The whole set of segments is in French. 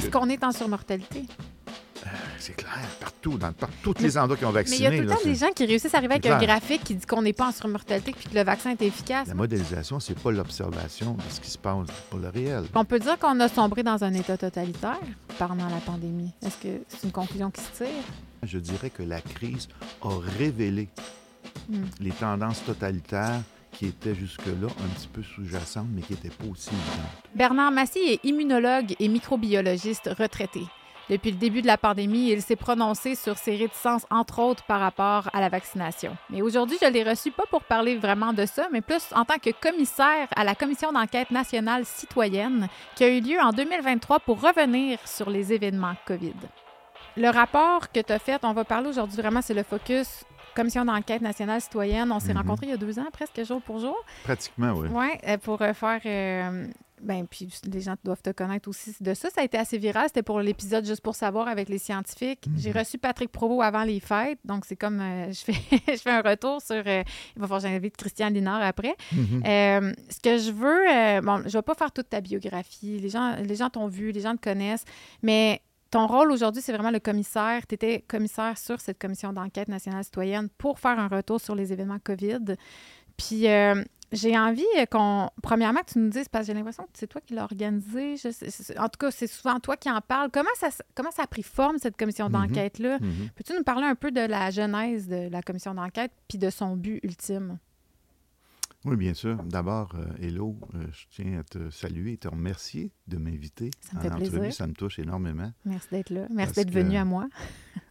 Est-ce qu'on est en surmortalité? C'est clair, partout, dans tous les endroits qui ont Mais il y a vacciné. tout le temps des gens qui réussissent à arriver avec un graphique qui dit qu'on n'est pas en surmortalité puis que le vaccin est efficace. La modélisation, c'est pas l'observation de ce qui se passe pour le réel. On peut dire qu'on a sombré dans un état totalitaire pendant la pandémie. Est-ce que c'est une conclusion qui se tire? Je dirais que la crise a révélé Hmm. les tendances totalitaires qui étaient jusque-là un petit peu sous-jacentes, mais qui n'étaient pas aussi. Bernard Massy est immunologue et microbiologiste retraité. Depuis le début de la pandémie, il s'est prononcé sur ses réticences, entre autres par rapport à la vaccination. Mais aujourd'hui, je l'ai reçu pas pour parler vraiment de ça, mais plus en tant que commissaire à la Commission d'enquête nationale citoyenne qui a eu lieu en 2023 pour revenir sur les événements COVID. Le rapport que tu as fait, on va parler aujourd'hui vraiment, c'est le focus Commission d'enquête nationale citoyenne. On s'est Mhm. rencontrés il y a deux ans, presque jour pour jour. Pratiquement, oui. Oui, pour euh, faire. euh, ben, puis les gens doivent te connaître aussi de ça. Ça a été assez viral. C'était pour l'épisode Juste pour savoir avec les scientifiques. Mhm. J'ai reçu Patrick Provost avant les fêtes. Donc, c'est comme. euh, je, fais, je fais un retour sur. euh, il va falloir que j'invite Christian Linard après. Mhm. Euh, ce que je veux. euh, bon, je vais pas faire toute ta biographie. Les gens les gens t'ont vu, les gens te connaissent. Mais. Ton rôle aujourd'hui, c'est vraiment le commissaire. Tu étais commissaire sur cette commission d'enquête nationale citoyenne pour faire un retour sur les événements COVID. Puis euh, j'ai envie qu'on, premièrement, que tu nous dises, parce que j'ai l'impression que c'est toi qui l'as organisé. Je sais- en tout cas, c'est souvent toi qui en parles. Comment ça, comment ça a pris forme, cette commission Mhm. d'enquête-là? Mhm. Peux-tu nous parler un peu de la genèse de la commission d'enquête puis de son but ultime? Oui, bien sûr. D'abord, euh, Hello, euh, je tiens à te saluer et te remercier de m'inviter Ça me en entrevue. plaisir. Ça me touche énormément. Merci d'être là. Merci d'être venu à moi.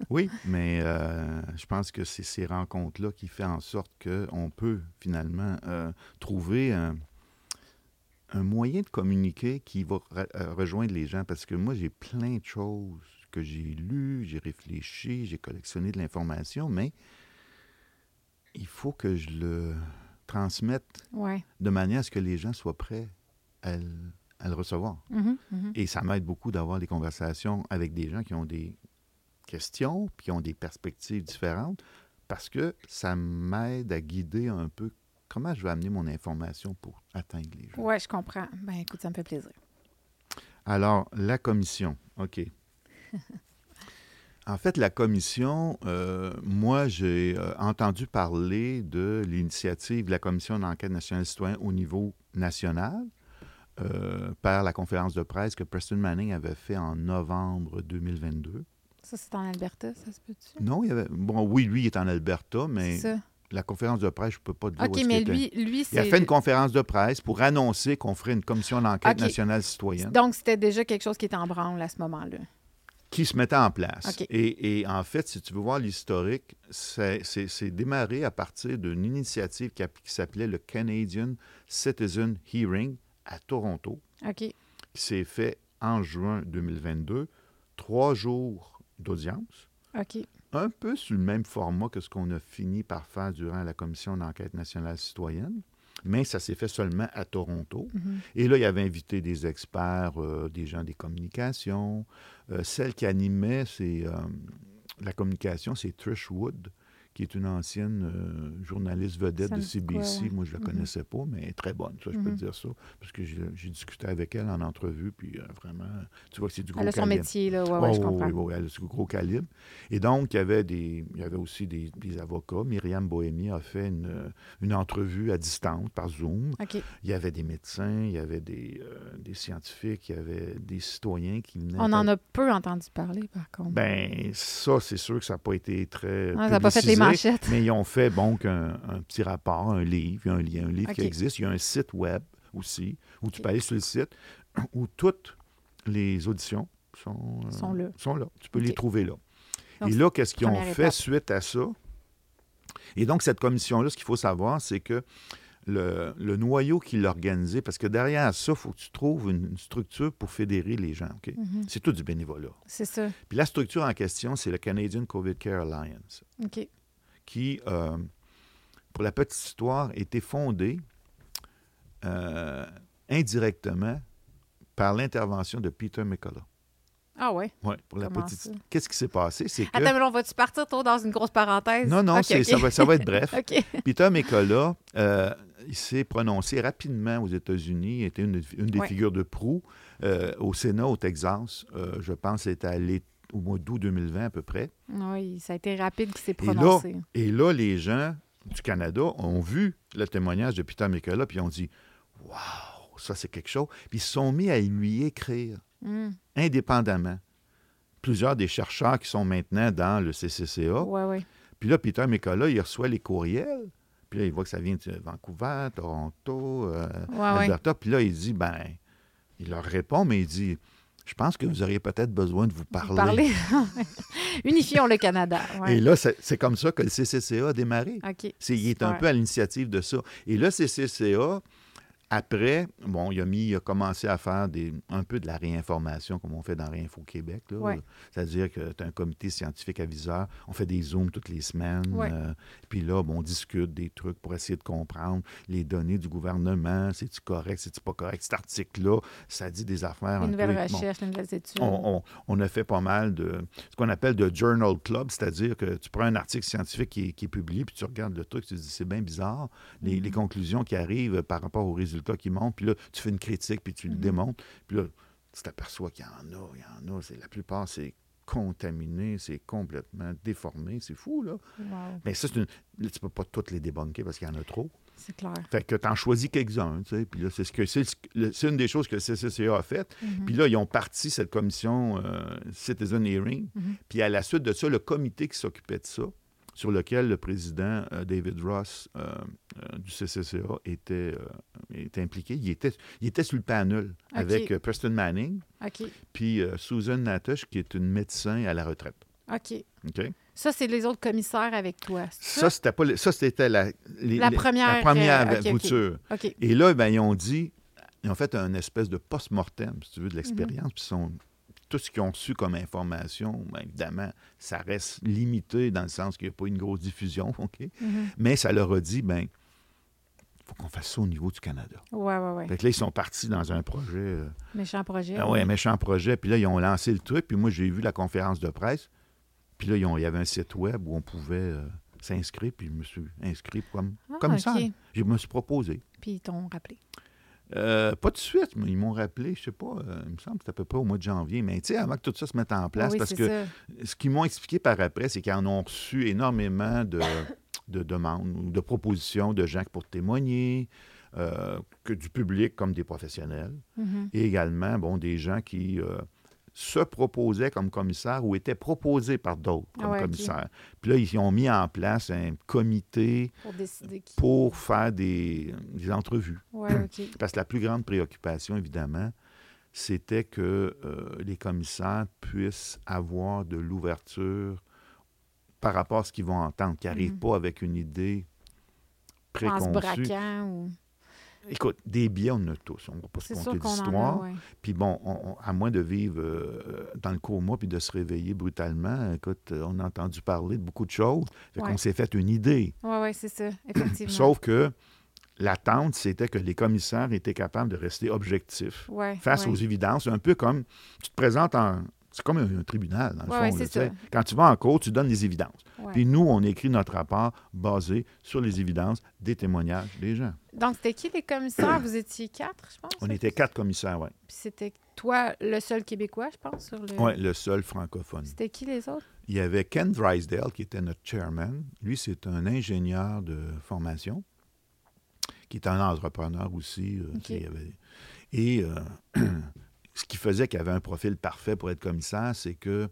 Oui, mais euh, je pense que c'est ces rencontres-là qui font en sorte qu'on peut finalement trouver un, un moyen de communiquer qui va re- rejoindre les gens. Parce que moi, j'ai plein de choses que j'ai lues, j'ai réfléchi, j'ai collectionné de l'information, mais il faut que je le transmette Oui. de manière à ce que les gens soient prêts à le, à le recevoir. Mhm, mhm. Et ça m'aide beaucoup d'avoir des conversations avec des gens qui ont des questions, puis qui ont des perspectives différentes, parce que ça m'aide à guider un peu comment je vais amener mon information pour atteindre les gens. Ouais, je comprends. Ben écoute, ça me fait plaisir. Alors, la commission, OK. En fait, la commission, euh, moi, j'ai euh, entendu parler de l'initiative de la Commission d'enquête nationale citoyenne au niveau national euh, par la conférence de presse que Preston Manning avait fait en novembre 2022. Ça, c'est en Alberta, ça se peut-tu? Non, il y avait... Bon, oui, lui, il est en Alberta, mais ça. la conférence de presse, je ne peux pas te dire OK, mais qu'il était. lui, lui Il a fait une conférence de presse pour annoncer qu'on ferait une commission d'enquête nationale citoyenne. Donc, c'était déjà quelque chose qui était en branle à ce moment-là. Qui se mettait en place. Et, et en fait, si tu veux voir l'historique, c'est démarré à partir d'une initiative qui, s'appelait le Canadian Citizen Hearing à Toronto, qui s'est fait en juin 2022, trois jours d'audience, un peu sur le même format que ce qu'on a fini par faire durant la Commission d'enquête nationale citoyenne, mais ça s'est fait seulement à Toronto. Mhm. Et là, il avait invité des experts, euh, des gens des communications. Euh, celle qui animait c'est, euh, la communication, c'est Trish Wood, qui est une ancienne euh, journaliste vedette de quoi, CBC. Moi, je ne la Mhm. connaissais pas, mais elle est très bonne, ça, je peux Mhm. te dire ça. Parce que j'ai discuté avec elle en entrevue, puis euh, vraiment, tu vois que c'est du gros Elle a son calibre. métier, là. Ouais, ouais, Oh, je oui, comprends. oui, oui, elle a ce gros calibre. Et donc, il y avait, des, il y avait aussi des, des avocats. Myriam Bohémie a fait une, euh, une entrevue à distance par Zoom. Il y avait des médecins, il y avait des, euh, des scientifiques, il y avait des citoyens qui venaient. On en a peu entendu parler, par contre. Ben, ça, c'est sûr que ça n'a pas été très. Ah, ça n'a pas fait les Mais ils ont fait donc un, un petit rapport, un livre, il y a un, li- un livre qui existe. Il y a un site web aussi, où tu peux aller sur le site, où toutes les auditions sont, euh, Sont là. sont là. Tu peux les trouver là. Donc, Et là, qu'est-ce qu'ils ont fait étape. suite à ça? Et donc, cette commission-là, ce qu'il faut savoir, c'est que le, le noyau qui l'a organisé, parce que derrière ça, il faut que tu trouves une, une structure pour fédérer les gens. Mhm. C'est tout du bénévolat. C'est ça. Puis la structure en question, c'est le Canadian COVID Care Alliance. Qui, euh, pour la petite histoire, été fondée euh, indirectement par l'intervention de Peter McCullough. Ah ouais? Oui, pour la petite. Qu'est-ce qui s'est passé? C'est que. Attends, mais on va-tu partir trop dans une grosse parenthèse? non, non. Ça, va, ça va être bref. Peter Mekola, euh, il s'est prononcé rapidement aux États-Unis. Il était une, une des Ouais. figures de proue euh, au Sénat au Texas. Euh, je pense que c'était à au mois d'août 2020 à peu près. Oui, ça a été rapide qu'il s'est Et là, prononcé. et là, les gens du Canada ont vu le témoignage de Peter Mekola puis ils ont dit Waouh, ça c'est quelque chose. Puis ils se sont mis à lui écrire Hum, indépendamment. Plusieurs des chercheurs qui sont maintenant dans le CCCA. Ouais, ouais. Puis là, Peter Mekola, il reçoit les courriels. Puis là, il voit que ça vient de Vancouver, Toronto, euh, ouais. Alberta. Puis là, il dit, ben, il leur répond, mais il dit, je pense que vous auriez peut-être besoin de vous parler. Parler. Unifions le Canada. Ouais. Et là, c'est comme ça que le CCCA a démarré. OK. C'est, il est un peu à l'initiative de ça. Et le CCCA, après, bon, il a mis, il a commencé à faire des, un peu de la réinformation, comme on fait dans Réinfo Québec. Ouais. C'est-à-dire que tu as un comité scientifique aviseur, on fait des zooms toutes les semaines. Ouais. euh, puis là, bon, on discute des trucs pour essayer de comprendre les données du gouvernement. C'est-tu correct, c'est-tu pas correct? Cet article-là, ça dit des affaires. Les nouvelles peu- bon, recherches, les nouvelles études. on, on- on a fait pas mal de ce qu'on appelle de journal club, c'est-à-dire que tu prends un article scientifique qui est, qui est publié, puis tu regardes le truc, tu te dis c'est bien bizarre, les, Mm-hmm. les conclusions qui arrivent par rapport aux résultats qui montent, puis là, tu fais une critique, puis tu le Mhm. démontres, puis là, tu t'aperçois qu'il y en a, il y en a, la plupart, c'est contaminé, c'est complètement déformé, c'est fou, là. Wow, Mais ça, c'est une... là, tu peux pas toutes les débunker parce qu'il y en a trop. c'est clair. Fait que tu en choisis quelques-uns, tu sais, puis là, c'est, ce que, c'est, une des choses que le CCCA a fait, Mhm. puis là, ils ont parti cette commission euh, Citizen Hearing. Mhm. Puis à la suite de ça, le comité qui s'occupait de ça, sur lequel le président euh, David Ross euh, euh, du CCCA était, était impliqué, il était, il était sur le panel avec Preston Manning, puis Susan Natosh, qui est une médecin à la retraite. OK. OK? Ça, c'est les autres commissaires avec toi. Ça, c'était pas le- ça, c'était la, les- La les- première, la première. OK. Et là, ben, ils ont dit, ils ont fait un espèce de post-mortem, si tu veux, de l'expérience. Puis ils sont- tout ce qu'ils ont su comme information, ben, évidemment, ça reste limité dans le sens qu'il n'y a pas une grosse diffusion, OK? Mhm. Mais ça leur a dit, ben, il faut qu'on fasse ça au niveau du Canada. Ouais, ouais, ouais. Fait que là, ils sont partis dans un projet, euh, Méchant projet. ah ouais, un méchant projet. Puis là, ils ont lancé le truc. Puis moi, j'ai vu la conférence de presse. Puis là, ils ont- il y avait un site web où on pouvait euh, s'inscrire. Puis je me suis inscrit comme, Ah, comme ça. Je me suis proposé. Puis ils t'ont rappelé. Euh, pas de suite, mais ils m'ont rappelé, je sais pas, euh, il me semble que c'était à peu près au mois de janvier. Mais tu sais, avant que tout ça se mette en place, oui, parce que ça. ce qu'ils m'ont expliqué par après, c'est qu'ils en ont reçu énormément de, de demandes ou de propositions de gens pour témoigner, euh, que du public comme des professionnels, Mhm. et également, bon, des gens qui se proposaient comme commissaires ou étaient proposés par d'autres comme ouais, ok. commissaires. Puis là, ils ont mis en place un comité Pour décider qui. pour faire des, des entrevues. Ouais. Parce que la plus grande préoccupation, évidemment, c'était que euh, les commissaires puissent avoir de l'ouverture par rapport à ce qu'ils vont entendre, qu'ils n'arrivent Mhm. pas avec une idée En se préconçue. braquant ou... Écoute, des biais, on en a tous. On ne va pas se a, d'histoire. ouais. Puis bon, on- on- à moins de vivre euh, dans le coma puis de se réveiller brutalement, écoute, on a entendu parler de beaucoup de choses. Fait Ouais. qu'on s'est fait une idée. Ouais, ouais, c'est ça, effectivement. Sauf que l'attente, c'était que les commissaires étaient capables de rester objectifs ouais, face aux évidences. Un peu comme tu te présentes en. C'est comme un, un tribunal, dans le Ouais, fond. là, ça. Quand tu vas en cours, tu donnes les évidences. Ouais. Puis nous, on écrit notre rapport basé sur les évidences des témoignages des gens. Donc, c'était qui les commissaires? Vous étiez quatre, je pense? On hein? était quatre commissaires, oui. Puis c'était toi, le seul Québécois, je pense, sur le... Oui, le seul francophone. C'était qui les autres? Il y avait Ken Drysdale, qui était notre chairman. Lui, c'est un ingénieur de formation, qui est un entrepreneur aussi. euh, Et euh, ce qui faisait qu'il avait un profil parfait pour être commissaire, c'est que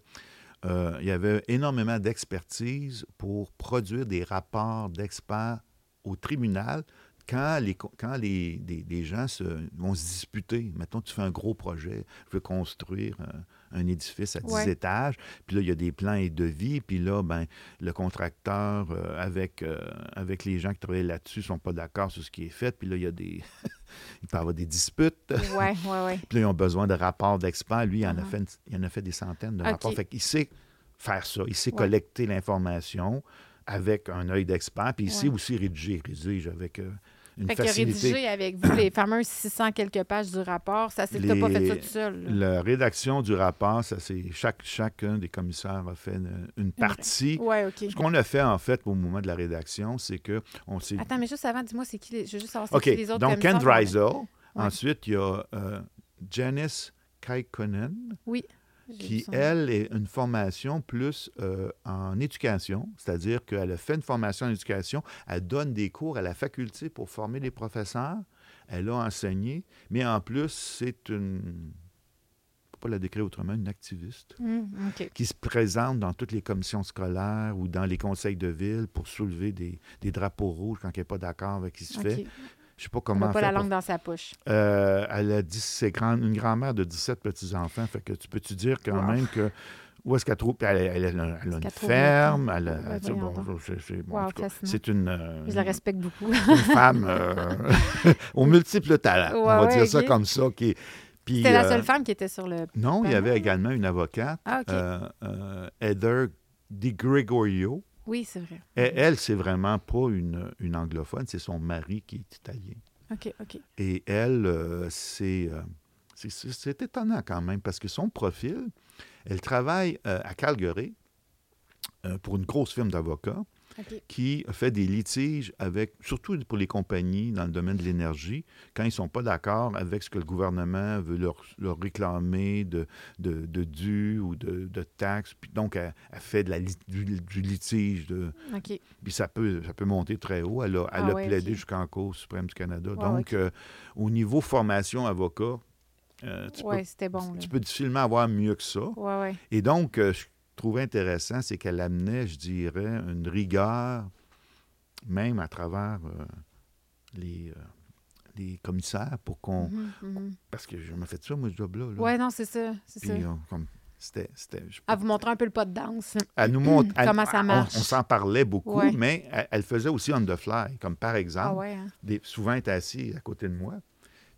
euh, il y avait énormément d'expertise pour produire des rapports d'experts au tribunal quand les, quand les, gens se, vont se disputer. Mettons, tu fais un gros projet, je veux construire un, un édifice à 10 Ouais. étages, puis là, il y a des plans et devis, puis là, ben, le contracteur, euh, avec, euh, avec les gens qui travaillent là-dessus, ne sont pas d'accord sur ce qui est fait, puis là, il y a des... il peut y avoir des disputes. Ouais, ouais. Puis là, ils ont besoin de rapports d'experts. Lui, il en, a Uh-huh. fait une- il en a fait des centaines de rapports. Fait qu'il sait faire ça. Il sait collecter l'information avec un œil d'expert. Puis il sait aussi rédiger, rédige avec, euh, une Fait facilité. rédigé avec vous les fameuses 600 quelques pages du rapport. Ça, c'est t'as pas fait ça Les- tout seul. là. La rédaction du rapport, ça c'est chaque, chacun des commissaires a fait une, une partie. Ouais, OK. Ce qu'on a fait en fait au moment de la rédaction, c'est que on s'est Attends, mais juste avant, dis-moi, c'est qui les... Je veux juste savoir c'est OK. qui les autres Donc, Ken. Dreisel. Ensuite, il y a euh, Janice Kaikkonen, Oui. Qui, elle, est une formation plus euh, en éducation, c'est-à-dire qu'elle a fait une formation en éducation, elle donne des cours à la faculté pour former les professeurs, elle a enseigné, mais en plus, c'est une, pas la décrire autrement, une activiste OK. qui se présente dans toutes les commissions scolaires ou dans les conseils de ville pour soulever des, des drapeaux rouges quand elle n'est pas d'accord avec ce qui se fait. Je ne sais pas Elle comment n'a pas la pour langue dans sa poche. euh, elle a dit c'est grand, une grand-mère de 17 petits-enfants. Fait que tu peux-tu dire quand Wow. même que où est-ce qu'elle trouve. Elle, elle, elle a- elle a une ferme. Elle a, bon, c'est- bon, Wow, une, euh, Je la respecte beaucoup. une femme euh, aux multiples talents. Ouais, on va ouais, dire ça comme ça. Qui, C'était la euh, seule femme qui était sur le. Non, il y avait également une avocate, Ah, Heather Di Gregorio. Oui, c'est vrai. Et elle, c'est vraiment pas une, une anglophone, c'est son mari qui est italien. OK, OK. Et elle, euh, c'est, euh, c'est, étonnant quand même parce que son profil, elle travaille euh, à Calgary euh, pour une grosse firme d'avocats OK. qui fait des litiges avec, surtout pour les compagnies dans le domaine de l'énergie, quand ils ne sont pas d'accord avec ce que le gouvernement veut leur, leur réclamer de, de, de dû ou de, de taxes. Puis donc, elle, elle fait de la, du, du litige. De, puis ça peut, ça peut monter très haut. Elle a, elle Ah a ouais, plaidé jusqu'en Cour suprême du Canada. Ouais, Donc, euh, au niveau formation avocat, euh, tu, Ouais, c'était bon. peux, là. tu peux difficilement avoir mieux que ça. Ouais, ouais. Et donc, euh, trouvais intéressant, c'est qu'elle amenait, je dirais, une rigueur, même à travers euh, les, euh, les commissaires, pour qu'on... Mhm, mhm. Parce que je me fait ça, moi, ce job-là. là. Ouais, non, c'est ça. C'est ça. comme, c'était... À vous montrer un peu le pas de danse. elle nous montre... elle- Comment ça marche. On, s'en parlait beaucoup, Ouais. mais elle, elle faisait aussi on the fly. Comme par exemple, Ah ouais, hein? des- souvent, elle était assise à côté de moi.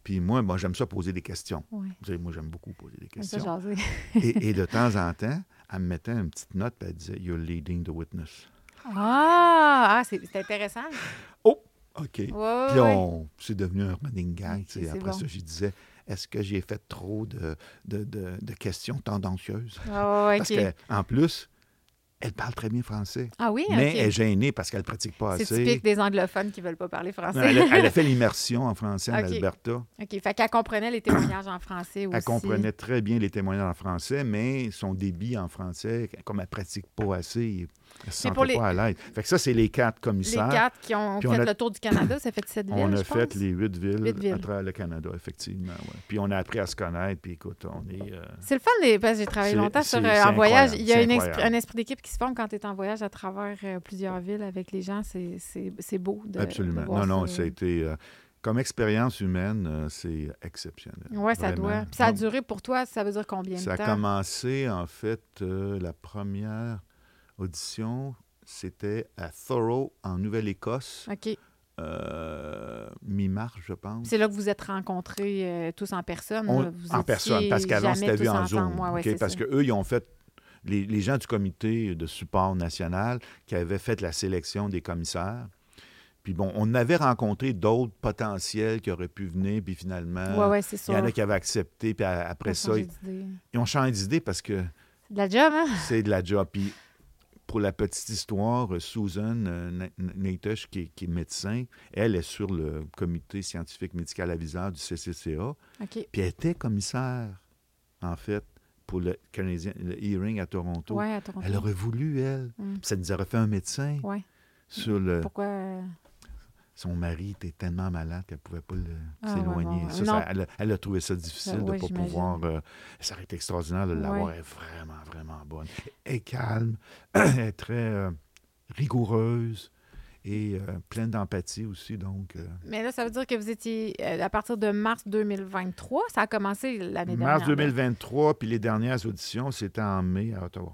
Puis moi, moi j'aime ça poser des questions. Ouais. Vous savez, moi, j'aime beaucoup poser des ça, questions. et, et de temps en temps, elle me mettait une petite note, puis elle disait You're leading the witness. Ah, ah c'est intéressant. Oh, OK. Ouais, Puis là, ouais. on- c'est devenu un running gag. tu sais. c'est Après bon. ça, je disais Est-ce que j'ai fait trop de, de, de- de questions tendancieuses? Ah, ouais, Parce qu'en plus, elle parle très bien français. Ah oui, Mais elle est gênée parce qu'elle ne pratique pas C'est assez. typique des anglophones qui veulent pas parler français. Elle a, elle a fait l'immersion en français en. Alberta. OK, fait qu'elle comprenait les témoignages en français aussi. Elle comprenait très bien les témoignages en français, mais son débit en français, comme elle ne pratique pas assez, elle ne se Mais pour les- pas à l'aise. Fait que ça, c'est les quatre Les commissaires. quatre qui ont fait on a- le tour du Canada, ça fait sept villes, On a je fait pense. les huit villes, à travers le Canada, effectivement. ouais. Puis on a appris à se connaître, puis écoute, on est... euh, C'est le fun, des- parce que j'ai travaillé longtemps sur, euh, en voyage. Il y a une esprit- un esprit d'équipe qui se forme quand tu es en voyage à travers euh, plusieurs villes avec les gens. C'est- beau de absolument. de voir non, non, ça. ça a été... euh, comme expérience humaine, euh, c'est exceptionnel. Oui, ça doit. Puis ça a duré pour toi, ça veut dire combien Ça a de temps? commencé, en fait, euh, la première audition, c'était à Thorough, en Nouvelle-Écosse, OK. euh, mi-mars, je pense. C'est là que vous êtes rencontrés euh, tous en personne. On- là. Vous en personne, parce qu'avant, c'était vu en. Zoom. Ouais, ouais, OK? c'est parce qu'eux, ils ont fait, les, les gens du comité de support national qui avaient fait la sélection des commissaires. Puis bon, on avait rencontré d'autres potentiels qui auraient pu venir, puis finalement, Ouais, ouais, c'est il y en a qui avaient accepté, puis après ça, ils, d'idée. ils ont changé d'idée parce que C'est de la job, hein? c'est de la job. Puis pour la petite histoire, euh, Susan euh, Na- Na- Natosh, qui, est- qui est médecin, elle est sur le comité scientifique médical aviseur du CCCA. Puis elle était commissaire, en fait, pour le, Canadien, le hearing à Toronto. Ouais, à Toronto. Elle aurait voulu, elle. Mm. Puis ça nous aurait fait un médecin Ouais. sur le... Pourquoi? Euh, Son mari était tellement malade qu'elle ne pouvait pas Ah, s'éloigner. ouais, ouais, Ça, elle, a, elle a trouvé ça difficile Ça, de ne pas pouvoir... euh, ça aurait été extraordinaire de l'avoir. Elle est vraiment, vraiment bonne. Elle est calme, elle est très euh, rigoureuse et euh, pleine d'empathie aussi. Donc, euh, Mais là, ça veut dire que vous étiez euh, à partir de mars 2023. Ça a commencé l'année dernière. mars là. 2023, puis les dernières auditions, c'était en mai à Ottawa.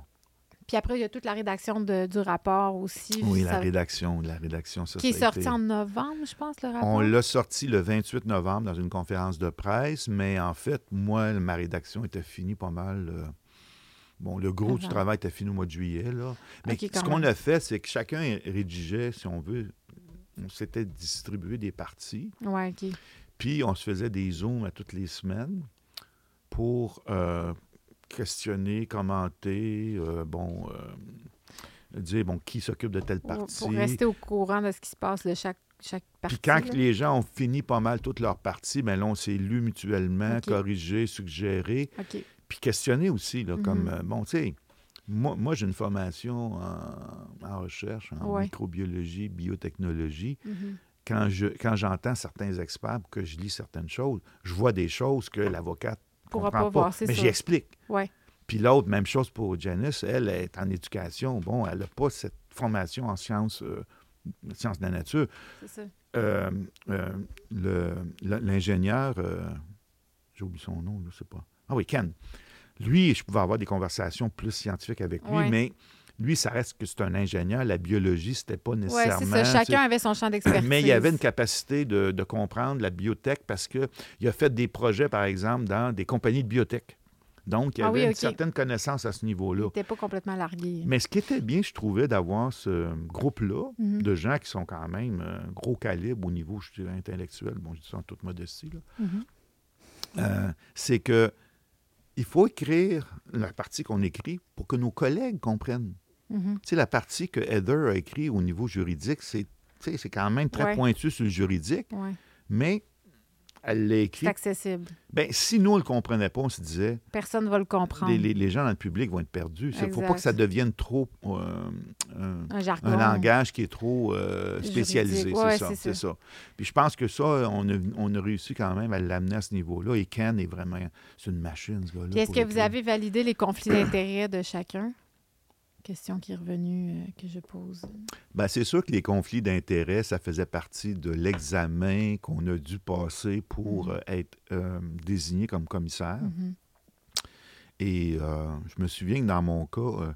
Puis après, il y a toute la rédaction de- du rapport aussi. Oui, ça- la rédaction, la rédaction, ça, Qui est ça a sorti été- en novembre, je pense, le rapport. On l'a sorti le 28 novembre dans une conférence de presse, mais en fait, moi, ma rédaction était finie pas mal. euh, Bon, le gros du travail était fini au mois de juillet, là. Mais ce qu'on a fait, c'est que chacun rédigeait, si on veut, on s'était distribué des parties. Ouais, OK. Puis on se faisait des zooms à toutes les semaines pour euh, questionner, commenter, euh, bon, euh, dire bon qui s'occupe de telle partie. pour rester au courant de ce qui se passe de chaque, chaque partie. Puis quand là. les gens ont fini pas mal toutes leurs parties, ben là, on s'est lu mutuellement, corrigé, suggéré, puis questionné aussi, là, comme, Mhm. euh, bon, tu sais, moi, moi j'ai une formation en, en recherche, en Ouais. microbiologie, biotechnologie. Mhm. Quand je quand j'entends certains experts, que je lis certaines choses, je vois des choses que l'avocate Pourra pas voir, c'est mais j'y explique. Ouais. Puis l'autre, même chose pour Janice, elle est en éducation. Bon, elle n'a pas cette formation en sciences, euh, sciences de la nature. C'est ça. Euh, euh, L'ingénieur, euh, j'ai oublié son nom, je ne sais pas. Ah oui, Ken. Lui, je pouvais avoir des conversations plus scientifiques avec lui, Ouais. mais lui, ça reste que c'est un ingénieur. La biologie, c'était pas nécessairement. c'est ça. Chacun avait son champ d'expertise. Mais il avait une capacité de, de comprendre la biotech parce qu'il a fait des projets, par exemple, dans des compagnies de biotech. Donc, il y Ah avait une certaine connaissance à ce Il niveau-là. n'était pas complètement largué. Mais ce qui était bien, je trouvais, d'avoir ce groupe-là Mhm. de gens qui sont quand même euh, gros calibre au niveau, je dirais, intellectuel, bon, je dis ça en toute modestie, Mhm. euh, c'est que il faut écrire la partie qu'on écrit pour que nos collègues comprennent. Sais, la partie que Heather a écrit au niveau juridique, c'est quand même très Ouais. pointu sur le juridique, Ouais. mais elle l'a écrit. C'est accessible. Ben, si nous, on ne le comprenait pas, on se disait, Personne ne va le comprendre. les, les- les gens dans le public vont être perdus. Il ne faut pas que ça devienne trop euh, un, Un jargon. un langage qui est trop euh, spécialisé. C'est Ouais, ça, c'est ça. ça. Puis je pense que ça, on a, on a réussi quand même à l'amener à ce niveau-là. Et Ken est vraiment, c'est une machine, ce gars-là. Est-ce que vous avez validé les conflits d'intérêts de chacun? Question qui est revenue euh, que je pose. Ben, c'est sûr que les conflits d'intérêts, ça faisait partie de l'examen qu'on a dû passer pour Mhm. euh, être euh, désigné comme commissaire. Mhm. Et euh, je me souviens que dans mon cas,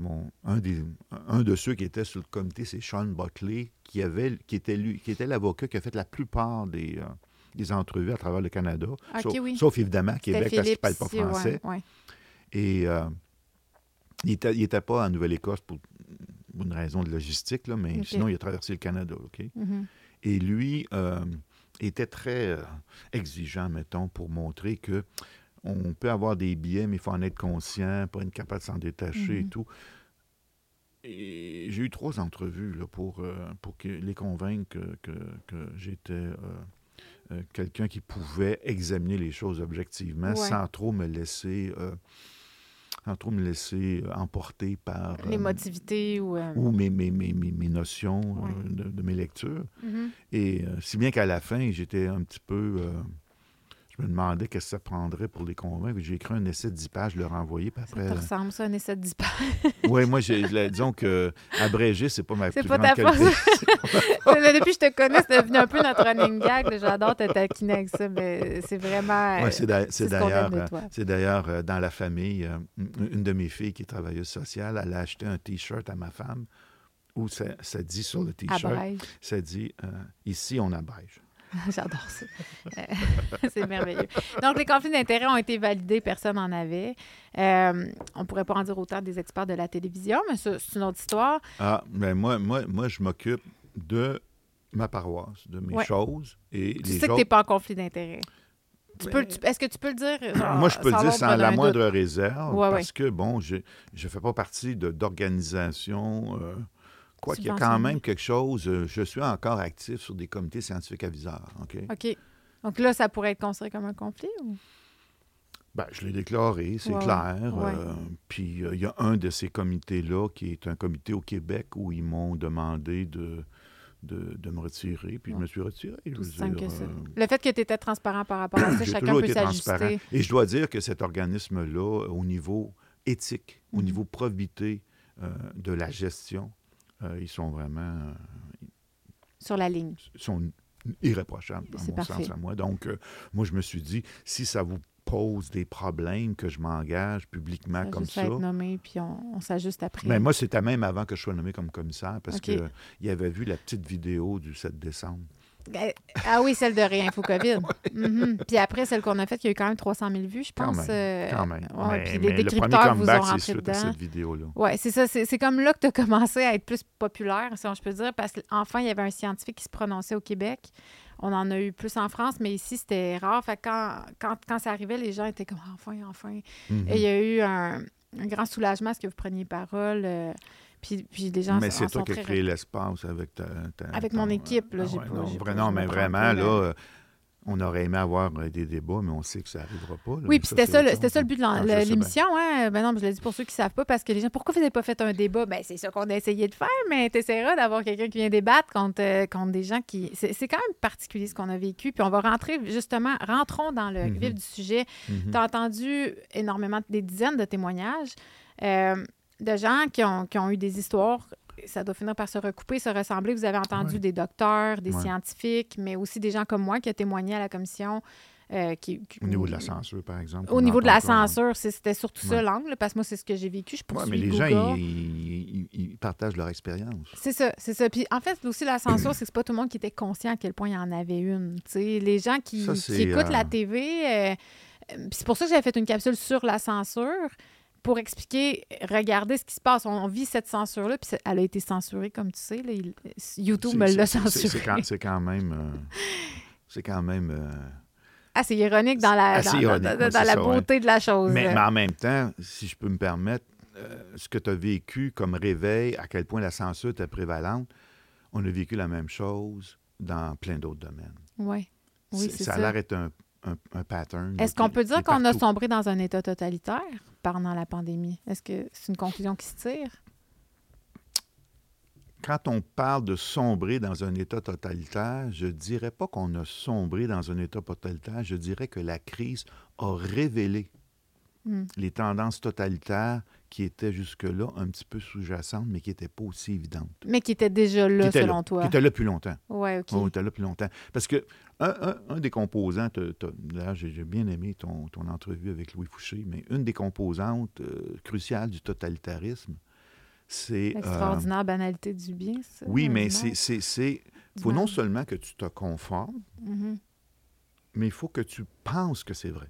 mon, un, des, un de ceux qui était sur le comité, c'est Sean Buckley, qui, avait, qui était, lui, qui était l'avocat qui a fait la plupart des, des entrevues à travers le Canada. Ok, sauf, oui. sauf évidemment à Québec, parce qu'il ne parle pas français. ouais. Et il n'était était pas en Nouvelle-Écosse pour une raison de logistique, là, mais sinon, il a traversé le Canada. OK? Mhm. Et lui euh, était très euh, exigeant, mettons, pour montrer que on peut avoir des biais, mais il faut en être conscient, pas être capable de s'en détacher et Mhm. tout. Et j'ai eu trois entrevues là, pour, euh, pour que- les convaincre que, que- que j'étais quelqu'un qui pouvait examiner les choses objectivement Ouais. sans trop me laisser sans trop me laisser euh, emporter par euh, L'émotivité ou. euh, ou mes, mes, mes, mes, mes notions euh, Ouais. de, de mes lectures. mhm. Et euh, si bien qu'à la fin, j'étais un petit peu. Euh, je me demandais qu'est-ce que ça prendrait pour les convaincre. J'ai écrit un essai de 10 pages, je l'ai renvoyé. Puis Ça après. te ressemble, ça, un essai de 10 pages? oui, moi, disons que abrégé, c'est pas ma plus pas grande ta qualité. Depuis que je te connais, c'est devenu un peu notre running gag. J'adore te taquiner avec ça, mais c'est vraiment. Euh, c'est d'ailleurs, euh, c'est d'ailleurs euh, dans la famille, euh, une de mes filles qui est travailleuse sociale, elle a acheté un T-shirt à ma femme où ça, ça dit sur le T-shirt, ça dit euh, Ici, on abrège. J'adore ça. Euh, c'est merveilleux. Donc, les conflits d'intérêts ont été validés, personne n'en avait. Euh, on ne pourrait pas en dire autant des experts de la télévision, mais c'est une autre histoire. Ah, ben moi, moi, moi, je m'occupe de ma paroisse, de mes Ouais. choses. Et Tu les sais que tu n'es pas en conflit d'intérêts. Ben, Est-ce que tu peux le dire? genre, Moi, je peux le dire sans la moindre doute? réserve, Ouais, parce que, bon, je ne fais pas partie d'organisations. euh, quoi qu'il y a quand même quelque chose. euh, je suis encore actif sur des comités scientifiques aviseurs. OK? OK. Donc là, ça pourrait être considéré comme un conflit? Ou? Ben, je l'ai déclaré, c'est clair. ouais. euh, puis euh, il y a un de ces comités-là qui est un comité au Québec où ils m'ont demandé de, de, de me retirer. Puis je me suis retiré. je veux dire, que euh, Le fait que tu étais transparent par rapport à ça, chacun peut s'ajuster. Et je dois dire que cet organisme-là, au niveau éthique, au Mhm. niveau probité de la gestion, euh, ils sont vraiment euh, Sur la ligne. ils sont irréprochables, dans mon parfait. sens à moi. Donc, euh, moi, je me suis dit, si ça vous pose des problèmes que je m'engage publiquement Ça comme ça, être nommé, puis on, on s'ajuste après. mais moi, c'était même avant que je sois nommé comme commissaire, parce qu'il avait vu la petite vidéo du 7 décembre. Euh, Ah oui, celle de Réinfo COVID. Mhm. Puis après, celle qu'on a faite, il y a eu quand même 300 000 vues, je Quand pense. même, euh, Quand même. ouais, mais, puis les décrypteurs vous ont rentré suite à dedans. cette vidéo-là. Oui, c'est ça. C'est comme là que tu as commencé à être plus populaire, si on- je peux dire, parce qu'enfin, il y avait un scientifique qui se prononçait au Québec. On en a eu plus en France, mais ici, c'était rare. Fait que quand, quand, quand ça arrivait, les gens étaient comme enfin, enfin. Mhm. Et il y a eu un, un grand soulagement à ce que vous preniez parole. euh, puis, puis les gens Mais c'est toi qui as créé l'espace avec ta, ta- Avec mon équipe, là, Ah j'ai ouais, pas- non, pas- non, mais vraiment, là, on aurait aimé avoir euh, des débats, mais on sait que ça n'arrivera pas. là. Oui, puis c'était ça, ça le but de Ah, bien. l'émission. Hein? Ben non, mais je le dis pour ceux qui ne savent pas, parce que les gens, pourquoi vous n'avez pas fait un débat? Ben c'est ça qu'on a essayé de faire, mais tu essaieras d'avoir quelqu'un qui vient débattre contre, euh, contre des gens qui... C'est quand même particulier ce qu'on a vécu, puis on va rentrer, justement, rentrons dans le Mhm. vif du sujet. Mhm. Tu as entendu énormément, des dizaines de témoignages euh, de gens qui ont, qui ont eu des histoires. Ça doit finir par se recouper, se ressembler. Vous avez entendu Ouais. des docteurs, des Ouais. scientifiques, mais aussi des gens comme moi qui ont témoigné à la commission. euh, qui, qui- Au niveau de la censure, par exemple. Au niveau de la censure, c'était surtout ça l'angle, parce que moi, c'est ce que j'ai vécu. Je poursuis mais les Google. gens, ils, ils- ils partagent leur expérience. C'est ça, c'est ça. Puis en fait, aussi, la censure, c'est que c'est pas tout le monde qui était conscient à quel point il y en avait une. les gens qui, Ça, qui c'est, écoutent la euh, TV, euh, euh, puis c'est pour ça que j'avais fait une capsule sur la censure pour expliquer, regardez ce qui se passe. On, vit cette censure-là, puis elle a été censurée, comme tu sais. là, il- YouTube me l'a censurée. C'est quand, même... euh, c'est quand même... euh, Ah, c'est ironique dans la, Assez dans, ironique, dans- ouais, dans c'est la ça, ouais. beauté de la chose. Mais, mais en même temps, si je peux me permettre, euh, ce que tu as vécu comme réveil, à quel point la censure était prévalente, on a vécu la même chose dans plein d'autres domaines. Ouais. Oui, ça ça. a l'air d'être un, un, un pattern. Est-ce qu'on peut dire qu'on a sombré dans un état totalitaire pendant la pandémie? Est-ce que c'est une conclusion qui se tire? Quand on parle de sombrer dans un État totalitaire, je dirais pas qu'on a sombré dans un État totalitaire, je dirais que la crise a révélé Hmm. les tendances totalitaires qui étaient jusque-là un petit peu sous-jacentes, mais qui n'étaient pas aussi évidentes. Mais qui était déjà là, selon là, toi. Qui étaient là depuis longtemps. Oui, OK. On était là depuis longtemps. Parce que un, un- un des composants, t'as- d'ailleurs, j'ai bien aimé ton, ton entrevue avec Louis Fouché, mais une des composantes euh, cruciales du totalitarisme, c'est... euh, L'extraordinaire banalité du bien, ça? oui, mais c'est... Du faut non seulement que tu te conformes, Mhm. mais il faut que tu penses que c'est vrai.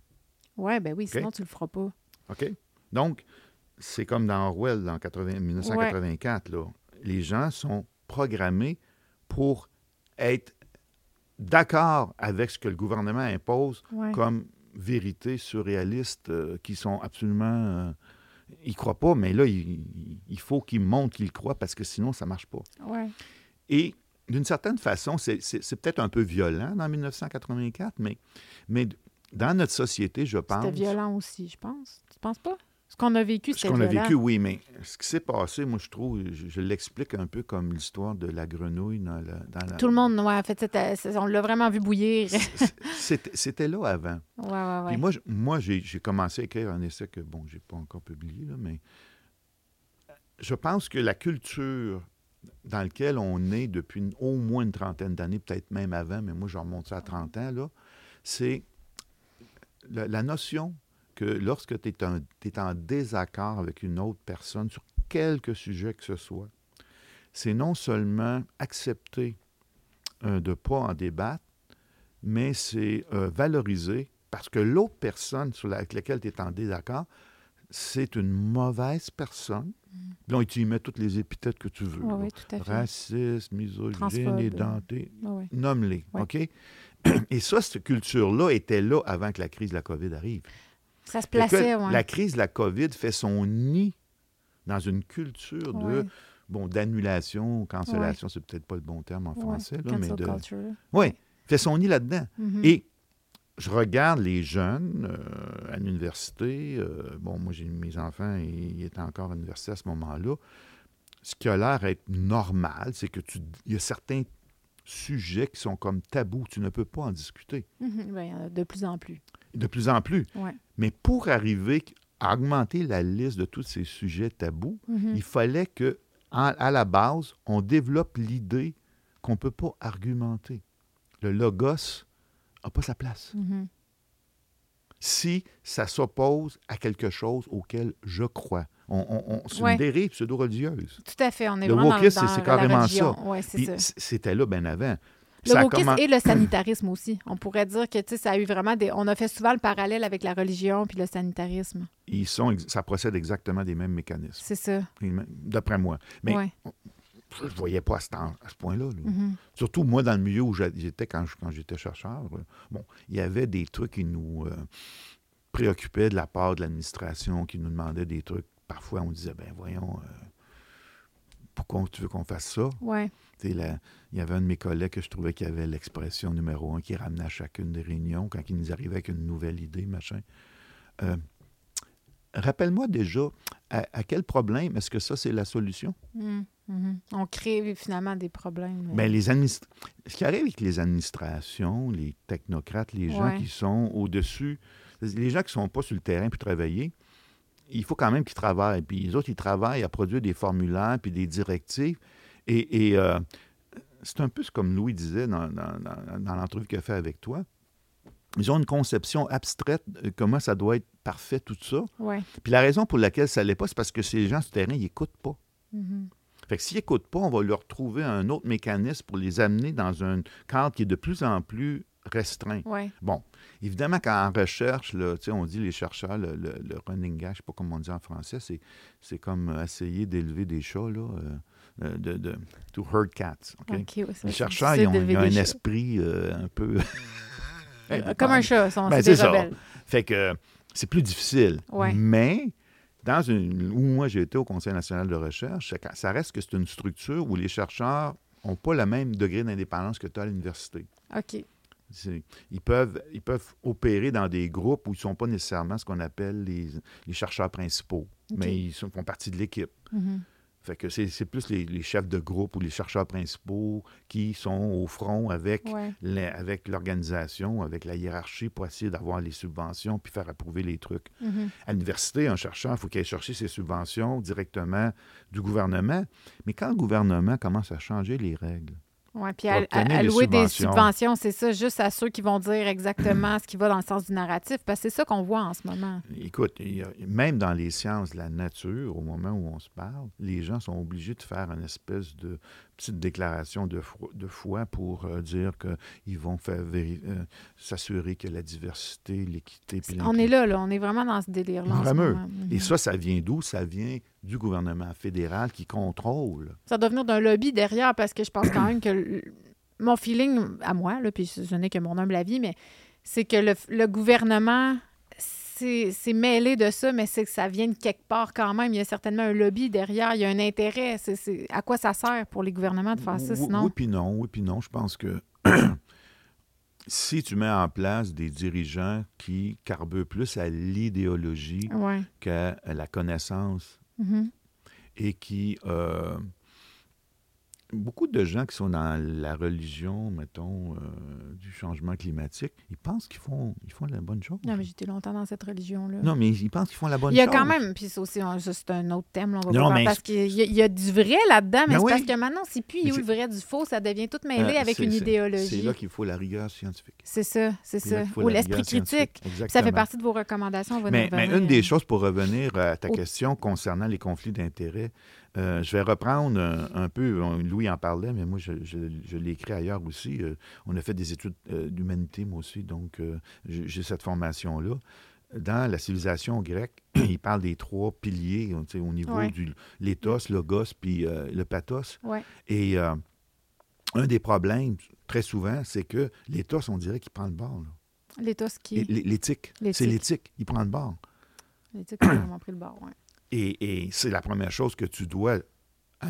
Ouais, ben oui, sinon tu le feras pas. OK? Donc, c'est comme dans Orwell, en 80 1984. Là. Les gens sont programmés pour être d'accord avec ce que le gouvernement impose Ouais. comme vérité surréaliste euh, qui sont absolument... euh, ils croient pas, mais là, il, il faut qu'ils montrent qu'ils croient parce que sinon, ça marche pas. Ouais. Et d'une certaine façon, c'est peut-être un peu violent dans 1984, mais, mais dans notre société, je pense... C'était violent aussi, je pense. Tu penses pas? Ce qu'on a vécu, Ce c'était qu'on a vécu, oui, mais ce qui s'est passé, moi, je trouve, je, je l'explique un peu comme l'histoire de la grenouille dans la... dans la- Tout le monde, ouais, en fait, c'est- on l'a vraiment vu bouillir. C'est- C'était là avant. ouais, ouais, ouais. Puis moi, moi j'ai commencé à écrire un essai que, bon, j'ai pas encore publié, là, mais je pense que la culture dans laquelle on est depuis au moins une trentaine d'années, peut-être même avant, mais moi, je remonte ça à 30 ans, là, c'est la, la notion que lorsque tu es, en désaccord avec une autre personne sur quelque sujet que ce soit, c'est non seulement accepter euh, de ne pas en débattre, mais c'est euh, valoriser parce que l'autre personne sur la- avec laquelle tu es en désaccord, c'est une mauvaise personne. Puis là, tu y mets toutes les épithètes que tu veux. Ouais, là. oui, tout à fait. Raciste, misogyne, édenté, Ouais, ouais. nomme-les. OK? Et ça, cette culture-là était là avant que la crise de la COVID arrive. Ça se plaçait. La crise de la COVID fait son nid dans une culture de bon d'annulation, cancellation, c'est peut-être pas le bon terme en Ouais. français, là, mais de. culture. Oui, fait son nid là-dedans. Mhm. Et je regarde les jeunes euh, à l'université. euh, bon, moi, j'ai mes enfants, ils, étaient encore à l'université à ce moment-là. Ce qui a l'air d'être normal, c'est que tu, il y a certains sujets qui sont comme tabous. Tu ne peux pas en discuter. Mhm. Ben, de plus en plus. De plus en plus. Ouais. Mais pour arriver à augmenter la liste de tous ces sujets tabous, Mhm. il fallait que, en- à la base, on développe l'idée qu'on ne peut pas argumenter. Le logos n'a pas sa place. Mhm. Si ça s'oppose à quelque chose auquel je crois. On, on- on- c'est Ouais. une dérive pseudo-religieuse. Tout à fait. On est Le vraiment dans, c'est la carrément religion. ça. Ouais, C'était là bien avant. Le wokisme et le sanitarisme aussi. On pourrait dire que, ça a eu vraiment des... On a fait souvent le parallèle avec la religion puis le sanitarisme. Ils sont, ça procède exactement des mêmes mécanismes, C'est ça. d'après moi. Mais Ouais. je ne voyais pas à ce, temps- à ce point-là. là. Mhm. Surtout moi, dans le milieu où j'étais quand j'étais chercheur, bon, il y avait des trucs qui nous euh, préoccupaient de la part de l'administration, qui nous demandaient des trucs. Parfois, on disait, ben voyons, euh, pourquoi tu veux qu'on fasse ça? Ouais. La- il y avait un de mes collègues que je trouvais qui avait l'expression numéro un, qui ramenait à chacune des réunions quand il nous arrivait avec une nouvelle idée, machin. Euh, Rappelle-moi déjà, à, à quel problème est-ce que ça, c'est la solution? Mhm. Mhm. On crée finalement des problèmes. Ben, les administ- Ce qui arrive avec les administrations, les technocrates, les gens Ouais. qui sont au-dessus, les gens qui ne sont pas sur le terrain puis travailler, il faut quand même qu'ils travaillent. Puis les autres, ils travaillent à produire des formulaires puis des directives. Et, et, euh, c'est un peu ce comme Louis disait dans, dans- dans- dans l'entrevue qu'il a fait avec toi. Ils ont une conception abstraite de comment ça doit être parfait, tout ça. Ouais. Puis la raison pour laquelle ça ne l'est pas, c'est parce que ces gens sur le terrain, ils n'écoutent pas. Mhm. Fait que s'ils n'écoutent pas, on va leur trouver un autre mécanisme pour les amener dans un cadre qui est de plus en plus restreint. Ouais. Bon, évidemment, quand en recherche, là, on dit les chercheurs, le, le- le running gag, je ne sais pas comment on dit en français, c'est, comme essayer d'élever des chats, là, euh, de, de, to herd cats. Les chercheurs, ils ont, ils un esprit euh, un peu... Euh, Comme un chat, sont Ben, c'est ça. Fait que euh, c'est plus difficile. Ouais. Mais dans une où moi j'ai été au Conseil national de recherche, ça- reste que c'est une structure où les chercheurs n'ont pas le même degré d'indépendance que tu as à l'université. OK. Ils peuvent, ils peuvent opérer dans des groupes où ils ne sont pas nécessairement ce qu'on appelle les, les chercheurs principaux, mais ils sont- font partie de l'équipe. Mhm. Fait que c'est c'est plus les, les chefs de groupe ou les chercheurs principaux qui sont au front avec Ouais. les- avec l'organisation, avec la hiérarchie pour essayer d'avoir les subventions puis faire approuver les trucs. Mhm. À l'université, un chercheur, il faut qu'il aille chercher ses subventions directement du gouvernement. Mais quand le gouvernement commence à changer les règles, Ouais, puis à, allouer des subventions. c'est ça, juste à ceux qui vont dire exactement ce qui va dans le sens du narratif, parce que c'est ça qu'on voit en ce moment. écoute, a- même dans les sciences de la nature, au moment où on se parle, les gens sont obligés de faire une espèce de petite déclaration de, foi- de foi pour euh, dire qu'ils vont euh, s'assurer que la diversité, l'équité... puis On est là, là, on est vraiment dans ce délire-là. Vraiment. Mhm. Et ça, ça vient d'où? Ça vient du gouvernement fédéral qui contrôle. Ça doit venir d'un lobby derrière, parce que je pense quand même que le- mon feeling, à moi, là, puis ce n'est que mon humble avis, mais c'est que le, le gouvernement c'est mêlé de ça, mais c'est que ça vient de quelque part quand même. Il y a certainement un lobby derrière, il y a un intérêt. À quoi ça sert pour les gouvernements de faire ça, Oui- sinon? Oui, puis non, oui, puis non. Je pense que si tu mets en place des dirigeants qui carburent plus à l'idéologie Ouais. qu'à la connaissance Mhm. et qui... euh, beaucoup de gens qui sont dans la religion, mettons, euh, du changement climatique, ils pensent qu'ils font, ils font la bonne chose. Non, mais j'étais longtemps dans cette religion-là. Non, mais ils pensent qu'ils font la bonne Il y a chose. quand même, puis c'est aussi c'est un autre thème, là, on va Non, mais parce qu'il y, a- il y a du vrai là-dedans, mais Ben c'est oui. parce que maintenant, c'est plus Mais où le c'est- vrai du faux, ça devient tout mêlé Euh, avec une idéologie. C'est là qu'il faut la rigueur scientifique. C'est ça, c'est ça. Ou l'esprit critique. Ça fait partie de vos recommandations. On va Mais, y une des choses pour revenir à ta Oh. question concernant les conflits d'intérêts, euh, je vais reprendre un, un peu, Louis en parlait, mais moi je, je- je l'ai écrit ailleurs aussi. Euh, on a fait des études euh, d'humanité, moi aussi, donc j'ai cette formation-là. Dans la civilisation grecque, il parle des trois piliers au niveau Ouais. du l'éthos, le logos, puis le pathos. Ouais. Et un des problèmes, très souvent, c'est que l'éthos, on dirait qu'il prend le bord. L'éthos qui. L'éthique, c'est L'éthique. il prend le bord. L'éthique a vraiment pris le bord, ouais. Et, et c'est la première chose que tu dois,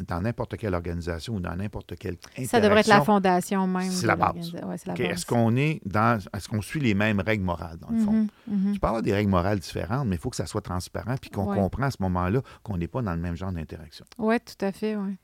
dans n'importe quelle organisation ou dans n'importe quelle interaction. Ça devrait être la fondation même. C'est la base. Ouais, la. Est-ce qu'on est dans. Est-ce qu'on suit les mêmes règles morales, dans le fond? Mhm, mhm. Tu peux avoir des règles morales différentes, mais il faut que ça soit transparent puis qu'on Ouais. comprend à ce moment-là qu'on n'est pas dans le même genre d'interaction. Oui, tout à fait, oui.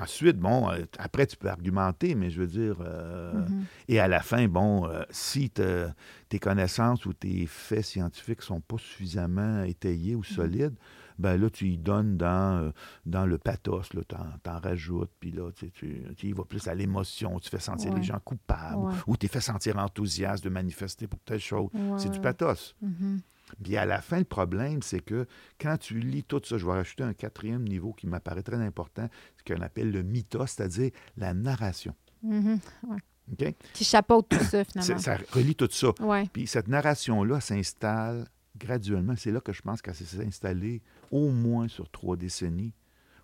Ensuite, bon, euh, après, tu peux argumenter, mais je veux dire. euh, Mhm. Et à la fin, bon, euh, si te- tes connaissances ou tes faits scientifiques ne sont pas suffisamment étayés ou solides, ben là, tu y donnes dans, dans le pathos, t'en, t'en rajoutes, puis là, tu, tu, tu y vas plus à l'émotion, tu fais sentir Ouais. les gens coupables, Ouais. ou tu fais sentir enthousiaste de manifester pour telle chose. Ouais, c'est du pathos. Mhm. Puis à la fin, le problème, c'est que quand tu lis tout ça, je vais rajouter un quatrième niveau qui m'apparaît très important, ce qu'on appelle le mythos, c'est-à-dire la narration. Mhm, ouais. OK? Qui chapeaute tout ça, finalement. Ça relie tout ça. Ouais. Puis cette narration-là s'installe graduellement. C'est là que je pense qu'elle s'est installée au moins sur trois décennies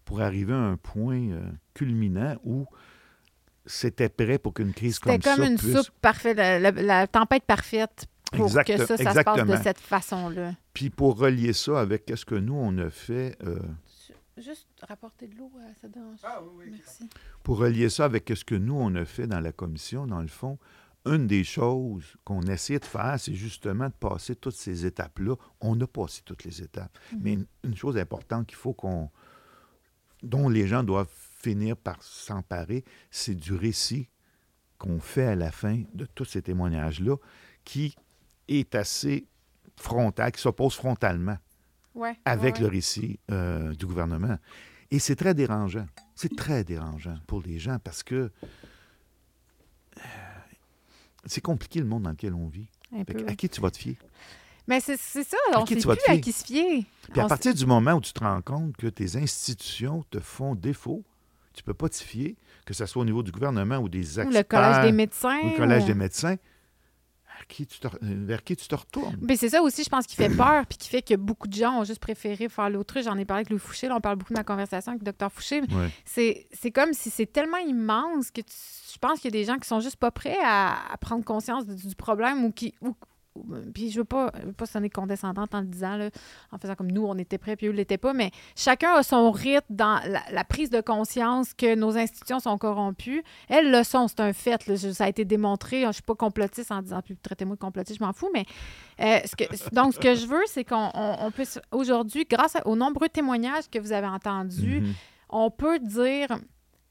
pour arriver à un point euh, culminant où c'était prêt pour qu'une crise comme, comme ça une puisse... soupe parfaite, la, la- la tempête parfaite pour Exact- que ça, ça se passe de cette façon-là. Puis pour relier ça avec ce que nous, on a fait... euh, Juste rapporter de l'eau, ça dérange. Ah oui, oui. Merci. pour relier ça avec ce que nous, on a fait dans la commission, dans le fond, une des choses qu'on essaie de faire, c'est justement de passer toutes ces étapes-là. On a passé toutes les étapes. Mais une, une chose importante qu'il faut qu'on. dont les gens doivent finir par s'emparer, c'est du récit qu'on fait à la fin de tous ces témoignages-là, qui est assez frontal, qui s'oppose frontalement Ouais, avec ouais, le récit euh, du gouvernement. Et c'est très dérangeant. C'est très dérangeant pour les gens parce que euh, c'est compliqué le monde dans lequel on vit. Peu. à qui tu vas te fier? Mais c'est ça, on qui ne sait plus te à qui se fier. Puis à partir du moment où tu te rends compte que tes institutions te font défaut, tu peux pas t'y fier, que ce soit au niveau du gouvernement ou des sait- experts, le collège des médecins. ou le collège ou- des médecins, qui tu te- euh, vers qui tu te retournes? Mais c'est ça aussi, je pense, qui fait peur, puis qui fait que beaucoup de gens ont juste préféré faire l'autruche. J'en ai parlé avec Louis Fouché, là, on parle beaucoup de ma conversation avec le docteur Fouché. Ouais. C'est c'est comme si c'est tellement immense que tu- je pense qu'il y a des gens qui sont juste pas prêts à, à prendre conscience du, du problème ou qui. ou- puis je veux pas, je veux pas sonner condescendante en le disant, là, en faisant comme nous, on était prêts, puis eux l'étaient pas, mais chacun a son rythme dans la, la prise de conscience que nos institutions sont corrompues. Elles le sont, c'est un fait. là. Ça a été démontré. Je suis pas complotiste en disant, puis traitez-moi de complotiste, je m'en fous, mais euh, ce que- donc, ce que je veux, c'est qu'on on, on puisse, aujourd'hui, grâce à- aux nombreux témoignages que vous avez entendus, Mhm. on peut dire.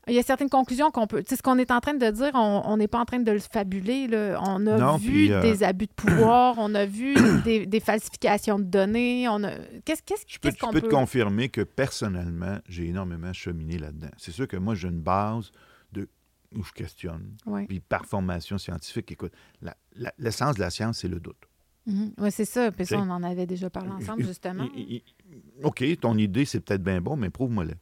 Il y a certaines conclusions qu'on peut. Tu sais, ce qu'on est en train de dire, on n'est pas en train de le fabuler. Là. On a Non, vu puis, euh, des abus de pouvoir, on a vu des, des falsifications de données. On a... Qu'est-ce qu'est-ce- Je peux, qu'est-ce je qu'on peux peut. te confirmer que personnellement, j'ai énormément cheminé là-dedans. C'est sûr que moi, j'ai une base de, où je questionne. Oui, Puis par formation scientifique, écoute, l'essence de la science, c'est le doute. c'est ça. Puis ça, on en avait déjà parlé ensemble, justement. OK, ton idée, c'est peut-être bien bon, mais prouve-moi-le.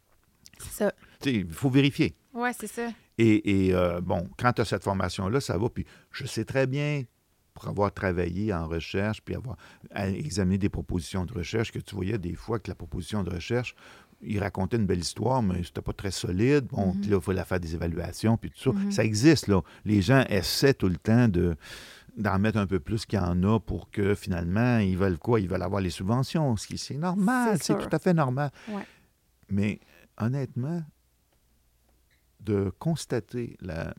C'est ça. Il faut vérifier. Oui, c'est ça. Et, et, euh, bon, quand tu as cette formation-là, ça va. Puis je sais très bien, pour avoir travaillé en recherche, puis avoir examiné des propositions de recherche, que tu voyais des fois que la proposition de recherche, il racontait une belle histoire, mais c'était pas très solide. Bon, Mhm. puis là, il fallait faire des évaluations, puis tout ça. Mhm. Ça existe, là. Les gens essaient tout le temps de d'en mettre un peu plus qu'il y en a pour que finalement, ils veulent quoi? Ils veulent avoir les subventions, ce qui c'est normal, C'est tout à fait normal. Ouais. Mais honnêtement, de constater la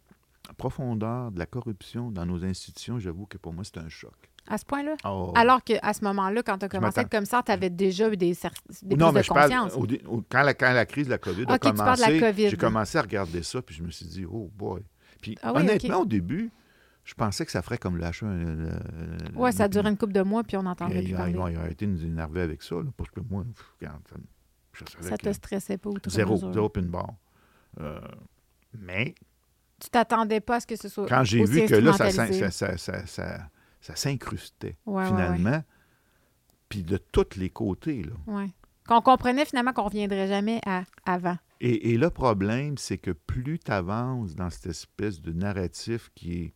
profondeur de la corruption dans nos institutions, j'avoue que pour moi, c'est un choc. À ce point-là? Oh. Alors qu'à ce moment-là, quand tu as commencé à être m'attends. comme ça, tu avais déjà eu des, des non, prises mais de je parle, conscience. au- quand, la, quand la crise de la COVID a Ok, tu parles de la commencé, j'ai commencé à regarder ça, puis je me suis dit, oh boy. Puis Ah oui, honnêtement, au début, je pensais que ça ferait comme le H1. Oui, ça a duré une couple de mois, puis on n'entendrait Ils plus parler. ils ont arrêté de nous énerver avec ça, là, parce que moi, me- je savais Ça que te stressait pas outre zéro, zéro pin bar. Euh, mais Tu t'attendais pas à ce que ce soit quand j'ai vu que là, ça, s'incrustait, Ouais, ouais, finalement, puis de tous les côtés, là. Qu'on comprenait finalement qu'on reviendrait jamais à avant. Et, et le problème, c'est que plus tu avances dans cette espèce de narratif qui est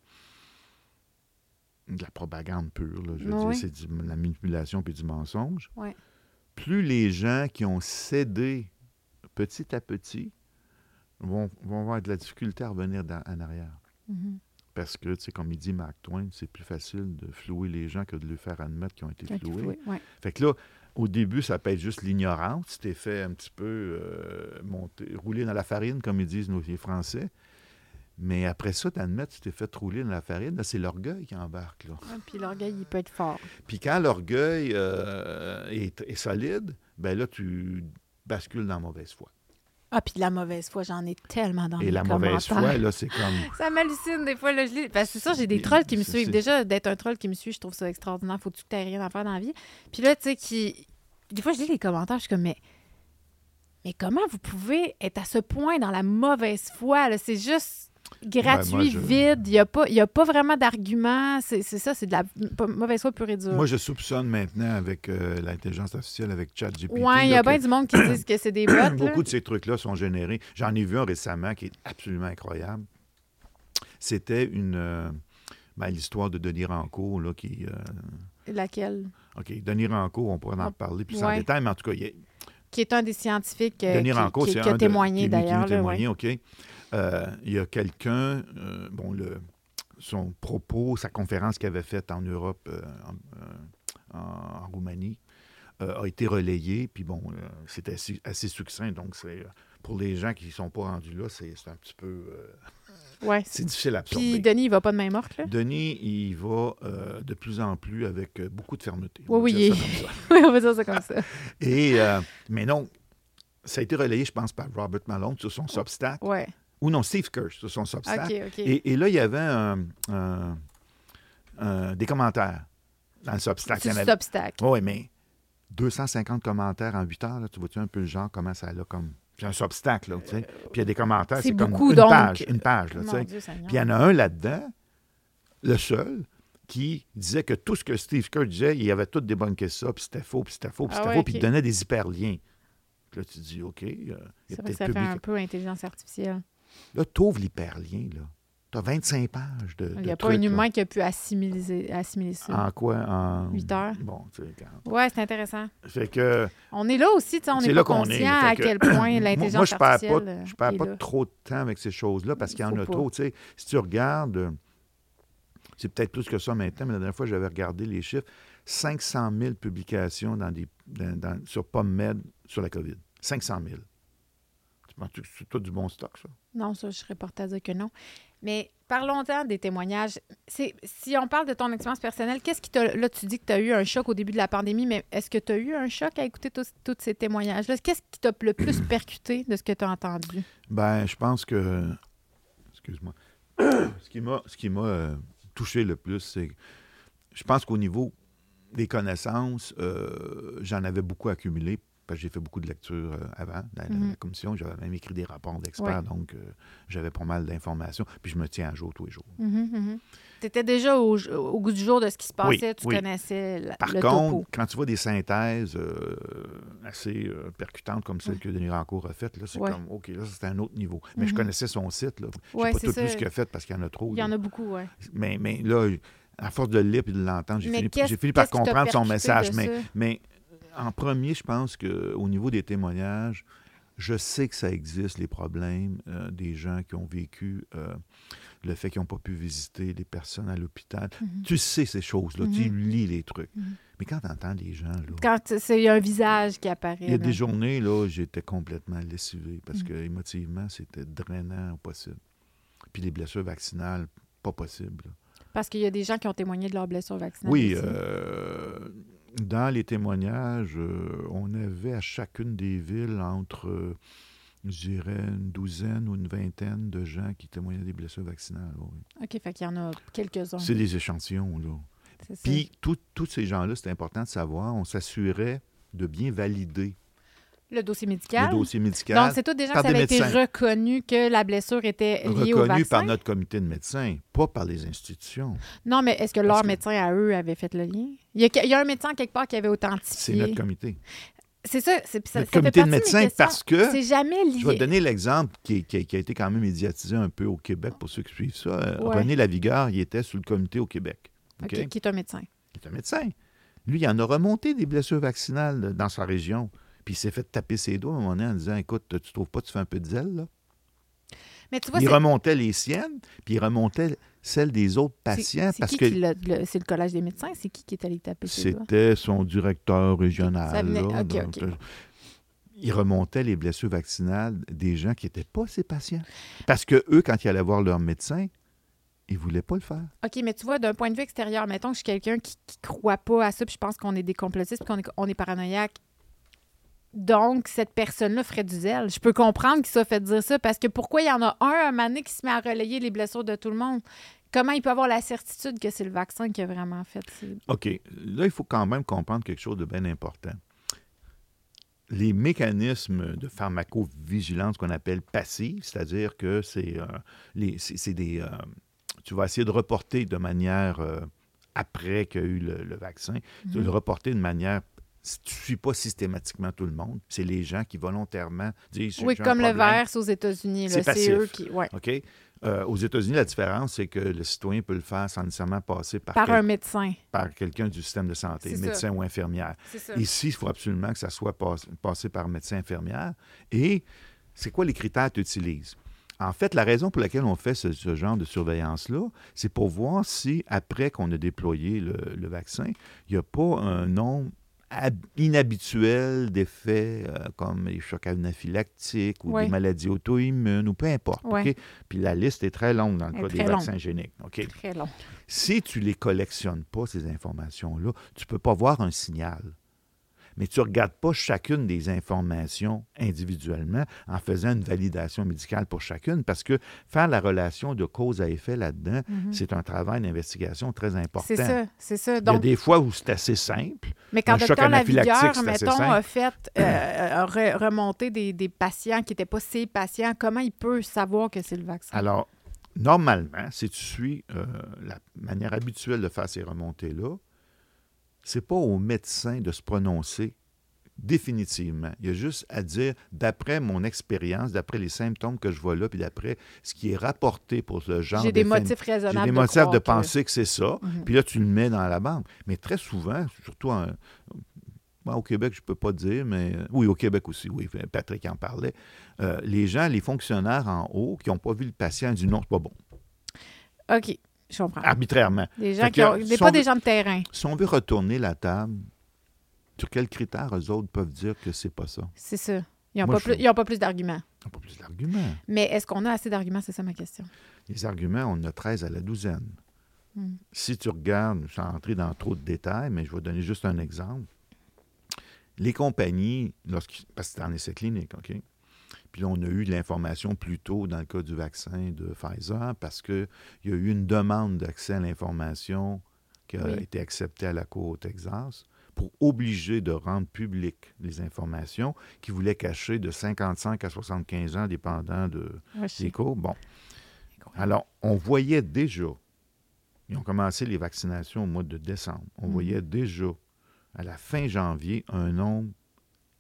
de la propagande pure, là, je veux Oui. dire, c'est de la manipulation puis du mensonge, plus les gens qui ont cédé petit à petit vont, vont avoir de la difficulté à revenir dans- en arrière. Mhm. Parce que, tu sais, comme il dit Mark Twain, c'est plus facile de flouer les gens que de leur faire admettre qu'ils ont été floués. ouais. Fait que là, au début, ça peut être juste l'ignorance. Tu t'es fait un petit peu euh, monter, rouler dans la farine, comme ils disent nos les Français. Mais après ça, t'admets, tu t'es fait rouler dans la farine. Là, c'est l'orgueil qui embarque. Là. Ouais, Puis l'orgueil, il peut être fort. Puis quand l'orgueil euh, est, est solide, ben là, tu bascules dans la mauvaise foi. Ah, puis la mauvaise foi, j'en ai tellement dans Et la mauvaise foi, là, c'est comme... Ça m'hallucine des fois. Là, je lis- Parce que c'est ça, j'ai des trolls qui me suivent. Déjà, d'être un troll qui me suit, je trouve ça extraordinaire. Faut que tu n'aies rien à faire dans la vie? Puis là, tu sais, qui. Des fois, je lis les commentaires, je suis comme, mais. Mais comment vous pouvez être à ce point dans la mauvaise foi? là? C'est juste gratuit, Ouais, moi, je- vide. Il n'y a, pas- il y a pas vraiment d'argument. C'est c'est ça, c'est de la mauvaise foi pure et dure. Moi, je soupçonne maintenant avec euh, l'intelligence artificielle, avec ChatGPT. ouais, il y a bien du monde qui disent que c'est des bots. Beaucoup de ces trucs-là sont générés. J'en ai vu un récemment qui est absolument incroyable. c'était une. euh, ben, l'histoire de Denis Rancourt, là, qui. euh, Laquelle? OK, Denis Rancourt, on pourrait en Ah, parler plus en détail, mais en tout cas, il Qui est un des scientifiques Denis qui, Rancourt, qui- qui a témoigné lui qui d'ailleurs. a témoigné, ouais. OK. Euh, il y a quelqu'un, euh, bon, le, son propos, sa conférence qu'il avait faite en Europe, euh, en, Roumanie, a été relayé, puis bon, c'était assez, assez succinct, donc c'est pour les gens qui ne sont pas rendus là, c'est c'est un petit peu... Ouais. c'est difficile à absorber. Puis Denis, il va pas de main morte, là? Denis, il va euh, de plus en plus avec beaucoup de fermeté. Oui, oui, il- oui, on va dire ça comme ça. Et, euh, mais non, ça a été relayé, je pense, par Robert Malone sur son Substack. Ouais. Ou non, Steve Kirsch sur son Substack. Et, et là, il y avait un- un- un- des commentaires dans le Substack. Y obstacle. Oui, mais 250 commentaires en 8 heures, là, tu vois-tu un peu le genre, comment ça a comme... C'est un Substack, là, tu sais. Puis il y a des commentaires, c'est comme une donc. page, une page, là, tu sais. Dieu. Puis il y en a un là-dedans, le seul, qui disait que tout ce que Steve Kerr disait, il avait tout débunké ça, puis c'était faux, puis c'était faux, puis Ah c'était ouais, faux, puis il donnait des hyperliens. Puis là, tu dis, OK, euh, y C'est vrai que ça fait un peu intelligence artificielle. Là, tu ouvres l'hyperlien, là. Tu as 25 pages de. Il n'y a pas trucs, un là. humain qui a pu assimiler, assimiler ça. En quoi? En... Huit heures. Bon, tu sais, quand- Ouais, c'est intéressant. Fait que. On est là aussi, tu sais, on là pas est, conscient à que- quel point l'intelligence moi, je perds artificielle pas, euh, je perds est pas trop de temps avec ces choses-là parce qu'il y en a pas. trop. Tu sais, si tu regardes, euh, c'est peut-être plus que ça maintenant, mais la dernière fois, j'avais regardé les chiffres 500 000 publications dans des, dans- dans- sur PubMed sur la COVID. 500 000. Tu penses que c'est tout du bon stock, ça? Non, ça, je serais portée à dire que non. Mais parlons-en des témoignages. Si on parle de ton expérience personnelle, qu'est-ce qui t'a. Là, tu dis que tu as eu un choc au début de la pandémie, mais est-ce que tu as eu un choc à écouter tous, ces témoignages-là? Qu'est-ce qui t'a le plus percuté de ce que tu as entendu? Ben, je pense que. Excuse-moi. ce qui m'a, ce qui m'a euh, touché le plus, c'est. Je pense qu'au niveau des connaissances, euh, j'en avais beaucoup accumulé parce que j'ai fait beaucoup de lectures euh, avant dans la, Mhm. la commission. J'avais même écrit des rapports d'experts, donc euh, j'avais pas mal d'informations. Puis je me tiens à jour tous les jours. Tu étais déjà au, au goût du jour de ce qui se Oui, passait, tu oui. connaissais la- Par le contre, topo. quand tu vois des synthèses euh, assez euh, percutantes comme celle Ouais. que Denis Rancourt a faite, c'est Ouais. comme, OK, là, c'est un autre niveau. Mais je Mhm. connaissais son site. Je sais pas c'est tout ça. lu ce qu'il a fait parce qu'il y en a trop. Il y là. en a beaucoup, oui. Mais, mais là, à force de le lire et de l'entendre, j'ai fini, par comprendre son message. mais en premier, je pense qu'au niveau des témoignages, je sais que ça existe, les problèmes euh, des gens qui ont vécu euh, le fait qu'ils n'ont pas pu visiter les personnes à l'hôpital. Mhm. Tu sais ces choses-là, tu Mhm. lis les trucs. Mhm. Mais quand tu entends les gens, là, Quand c'est- il y a un visage qui apparaît. il y a là. des journées, là, j'étais complètement lessivé parce que émotivement, c'était drainant au possible. Puis les blessures vaccinales, pas possible. là. Parce qu'il y a des gens qui ont témoigné de leur blessure vaccinale. Oui, euh, dans les témoignages, euh, on avait à chacune des villes entre, euh, je dirais, une douzaine ou une vingtaine de gens qui témoignaient des blessures vaccinales. oui. OK, fait qu'il y en a quelques-uns. C'est des échantillons, là. Puis, tous ces gens-là, c'est important de savoir, on s'assurait de bien valider le dossier médical. le dossier médical. Donc, c'est tous des gens qui avaient été reconnus que la blessure était liée au reconnu vaccin. par notre comité de médecins, pas par les institutions. Non, mais est-ce que Parce leur que- médecin à eux avait fait le lien? Il y a, il y a un médecin quelque part qui avait C'est authentifié. notre comité. C'est ça. c'est- ça- Notre ça fait comité de médecins, parce que- C'est jamais lié. Je vais te donner l'exemple qui, qui- qui a été quand même médiatisé un peu au Québec pour ceux qui suivent ça. Euh, Ouais. René Lavigueur, il était sous le comité au Québec. Qui est un médecin. Il est un médecin. Lui, il en a remonté des blessures vaccinales euh, dans sa région. Puis il s'est fait taper ses doigts à un moment donné en disant Écoute, tu trouves pas que tu fais un peu de zèle, là? Mais tu vois, Il remontait les siennes, puis il remontait celles des autres patients c'est parce qui que qui l'a- le- c'est le collège des médecins? C'est qui qui est allé taper ses doigts? c'était son directeur régional. Ça venait- là, OK, donc, OK. euh, Il remontait les blessures vaccinales des gens qui n'étaient pas ses patients. Parce que eux, quand ils allaient voir leur médecin, ils ne voulaient pas le faire. OK, mais tu vois, d'un point de vue extérieur, mettons que je suis quelqu'un qui ne croit pas à ça, puis je pense qu'on est des complotistes, puis qu'on est, on est paranoïaque. Donc, cette personne-là ferait du zèle. Je peux comprendre qu'il soit fait dire ça, parce que pourquoi il y en a un, un mané qui se met à relayer les blessures de tout le monde? Comment il peut avoir la certitude que c'est le vaccin qui a vraiment fait ça? OK. Là, il faut quand même comprendre quelque chose de bien important. Les mécanismes de pharmacovigilance qu'on appelle passifs, c'est-à-dire que c'est euh, les- c'est- c'est des. euh, tu vas essayer de reporter de manière euh, après qu'il y a eu le, le vaccin, vas le reporter de manière tu ne suis pas systématiquement tout le monde. C'est les gens qui volontairement disent Oui, comme le c'est aux États-Unis. C'est eux qui. ouais. OK? Euh, aux États-Unis, la différence, c'est que le citoyen peut le faire sans nécessairement passer par, Par quel- un médecin. par quelqu'un du système de santé, ça. médecin ou infirmière. C'est ça. Ici, il faut absolument que ça soit pas- passé par médecin infirmière. Et c'est quoi les critères que tu utilises? En fait, la raison pour laquelle on fait ce, ce genre de surveillance-là, c'est pour voir si, après qu'on a déployé le, le vaccin, il n'y a pas un nombre inhabituel d'effets euh, comme les chocs anaphylactiques ou Ouais. des maladies auto-immunes ou peu importe. Puis la liste est très longue dans le Elle cas des vaccins géniques. Très long. Si tu les collectionnes pas, ces informations-là, tu ne peux pas voir un signal. Mais tu ne regardes pas chacune des informations individuellement en faisant une validation médicale pour chacune, parce que faire la relation de cause à effet là-dedans, Mhm. c'est un travail d'investigation très important. C'est ça, c'est ça. Il y a des fois où c'est assez simple. mais quand un Docteur Lavigueur, mettons, a fait euh, remonter des, des patients qui n'étaient pas ses patients, comment il peut savoir que c'est le vaccin? Alors, normalement, si tu suis euh, la manière habituelle de faire ces remontées-là, c'est pas au médecin de se prononcer définitivement. Il y a juste à dire, d'après mon expérience, d'après les symptômes que je vois là, puis d'après ce qui est rapporté pour ce genre J'ai des motifs raisonnables. J'ai des de motifs de penser que c'est ça. Mhm. Puis là, tu le mets dans la banque. Mais très souvent, surtout en- moi, au Québec, je ne peux pas dire, mais euh, oui, au Québec aussi, oui, Patrick en parlait. Euh, les gens, les fonctionnaires en haut qui n'ont pas vu le patient disent non, c'est pas bon, OK, je comprends. arbitrairement. Des gens qui ont. des- si pas des gens de terrain. Si on veut retourner la table, sur quels critères eux autres peuvent dire que c'est pas ça? C'est ça. Ils n'ont pas, je ils pas plus d'arguments. On n'a pas plus d'arguments. Mais est-ce qu'on a assez d'arguments? C'est ça ma question. Les arguments, on en a 13 à la douzaine. Hmm. Si tu regardes, sans entrer dans trop de détails, mais je vais donner juste un exemple. Les compagnies, parce que c'est en essai clinique, OK? Puis là, on a eu de l'information plus tôt dans le cas du vaccin de Pfizer parce qu'il y a eu une demande d'accès à l'information qui a Oui. été acceptée à la Cour au Texas pour obliger de rendre publiques les informations qui voulaient cacher de 55 à 75 ans, dépendant de, des cours. Bon. Alors, on voyait déjà, ils ont commencé les vaccinations au mois de décembre, on Mhm. voyait déjà, à la fin janvier, un nombre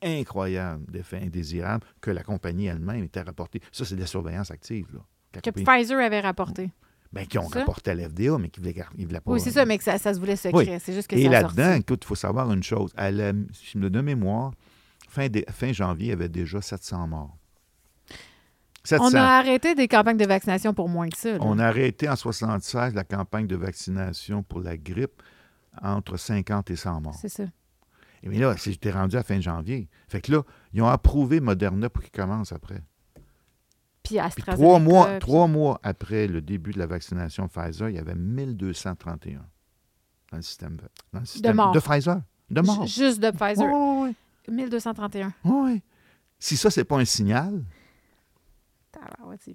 incroyable d'effets indésirables que la compagnie elle-même était rapportée. Ça, c'est de la surveillance active, là. Que Pfizer avait rapporté. ben, qui ont rapporté à l'FDA, mais qui ne voulaient, pas... Oui, c'est ça, mais que ça, ça se voulait secret. Oui. C'est juste que Et là-dedans, écoute, il faut savoir une chose. À la, si je me donne mémoire, fin, fin janvier, il y avait déjà 700 morts. 700. On a arrêté des campagnes de vaccination pour moins que ça. là. On a arrêté en 76 la campagne de vaccination pour la grippe entre 50 et 100 morts. C'est ça. Et mais là, j'étais rendu à fin janvier. Fait que là, ils ont approuvé Moderna pour qu'il commence après. Puis trois mois, puis- trois mois après le début de la vaccination Pfizer, il y avait 1231 dans le système, dans le système morts. de Pfizer. De morts. Ju- Juste de Pfizer. Oui, oui, 1231. oui. Si ça, c'est pas un signal.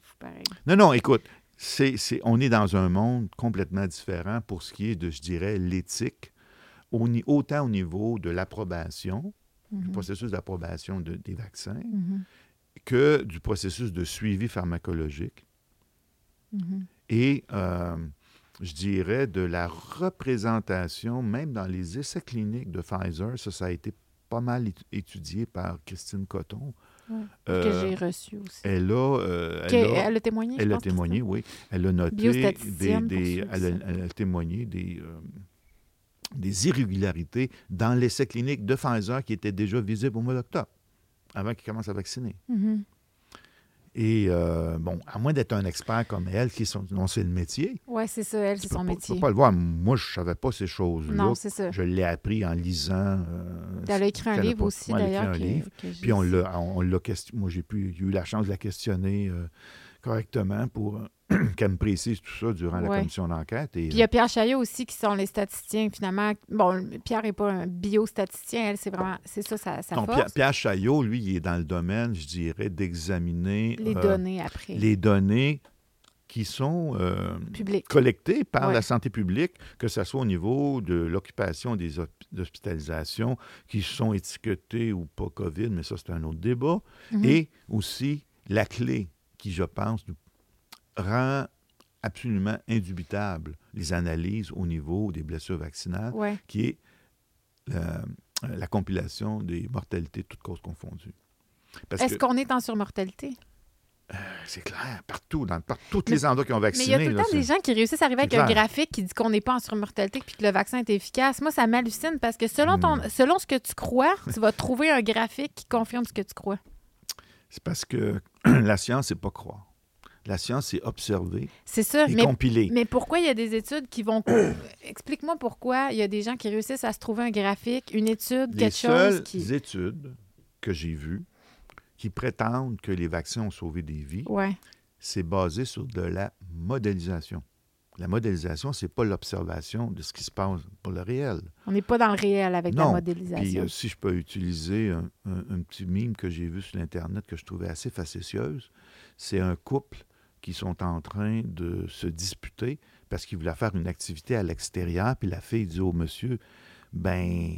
Fou pareil. Non, non, écoute, c'est- on est dans un monde complètement différent pour ce qui est de, je dirais, l'éthique, au autant au niveau de l'approbation, du Mhm. processus d'approbation de- des vaccins, Mhm. que du processus de suivi pharmacologique Mhm. et, euh, je dirais, de la représentation, même dans les essais cliniques de Pfizer, ça, ça a été pas mal étu- étudié par Christine Coton. Ouais. Euh, que j'ai reçu aussi. elle a, euh, elle Que- a- elle a témoigné, je Elle a pense, témoigné, oui. Elle a noté des, elle, a, elle a témoigné des, des irrégularités dans l'essai clinique de Pfizer qui étaient déjà visibles au mois d'octobre, avant qu'il commence à vacciner. Mhm. Et euh, bon, à moins d'être un expert comme elle, qui sont, non, c'est le métier. Ouais, c'est ça, elle, tu c'est son pas- Tu métier. peux pas le voir. Moi, je ne savais pas ces choses-là. Non, c'est ça. Je l'ai appris en lisant. euh, Elle a écrit un livre pas. aussi, d'ailleurs. Puis on l'a, on l'a question- Moi, j'ai pu, j'ai eu la chance de la questionner euh, correctement pour euh, qu'elle me précise tout ça durant la commission d'enquête. Et, Puis il y a Pierre Chaillot aussi qui sont les statisticiens, finalement. Bon, Pierre n'est pas un biostatisticien, elle, c'est vraiment, c'est ça, sa, sa non, force. Pierre, Pierre Chaillot, lui, il est dans le domaine, je dirais, d'examiner les euh, données après. les données qui sont euh, collectées par Ouais. la santé publique, que ce soit au niveau de l'occupation des hospitalisations qui sont étiquetées ou pas COVID, mais ça, c'est un autre débat. Mhm. Et aussi la clé qui, je pense, nous rend absolument indubitable les analyses au niveau des blessures vaccinales, Ouais. qui est euh, euh, la compilation des mortalités toutes causes confondues. Est-ce qu'on est en surmortalité? c'est clair, partout, dans tous les endroits qui ont Mais il y a vacciné. tout le là, temps des gens qui réussissent à arriver avec un graphique qui dit qu'on n'est pas en surmortalité puis que le vaccin est efficace. Moi, ça m'hallucine parce que selon, ton, Hmm. selon ce que tu crois, tu vas trouver un graphique qui confirme ce que tu crois. C'est parce que la science, c'est pas croire. La science, c'est observer C'est ça. et Mais, compiler. mais pourquoi il y a des études qui vont. Explique-moi pourquoi il y a des gens qui réussissent à se trouver un graphique, une étude, Les quelque chose qui. études que j'ai vues qui prétendent que les vaccins ont sauvé des vies, Ouais. c'est basé sur de la modélisation. La modélisation, c'est pas l'observation de ce qui se passe pour le réel. On n'est pas dans le réel avec la modélisation. Puis euh, si je peux utiliser un, un- un petit mime que j'ai vu sur l'Internet que je trouvais assez facétieuse, c'est un couple qui sont en train de se disputer parce qu'ils voulaient faire une activité à l'extérieur, puis la fille dit au monsieur, ben,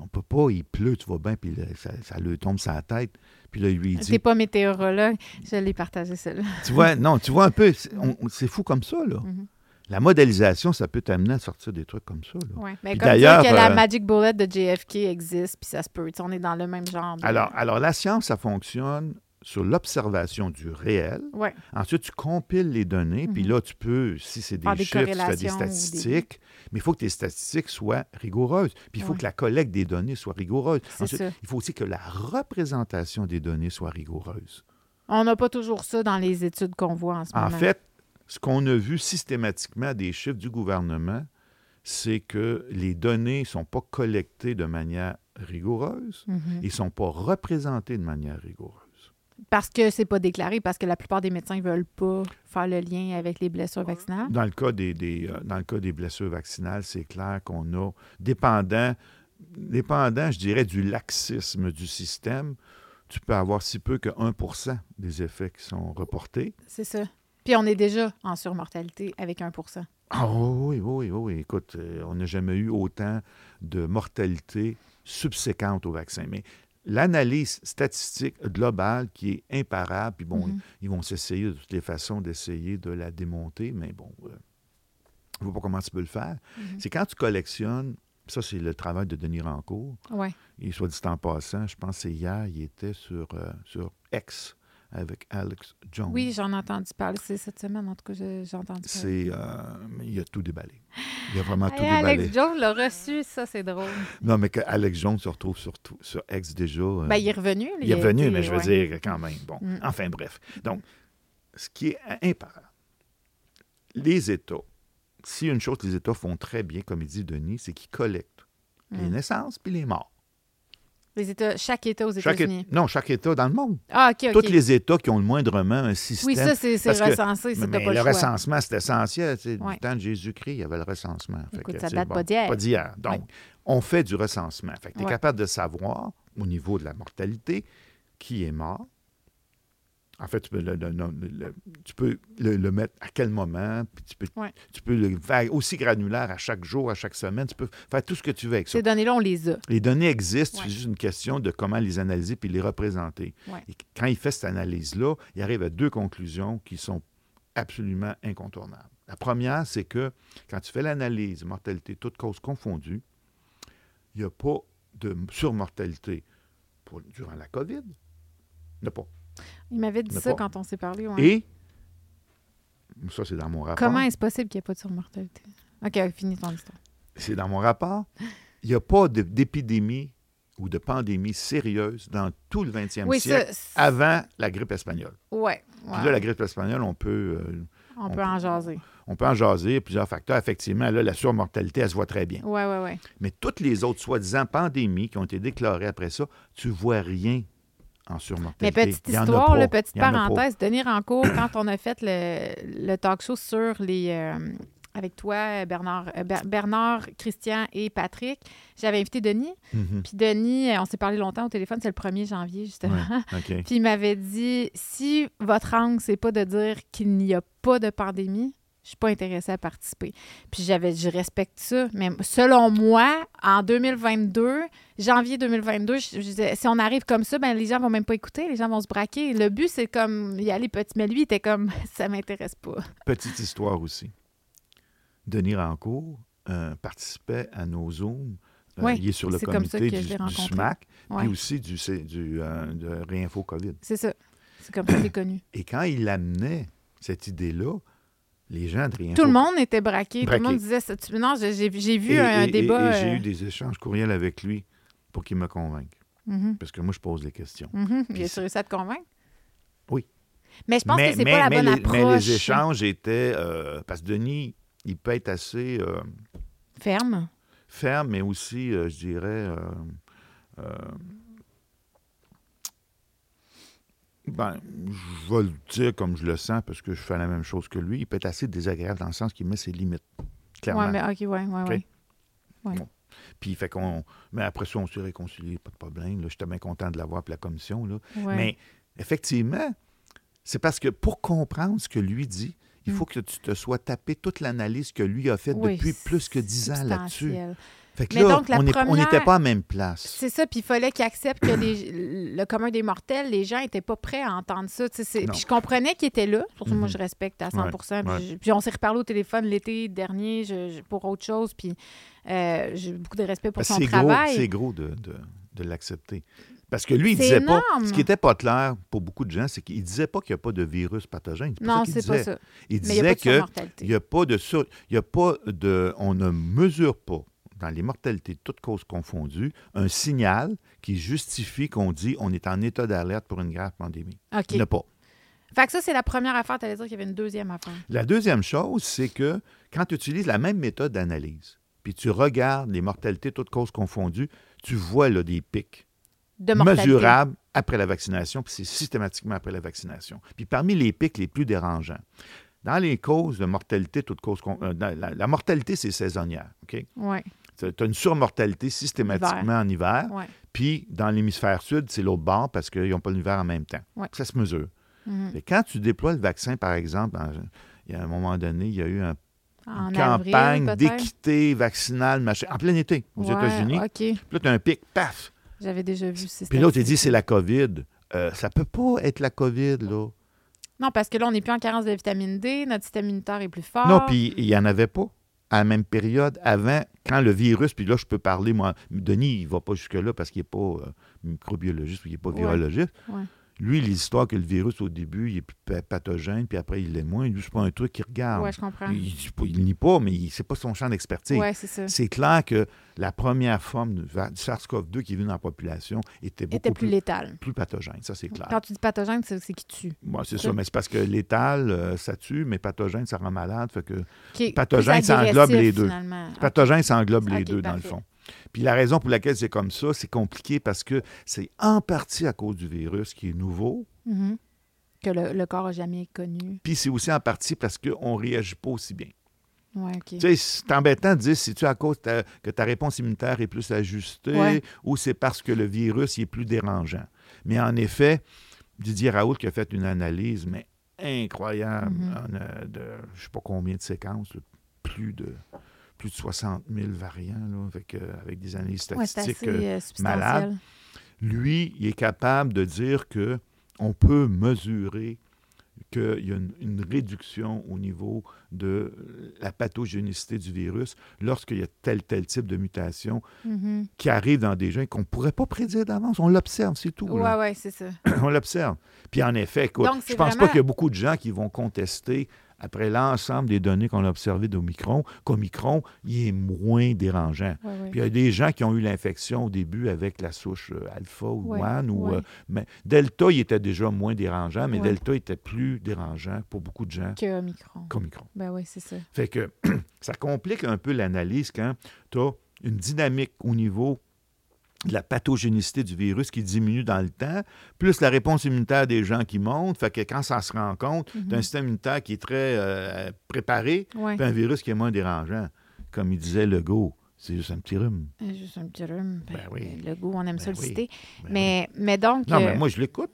on peut pas, il pleut, tu vois bien, puis là, ça, ça lui tombe sur la tête. Puis là, il lui T'es dit, pas météorologue. Je l'ai partagé, celle-là. tu vois, non, tu vois un peu, c'est fou comme ça, là. Mhm. La modélisation, ça peut t'amener à sortir des trucs comme ça. Ouais. Mais comme dire d'ailleurs, que la euh, Magic Bullet de JFK existe, puis ça se peut. Tu sais, On est dans le même genre. de- Alors, alors, la science, ça fonctionne sur l'observation du réel. Ouais. Ensuite, tu compiles les données, puis Mhm. là, tu peux, si c'est des chiffres, tu fais des statistiques, mais il faut que tes statistiques soient rigoureuses. Puis il faut Ouais. que la collecte des données soit rigoureuse. Ensuite, ça. il faut aussi que la représentation des données soit rigoureuse. On n'a pas toujours ça dans les études qu'on voit en ce En moment. fait, ce qu'on a vu systématiquement des chiffres du gouvernement, c'est que les données ne sont pas collectées de manière rigoureuse Mhm. et ne sont pas représentées de manière rigoureuse. Parce que c'est pas déclaré, parce que la plupart des médecins ne veulent pas faire le lien avec les blessures vaccinales. Dans le cas des, des, euh, dans le cas des blessures vaccinales, c'est clair qu'on a, dépendant, dépendant, je dirais, du laxisme du système, tu peux avoir si peu que 1% des effets qui sont reportés. C'est ça. Puis on est déjà en surmortalité avec 1% Ah oui, oui, oui, oui. Écoute, euh, on n'a jamais eu autant de mortalité subséquente au vaccin. Mais l'analyse statistique globale qui est imparable, puis bon, Mhm. ils vont s'essayer de toutes les façons d'essayer de la démonter, mais bon, euh, je ne vois pas comment tu peux le faire. Mhm. C'est quand tu collectionnes, ça c'est le travail de Denis Rancourt, Ouais. et soit dit en passant, je pense que c'est hier, il était sur, euh, sur X avec Alex Jones. Oui, j'en ai entendu parler. C'est cette semaine, en tout cas, j'ai entendu parler. C'est, euh, il a tout déballé. Il a vraiment tout déballé. Alex Jones l'a reçu, ça, c'est drôle. Non, mais que Alex Jones se retrouve sur, tout- sur X déjà. euh, Ben, il est revenu. il est a revenu, été- mais je veux ouais. dire quand même. Bon, Mm. enfin bref. Donc, ce qui est imparable, les États, si une chose que les États font très bien, comme il dit Denis, c'est qu'ils collectent les Mm. naissances puis les morts. Les États, chaque État aux États-Unis. État- non, chaque État dans le monde. Ah, OK, OK. Tous les États qui ont le moindrement un système. Oui, ça, c'est que- recensé. Mais t'as pas le le choix. recensement, c'est essentiel. tu sais, Ouais. Du temps de Jésus-Christ, il y avait le recensement. Fait Écoute, que, ça date bon, pas d'hier. Pas d'hier. Donc, Ouais. on fait du recensement. Fait que tu es Ouais. capable de savoir, au niveau de la mortalité, qui est mort. En fait, tu peux le, le- le- le- tu peux le, le mettre à quel moment, puis tu peux, Ouais. tu peux le faire aussi granulaire à chaque jour, à chaque semaine. Tu peux faire tout ce que tu veux avec ça. Ces données-là, on les a. Les données existent, Ouais. c'est juste une question de comment les analyser puis les représenter. Ouais. Et quand il fait cette analyse-là, il arrive à deux conclusions qui sont absolument incontournables. La première, c'est que quand tu fais l'analyse mortalité, toutes causes confondues, il n'y a pas de surmortalité pour, durant la COVID. Il n'y a pas. Il m'avait dit ça pas. quand on s'est parlé. ouais. Et, ça c'est dans mon rapport, Comment est-ce possible qu'il n'y ait pas de surmortalité? OK, finis ton histoire. c'est dans mon rapport, il n'y a pas d'épidémie ou de pandémie sérieuse dans tout le 20e Oui, siècle ça. avant la grippe espagnole. Ouais. Puis ouais. là, la grippe espagnole, on peut, euh, on, on peut en jaser. on peut en jaser, plusieurs facteurs. Effectivement, là, la surmortalité, elle se voit très bien. Ouais, ouais, ouais. Mais toutes les autres soi-disant pandémies qui ont été déclarées après ça, tu vois rien en Mais petite histoire, là, petite parenthèse, Denis Rancourt, quand on a fait le, le talk show sur les. euh, avec toi, Bernard, euh, Ber- Bernard, Christian et Patrick, j'avais invité Denis. Mhm. Puis Denis, euh, on s'est parlé longtemps au téléphone, c'est le 1er janvier, justement. Ouais. Puis il m'avait dit si votre angle, c'est pas de dire qu'il n'y a pas de pandémie, je suis pas intéressée à participer. Puis j'avais je respecte ça, mais selon moi, en 2022, janvier 2022, je, je disais, si on arrive comme ça, ben les gens vont même pas écouter, les gens vont se braquer. Le but c'est comme y aller petit, mais lui il était comme ça m'intéresse pas. Petite histoire aussi. Denis Rancourt euh, participait à nos Zooms Euh, Oui, il est sur le c'est comme ça comité que du, du. SMAC, Ouais. puis aussi du, du euh, de Réinfo COVID. C'est ça. C'est comme ça qu'il est connu. Et quand il amenait cette idée-là, les gens de Réinfo Tout le monde était braqué. Tout le monde disait ça. Tu- Non, j'ai vu Et- un et- débat. et j'ai euh, eu des échanges courriels avec lui pour qu'il me convainque. mhm, Parce que moi, je pose les questions. mhm. Puis Il a c'est- réussi à te convaincre? Oui. Mais je pense mais, que c'est pas la mais bonne les, approche. mais les échanges étaient... euh, parce que Denis, il peut être assez euh, Ferme. ferme, mais aussi, euh, je dirais... euh, euh, ben, je vais le dire comme je le sens parce que je fais la même chose que lui. Il peut être assez désagréable dans le sens qu'il met ses limites. Clairement. Ouais, mais OK, ouais, ouais, OK? ouais. Puis fait qu'on. Mais après ça, on s'est réconcilié, pas de problème. là. J'étais bien content de l'avoir pour la commission. Là. ouais. Mais effectivement, c'est parce que pour comprendre ce que lui dit, il Mm. faut que tu te sois tapé toute l'analyse que lui a faite Oui, depuis plus que dix ans là-dessus. Fait que Mais là, donc, la on n'était pas à même place. C'est ça, puis il fallait qu'il accepte que les- le commun des mortels, les gens n'étaient pas prêts à entendre ça. Puis je comprenais qu'il était là. Surtout, moi, Mhm. je respecte à 100 puis, ouais. je- puis on s'est reparlé au téléphone l'été dernier je- pour autre chose. Puis euh, j'ai beaucoup de respect pour que son c'est gros, travail. c'est gros de, de- de l'accepter. Parce que lui, il disait pas. Ce qui n'était pas clair pour beaucoup de gens, c'est qu'il disait pas qu'il n'y a pas de virus pathogène. Non, qu'il c'est pas ça. Il disait pas de que surmortalité. Il n'y a pas de sur- il y a pas de. On ne mesure pas, dans les mortalités, toutes causes confondues, un signal qui justifie qu'on dit on est en état d'alerte pour une grave pandémie. OK. Il n'y pas. Fait que ça, c'est la première affaire. Tu allais dire qu'il y avait une deuxième affaire. La deuxième chose, c'est que quand tu utilises la même méthode d'analyse, puis tu regardes les mortalités, toutes causes confondues, tu vois là, des pics De mortalité. mesurables après la vaccination, puis c'est systématiquement après la vaccination. Puis parmi les pics les plus dérangeants, dans les causes de mortalité, toutes causes con- euh, la, la mortalité, c'est saisonnière. OK? Oui, Tu as une surmortalité systématiquement en hiver. Puis, dans l'hémisphère sud, c'est l'autre bord parce qu'ils n'ont pas l'hiver en même temps. Ouais. Ça se mesure. Mais quand tu déploies le vaccin, par exemple, il y a un moment donné, il y a eu un- une campagne d'équité vaccinale, machin, en plein été, aux Ouais, États-Unis. OK. Puis là, tu as un pic, paf! J'avais déjà vu. Puis l'autre, il dit c'est la COVID. Euh, ça peut pas être la COVID, là. Non, parce que là, on n'est plus en carence de vitamine D. Notre système immunitaire est plus fort. Non, puis il n'y en avait pas à la même période avant, quand le virus, puis là, je peux parler, moi, Denis, il ne va pas jusque-là parce qu'il n'est pas euh, microbiologiste ou il n'est pas Ouais. virologiste. Ouais. Lui, l'histoire que le virus, au début, il est pathogène, puis après, il l'est moins. Lui, c'est pas un truc qu'il regarde. Oui, je comprends. il, il nie pas, mais c'est pas son champ d'expertise. Oui, c'est ça. C'est clair que la première forme du va- du SARS-CoV-2 qui est venue dans la population était beaucoup était plus plus, létal. plus pathogène, ça c'est clair. Quand tu dis pathogène, c'est qui tue. Moi, c'est ça, mais c'est parce que létal, euh, ça tue, mais pathogène, ça rend malade. Fait que Pathogène, ça englobe les deux. pathogène, ça englobe les deux, dans le fond. Puis la raison pour laquelle c'est comme ça, c'est compliqué parce que c'est en partie à cause du virus qui est nouveau, Mhm. Que le, le corps n'a jamais connu. puis c'est aussi en partie parce qu'on ne réagit pas aussi bien. Tu sais, c'est embêtant de dire si tu à cause ta- que ta réponse immunitaire est plus ajustée Ouais. ou c'est parce que le virus il est plus dérangeant? Mais en effet, Didier Raoult qui a fait une analyse, mais incroyable, Mhm. en, euh, de je ne sais pas combien de séquences, plus de plus de 60 000 variants, là, avec, euh, avec des analyses Ouais, statistiques. assez euh, euh, substantiel. lui, il est capable de dire que on peut mesurer qu'il y a une, une réduction au niveau de la pathogénicité du virus lorsqu'il y a tel tel type de mutation Mhm. qui arrive dans des gens qu'on ne pourrait pas prédire d'avance. On l'observe, c'est tout. Ouais, là. ouais, c'est ça. On l'observe. Puis en effet, écoute, Donc, je c'est pense vraiment- pas qu'il y a beaucoup de gens qui vont contester après l'ensemble des données qu'on a observées d'Omicron, qu'Omicron, il est moins dérangeant. Puis il y a des gens qui ont eu l'infection au début avec la souche euh, alpha ou one. Ou, euh, mais Delta, il était déjà moins dérangeant, mais. Delta était plus dérangeant pour beaucoup de gens Que Omicron. qu'Omicron. Ben oui, c'est ça. Fait que ça complique un peu l'analyse quand tu as une dynamique au niveau de la pathogénicité du virus qui diminue dans le temps, plus la réponse immunitaire des gens qui monte. Fait que quand ça se rend compte, tu as un Mhm. système immunitaire qui est très euh, préparé, Ouais. puis un virus qui est moins dérangeant. Comme il disait Legault, c'est juste un petit rhume. Euh, Juste un petit rhume. Ben, Ben oui. Le goût, on aime Ben ça le oui. citer. Ben mais, mais donc, Non, euh, mais moi, je l'écoute.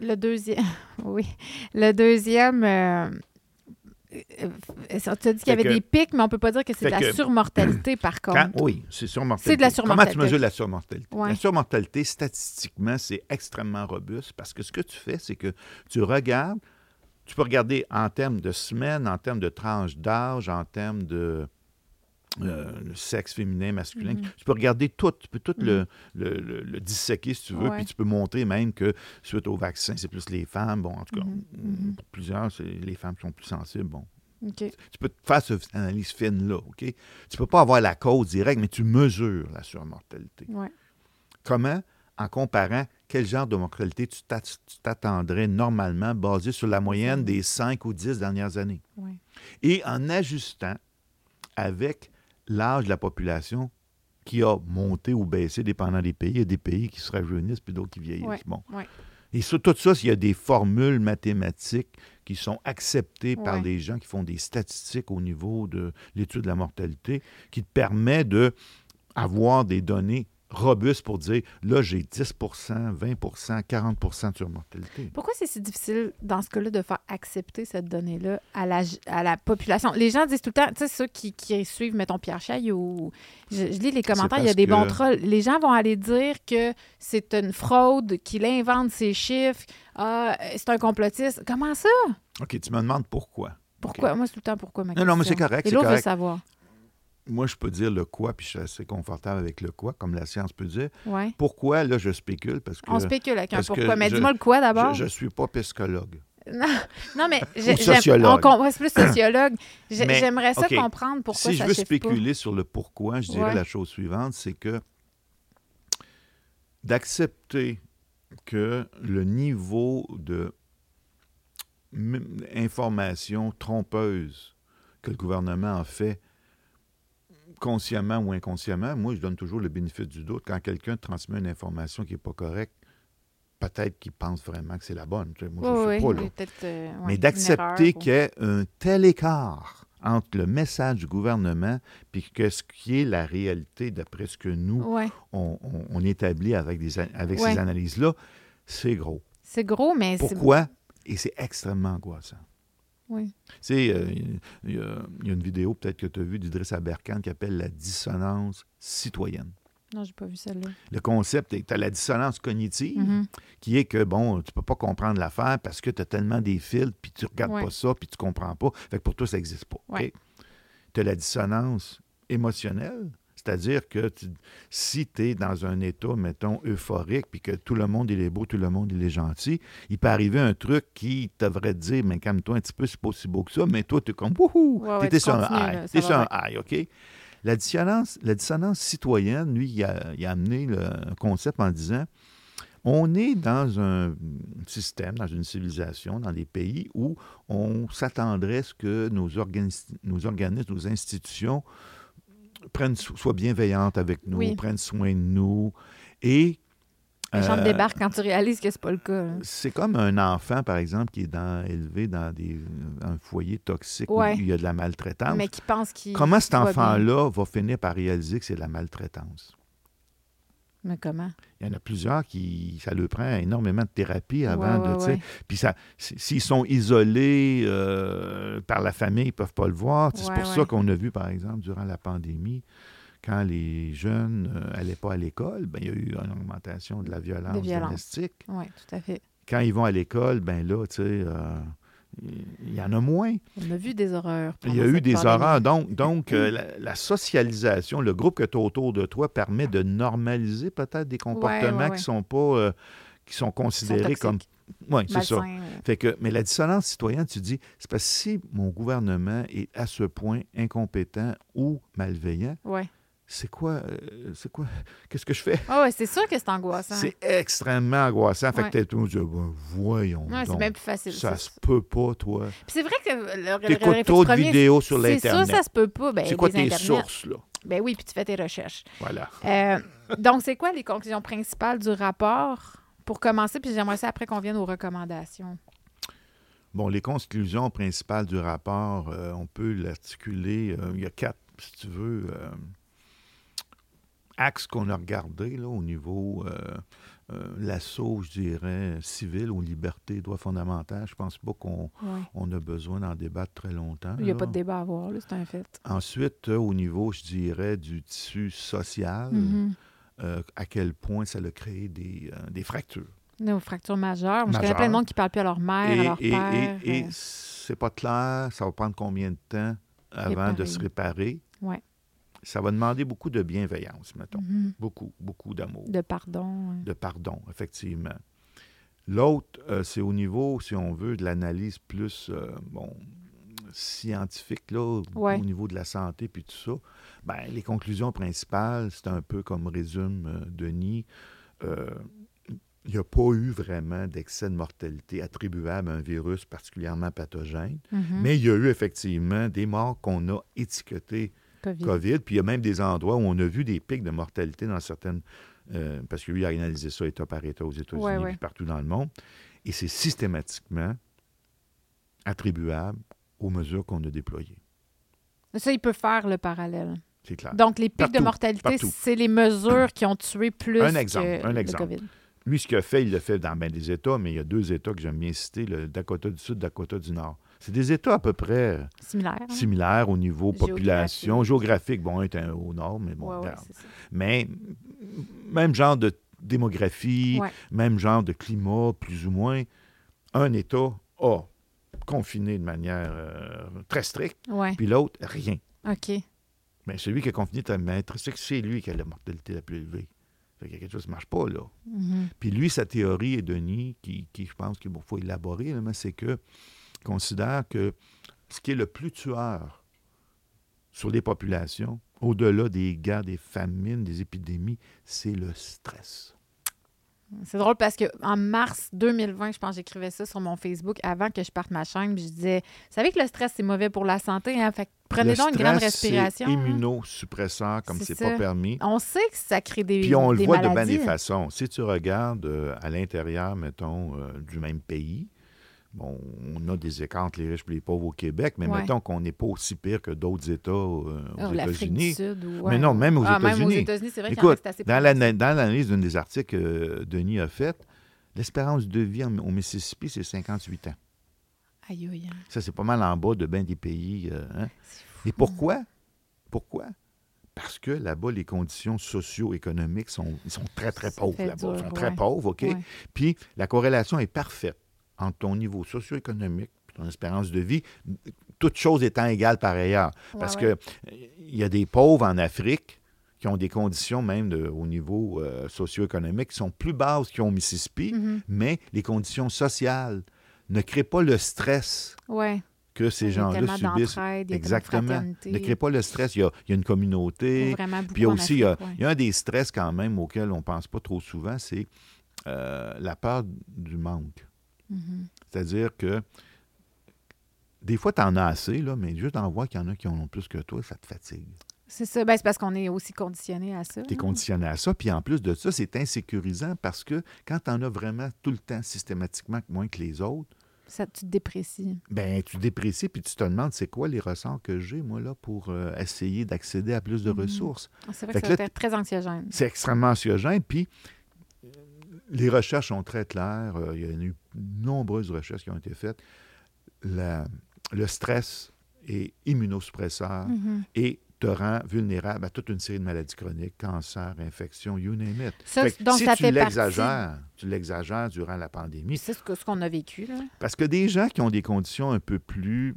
le deuxième. oui. Le deuxième. euh, euh, euh, tu as dit qu'il y avait que- des pics, mais on peut pas dire que c'est de la que- surmortalité, par contre. Quand- oui, c'est surmortalité. C'est de la Comment surmortalité. tu mesures la surmortalité? Ouais. La surmortalité, statistiquement, c'est extrêmement robuste parce que ce que tu fais, c'est que tu regardes, tu peux regarder en termes de semaines, en termes de tranches d'âge, en termes de, euh, le sexe féminin, masculin. Mhm. Tu peux regarder tout, tu peux tout le, Mhm. le, le- le disséquer si tu veux, Ouais. puis tu peux montrer même que suite au vaccin, c'est plus les femmes. Bon, en tout cas, Mhm, mhm. pour plusieurs, c'est les femmes qui sont plus sensibles. Bon, tu peux faire cette analyse fine-là, OK? Tu peux pas avoir la cause directe, mais tu mesures la surmortalité. Ouais. Comment? En comparant quel genre de mortalité tu t'at- tu t'attendrais normalement basé sur la moyenne des 5 ou 10 dernières années? Ouais. Et en ajustant avec l'âge de la population qui a monté ou baissé dépendant des pays. Il y a des pays qui se rajeunissent puis d'autres qui vieillissent. Ouais, Bon. ouais. Et sur tout ça, il y a des formules mathématiques qui sont acceptées par des gens qui font des statistiques au niveau de l'étude de la mortalité, qui te permet de avoir des données robustes pour dire, là, j'ai 10 20 40 de surmortalité. Pourquoi c'est si difficile, dans ce cas-là, de faire accepter cette donnée-là à la, à la population? Les gens disent tout le temps, tu sais, ceux qui, qui suivent, mettons, Pierre ou je, je lis les commentaires, il y a des bons trolls. Les gens vont aller dire que c'est une fraude, qu'il invente ses chiffres, ah, c'est un complotiste. Comment ça? OK, tu me demandes pourquoi. Pourquoi? Moi, c'est tout le temps pourquoi ma Non, non, mais c'est correct, Et c'est l'autre veut correct. savoir. Moi, je peux dire le quoi, puis je suis assez confortable avec le quoi, comme la science peut dire. Ouais. Pourquoi, là, je spécule, parce que On spécule avec un pourquoi. Mais dis-moi le quoi d'abord. je ne suis pas psychologue. Non, non, mais on com- ouais, c'est plus sociologue. J'aimerais ça comprendre pourquoi si ça je veux pas. spéculer sur le pourquoi, je dirais Ouais. la chose suivante, c'est que d'accepter que le niveau de information trompeuse que le gouvernement en fait, consciemment ou inconsciemment, moi, je donne toujours le bénéfice du doute. Quand quelqu'un transmet une information qui n'est pas correcte, peut-être qu'il pense vraiment que c'est la bonne. Tu sais, Moi, je ne Oui, sais oui, pas. là. peut-être, euh, ouais, Mais une d'accepter qu'il y ait un tel écart entre le message du gouvernement puis que ce qui est la réalité d'après ce que nous, Ouais, on, on- on établit avec, des, an- avec Ouais. ces analyses-là, c'est gros. c'est gros, mais c'est... Pourquoi? Et c'est extrêmement angoissant. Oui. Tu sais, euh, il y, a- il y a une vidéo peut-être que tu as vue d'Idriss Aberkan qui appelle la dissonance citoyenne. Non, j'ai pas vu celle-là. Le concept, tu as la dissonance cognitive, Mhm. qui est que, bon, tu peux pas comprendre l'affaire parce que tu as tellement des fils, puis tu regardes Ouais. pas ça, puis tu comprends pas. Fait que pour toi, ça n'existe pas. Ouais. Tu as la dissonance émotionnelle, c'est-à-dire que tu- si tu es dans un état, mettons, euphorique, puis que tout le monde, il est beau, tout le monde, il est gentil, il peut arriver un truc qui devrait te dire, mais calme-toi un petit peu, c'est pas aussi beau que ça, mais toi, tu es comme, wouhou, Ouais, ouais, t'étais tu sur un high. va sur un high, OK? La dissonance, la dissonance citoyenne, lui, il a, il a amené le un concept en disant on est dans un système, dans une civilisation, dans des pays où on s'attendrait à ce que nos, organis- nos organismes, nos institutions prennent, so- soient bienveillantes avec nous, Oui. prennent soin de nous. Et Les gens euh, débarquent quand tu réalises que c'est pas le cas. là. c'est comme un enfant, par exemple, qui est dans, élevé dans des, un foyer toxique Ouais. où il y a de la maltraitance. Mais qui pense qu'il... Comment cet enfant-là va finir par réaliser que c'est de la maltraitance? Mais comment? Il y en a plusieurs qui, ça leur prend énormément de thérapie avant Ouais, de, ouais, puis ça, s'ils sont isolés euh, par la famille, ils ne peuvent pas le voir. C'est pour ça qu'on a vu, par exemple, durant la pandémie, quand les jeunes n'allaient pas à l'école, ben, il y a eu une augmentation de la violence. domestique. Oui, tout à fait. Quand ils vont à l'école, ben là, tu sais, euh, il y en a moins. On a vu des horreurs. Il y a eu des pandémie. horreurs. Donc, donc euh, la, la socialisation, le groupe que tu as autour de toi permet de normaliser peut-être des comportements ouais, ouais. qui sont pas euh, qui sont considérés comme. Oui, c'est ça. Fait que, mais la dissonance citoyenne, tu dis, c'est parce que si mon gouvernement est à ce point incompétent ou malveillant, Ouais. C'est quoi, euh, c'est quoi, qu'est-ce que je fais? Ah ouais, c'est sûr que c'est angoissant. C'est extrêmement angoissant. Fait Ouais. que t'es tout, dis, Ben, voyons Ouais, c'est bien plus facile. ça se peut pas, toi. Puis c'est vrai que le, le, le T'écoutes trop de vidéos sur C'est sûr, l'Internet. ça se peut pas. Ben, c'est quoi tes Internet. sources, là? Ben oui, puis tu fais tes recherches. Voilà. Euh, donc, c'est quoi les conclusions principales du rapport? Pour commencer, puis j'aimerais ça après qu'on vienne aux recommandations. Bon, les conclusions principales du rapport, euh, on peut l'articuler. il y a quatre, si tu veux, axes qu'on a regardés là, au niveau euh, euh, l'assaut, je dirais, civil aux libertés et droits fondamentaux. Je pense pas qu'on Ouais. on a besoin d'en débattre très longtemps. Il n'y a là. pas de débat à avoir, c'est un fait. Ensuite, euh, au niveau, je dirais, du tissu social, Mhm. euh, à quel point ça a créé des, des fractures. Nos fractures majeures. Moi, je connais plein de monde qui ne parle plus à leur mère, à leur et, père. et, et euh, c'est pas clair, ça va prendre combien de temps avant de se Réparer. réparer. Ouais. Ça va demander beaucoup de bienveillance, mettons. Mhm. Beaucoup, beaucoup d'amour, De pardon. de pardon, effectivement. L'autre, euh, c'est au niveau, si on veut, de l'analyse plus, euh, bon, scientifique, là, au- Ouais. au niveau de la santé, puis tout ça. Ben, les conclusions principales, c'est un peu comme résume euh, Denis. il n'y a pas eu vraiment d'excès de mortalité attribuable à un virus particulièrement pathogène, Mhm. mais il y a eu effectivement des morts qu'on a étiquetées COVID. COVID, puis il y a même des endroits où on a vu des pics de mortalité dans certaines... euh, parce que lui, il a analysé ça État par État aux États-Unis Ouais, ouais. puis partout dans le monde. Et c'est systématiquement attribuable aux mesures qu'on a déployées. Ça, il peut faire le parallèle. C'est clair. Donc, les pics de mortalité, c'est les mesures qui ont tué plus Un exemple, que un le exemple. COVID. Lui, ce qu'il a fait, il l'a fait dans bien des États, mais il y a deux États que j'aime bien citer, le Dakota du Sud, Dakota du Nord. C'est des États à peu près euh, Similaire. hein? similaires au niveau population, Géographique. Bon, un est un- au nord, mais bon, Ouais, ouais. Mais même genre de démographie, Ouais. même genre de climat, plus ou moins, un État a confiné de manière euh, très stricte, puis l'autre, rien. OK. Mais celui qui a confiné de manière très stricte, c'est lui qui a la mortalité la plus élevée. Fait qu'il y a quelque chose qui ne marche pas, là. Mhm. Puis lui, sa théorie, et Denis, qui, qui, je pense qu'il faut élaborer, c'est que considère que ce qui est le plus tueur sur les populations, au-delà des guerres, des famines, des épidémies, c'est le stress. C'est drôle parce que en mars 2020, je pense que j'écrivais ça sur mon Facebook avant que je parte ma chaîne. puis Je disais, vous savez que le stress, c'est mauvais pour la santé. Hein? Fait que prenez le donc une grande stress, respiration. Hein? immunosuppresseur, comme C'est pas permis. On sait que ça crée des Puis on le voit de bien des façons. Si tu regardes euh, à l'intérieur, mettons, euh, du même pays, bon, on a des écarts entre les riches et les pauvres au Québec, mais Ouais. mettons qu'on n'est pas aussi pire que d'autres États euh, aux Oh, États-Unis. Mais non, même aux Ah, États-Unis. C'est vrai en Écoute, assez dans la- l'analyse d'un des articles que Denis a fait, l'espérance de vie en- au Mississippi, c'est 58 ans. Aïe, aïe, aïe. Ça, c'est pas mal en bas de bien des pays. euh, hein. Et pourquoi? Pourquoi? Parce que là-bas, les conditions socio-économiques sont, sont très, très pauvres là-bas. Sont très pauvres, OK? Puis la corrélation est parfaite entre ton niveau socio-économique et ton espérance de vie, toutes choses étant égales par ailleurs. Parce Ouais, que euh, il y a des pauvres en Afrique qui ont des conditions même de- au niveau euh, socio-économique qui sont plus basses qu'au Mississippi, Mhm. mais les conditions sociales ne créent pas le stress Ouais. que ces gens-là subissent. Exactement. Ne crée pas le stress. Il y a, il y a une communauté. Puis il y a aussi, il y a, Afrique, ouais. il y a un des stress quand même auquel on ne pense pas trop souvent, c'est euh, la peur du manque. Mhm. C'est-à-dire que des fois, tu en as assez, là, mais juste d'en voir qu'il y en a qui en ont plus que toi, ça te fatigue. C'est ça. Ben, c'est parce qu'on est aussi conditionné à ça. Tu es conditionné à ça. Puis en plus de ça, c'est insécurisant parce que quand tu en as vraiment tout le temps, systématiquement, moins que les autres, Ça, tu te déprécies. ben tu déprécies puis tu te demandes c'est quoi les ressorts que j'ai, moi, là, pour euh, essayer d'accéder à plus de Mhm. ressources? Ah, C'est vrai Fait que que ça là, va être très anxiogène. C'est extrêmement anxiogène. Puis les recherches sont très claires. Euh, il y a eu de nombreuses recherches qui ont été faites. La- le stress est immunosuppresseur Mhm. et te rend vulnérable à toute une série de maladies chroniques, cancer, infections, you name it. Ça, Fait donc, si ça tu l'exagères, tu l'exagères durant la pandémie. C'est ce qu'on a vécu. Là. Parce que des gens qui ont des conditions un peu plus.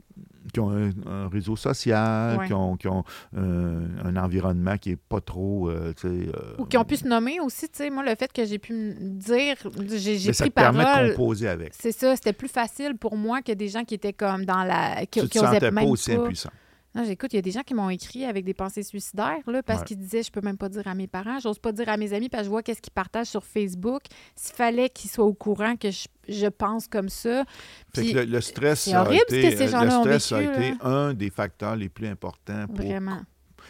Qui ont un, un réseau social, Ouais. qui ont, qui ont, euh, un environnement qui n'est pas trop. euh, euh, Ou qui ont pu se nommer aussi. Tu sais, moi, le fait que j'ai pu me dire, j'ai ça pris te permet de composer avec. C'est ça, c'était plus facile pour moi que des gens qui étaient comme dans la. qui, tu qui te sentais pas aussi pas. impuissant. J'écoute, il y a des gens qui m'ont écrit avec des pensées suicidaires là, parce Ouais. qu'ils disaient je peux même pas dire à mes parents, j'ose pas dire à mes amis parce que je vois qu'est-ce qu'ils partagent sur Facebook. S'il fallait qu'ils soient au courant que je, je pense comme ça. Fait Puis, que le, le stress, c'est a horrible été, ce que ces euh, gens-là ont le stress vécu, a été là. un des facteurs les plus importants pour. vraiment.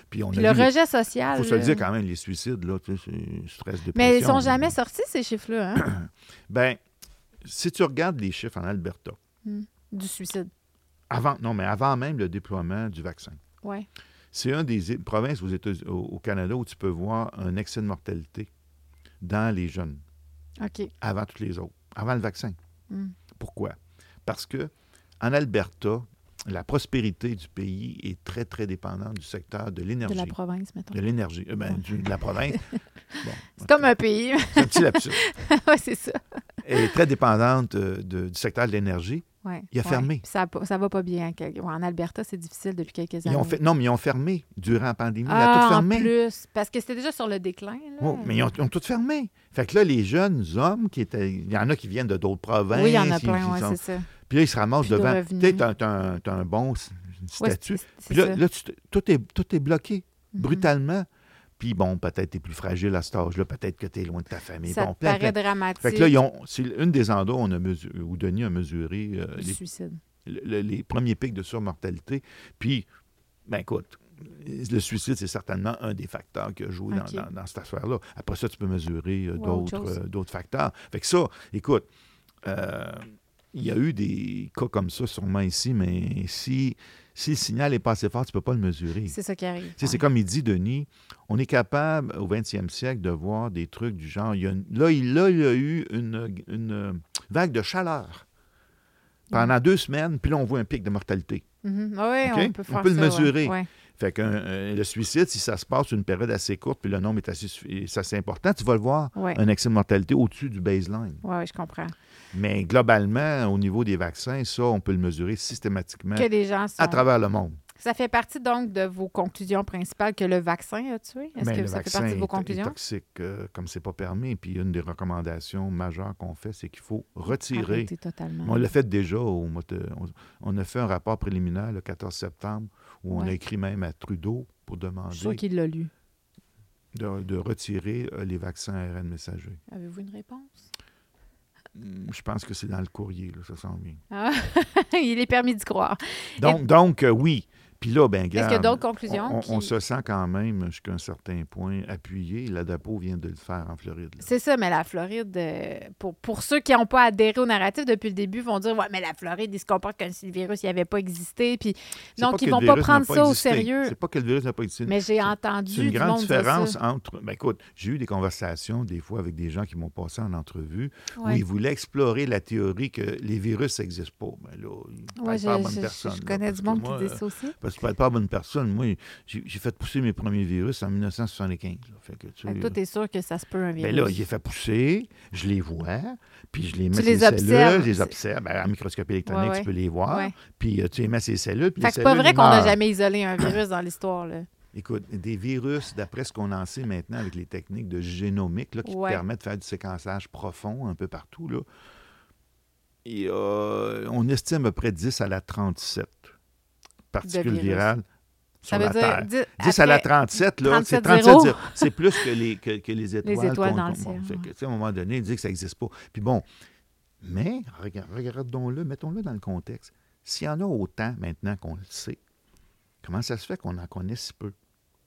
Puis on Puis a le vu- rejet social. faut se le là. dire quand même, les suicides, là, tu sais, c'est stress, dépression. Mais ils sont jamais sortis, ces chiffres-là, hein, Ben, si tu regardes les chiffres en Alberta, du suicide. Avant, non, mais avant même le déploiement du vaccin, Ouais. c'est une des provinces aux États, au, au Canada où tu peux voir un excès de mortalité dans les jeunes, OK. avant toutes les autres, avant le vaccin. Mm. Pourquoi? Parce que en Alberta, la prospérité du pays est très, très dépendante du secteur de De l'énergie. la province, mettons. De l'énergie. Euh, ben, de la province. Bon, C'est comme un pays. c'est un petit lapsus. ouais, c'est ça. Elle est très dépendante euh, de- du secteur de l'énergie. Ouais, Il a ouais. fermé. Ça, ça va pas bien. ouais, en Alberta, c'est difficile depuis quelques Ils années. ont fait, non, mais ils ont fermé durant la pandémie. Ils ont ah, tout en fermé. plus, parce que c'était déjà sur le déclin. Là. Oh, mais ils ont, ils ont tout fermé. Fait que là, les jeunes hommes qui étaient. Il y en a qui viennent de d'autres provinces. oui, il y en a plein, c'est ça. Puis là, ils se ramassent Plus de devant. Tu sais, t'as, t'as un, bon Ouais, statut. Puis là, là, tu tout, est, tout est bloqué, Mhm. brutalement. Puis bon, peut-être tu es plus fragile à cet âge-là, peut-être que tu es loin de ta famille. Ça bon, te plein, paraît plein. dramatique. Fait que là, ils ont, c'est une des endroits où, on a mesu- où Denis a mesuré euh, les, suicide. le- les premiers pics de surmortalité. Puis, ben écoute, le suicide, c'est certainement un des facteurs qui a joué dans- OK. dans, dans cette affaire-là. Après ça, tu peux mesurer euh, d'autres, euh, d'autres facteurs. Fait que ça, écoute, euh, il y a eu des cas comme ça sûrement ici, mais si, si le signal n'est pas assez fort, tu ne peux pas le mesurer. C'est ça qui arrive. C'est comme il dit, Denis, on est capable au 20e siècle de voir des trucs du genre. il y a une- là, il, là, il y a eu une, une, euh, vague de chaleur pendant deux semaines, puis là, on voit un pic de mortalité. Mhm. Ah OK? on peut On faire peut le ça, mesurer. Ouais. Fait que euh, le suicide, si ça se passe sur une période assez courte, puis le nombre est assez, c'est assez important, tu vas le voir, un excès de mortalité au-dessus du baseline. Ouais, je comprends. Mais globalement, au niveau des vaccins, ça, on peut le mesurer systématiquement Que les gens sont... à travers le monde. Ça fait partie donc de vos conclusions principales que le vaccin a tué? Est-ce Ben, que le ça fait vaccin partie de vos est- est, conclusions? toxique euh, comme c'est pas permis. Puis une des recommandations majeures qu'on fait, c'est qu'il faut retirer. Totalement. On l'a fait déjà. au on, a fait un rapport préliminaire le 14 septembre où on a écrit même à Trudeau pour Je suis demander sûr qu'il l'a lu. de, de retirer euh, les vaccins ARN messagers. Avez-vous une réponse? Hmm, Je pense que c'est dans le courrier, là, ça sent bien. Ah, il est permis d'y croire. Donc, donc euh, oui. Puis là, ben, Est-ce qu'il y a garde, d'autres conclusions? on, se sent quand même, jusqu'à un certain point, appuyé. La DAPO vient de le faire en Floride. C'est ça, mais la Floride, euh, pour, pour ceux qui n'ont pas adhéré au narratif depuis le début, vont dire Ouais, mais la Floride, il se comporte comme si le virus n'avait pas existé. Puis, donc, ils que vont pas prendre pas ça au sérieux. C'est pas que le virus n'a pas existé. Mais j'ai entendu C'est une du grande monde dire différence ça. entre. Ben écoute, j'ai eu des conversations des fois avec des gens qui m'ont passé en entrevue où ils voulaient explorer la théorie que les virus n'existent pas. Ben là, ils Ouais, je, pas à la bonne je- personne. je là, connais du monde moi, qui dit euh, ça aussi. Parce que tu ne pas à bonne personne. Moi, j'ai j'ai fait pousser mes premiers virus en 1975. là. Fait que, tu toi, t'es sûr que ça se peut un virus. ben là, est fait pousser, je les vois, puis je les mets Tu les observes. cellules, je les observe. Ben, en microscopie électronique, Ouais, ouais. tu peux les voir. Ouais. Puis euh, tu les mets les cellules, puis Fait les que c'est pas vrai qu'on n'a jamais isolé un virus dans l'histoire. là. Écoute, des virus, d'après ce qu'on en sait maintenant avec les techniques de génomique là, qui te permettent de faire du séquençage profond un peu partout, là, et, euh, on estime à peu près 10 à la 37 particules virales sur la dire. Terre. di- 10 à la après- 37, là, c'est 37 37 zéros. zéros. C'est plus que les, que, que les étoiles. étoiles qu'on- dans le ciel, ouais. à un moment donné, il dit que ça n'existe pas. Puis bon, mais regardons-le, mettons-le dans le contexte. S'il y en a autant maintenant qu'on le sait, comment ça se fait qu'on en connaît si peu?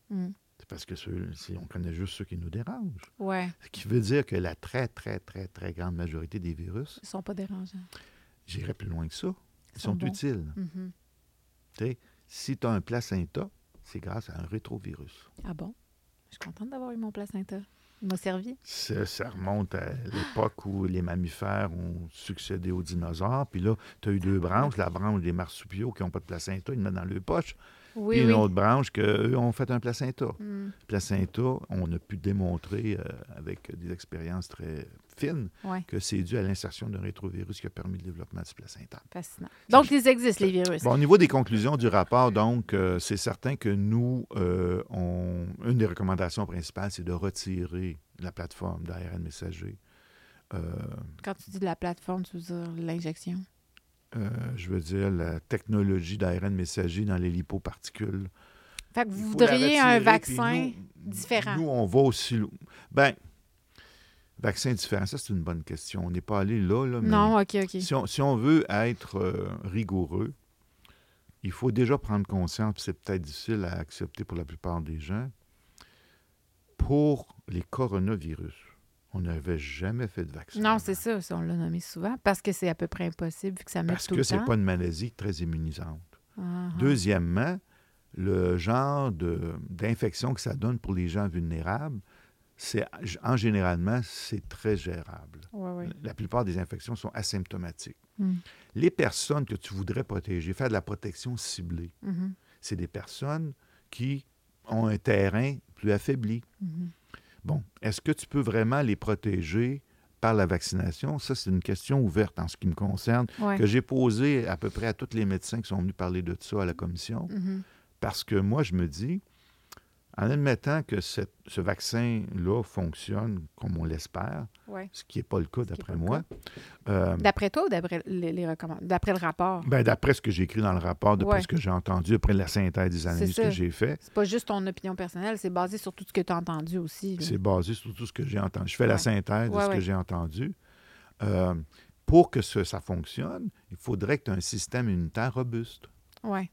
Hmm. C'est parce que ceux, si on connaît juste ceux qui nous dérangent. Ouais, Ce qui veut dire que la très, très, très, très grande majorité des virus, ils sont pas dérangeants. j'irais plus loin que ça, ils Ils sont utiles. Mhm. Tu si tu as un placenta, c'est grâce à un rétrovirus. Ah bon? Je suis contente d'avoir eu mon placenta. Il m'a servi. Ça, ça remonte à l'époque où les mammifères ont succédé aux dinosaures. Puis là, tu as eu deux branches. La branche des marsupiaux qui n'ont pas de placenta, ils le mettent dans leur poche. Oui, puis une autre branche qu'eux ont fait un placenta. Hmm. Placenta, on a pu démontrer euh, avec des expériences très Ouais, que c'est dû à l'insertion d'un rétrovirus qui a permis le développement du placenta. fascinant. Donc, ils existent, les virus. Bon, au niveau des conclusions du rapport, donc, euh, c'est certain que nous, euh, on- une des recommandations principales, c'est de retirer la plateforme d'ARN messager. Euh, Quand tu dis de la plateforme, tu veux dire l'injection? je veux dire, la technologie d'ARN messager dans les lipoparticules. Fait que vous voudriez retirer, un vaccin nous- différent. Nous, on va aussi... Ben, vaccin différent, ça, c'est une bonne question. On n'est pas allé là, là, mais... Non, OK, OK. Si on, si on veut être euh, rigoureux, il faut déjà prendre conscience, puis c'est peut-être difficile à accepter pour la plupart des gens, pour les coronavirus, on n'avait jamais fait de vaccin. Non, c'est ça, ça, on l'a nommé souvent, parce que c'est à peu près impossible vu que ça met Parce tout que c'est temps. pas une maladie très immunisante. Ah. Deuxièmement, le genre d'infection que ça donne pour les gens vulnérables, c'est en généralement, c'est très gérable. Ouais, ouais. La plupart des infections sont asymptomatiques. Hmm. Les personnes que tu voudrais protéger, faire de la protection ciblée, Mhm, c'est des personnes qui ont un terrain plus affaibli. mhm. Bon, est-ce que tu peux vraiment les protéger par la vaccination, ça, c'est une question ouverte en ce qui me concerne, Ouais. que j'ai posée à peu près à tous les médecins qui sont venus parler de ça à la commission. Mhm. Parce que moi, je me dis, en admettant que ce vaccin-là fonctionne comme on l'espère, Ouais. ce qui n'est pas le cas d'après moi, euh, D'après toi ou d'après les, les recommandations? D'après le rapport? ben, d'après ce que j'ai écrit dans le rapport, d'après Ouais. ce que j'ai entendu, après la synthèse des analyses que j'ai fait, C'est pas juste ton opinion personnelle, c'est basé sur tout ce que tu as entendu aussi. c'est basé sur tout ce que j'ai entendu. Je fais la synthèse de ce que j'ai entendu. Euh, pour que ce- ça fonctionne, il faudrait que tu aies un système immunitaire robuste. Ouais.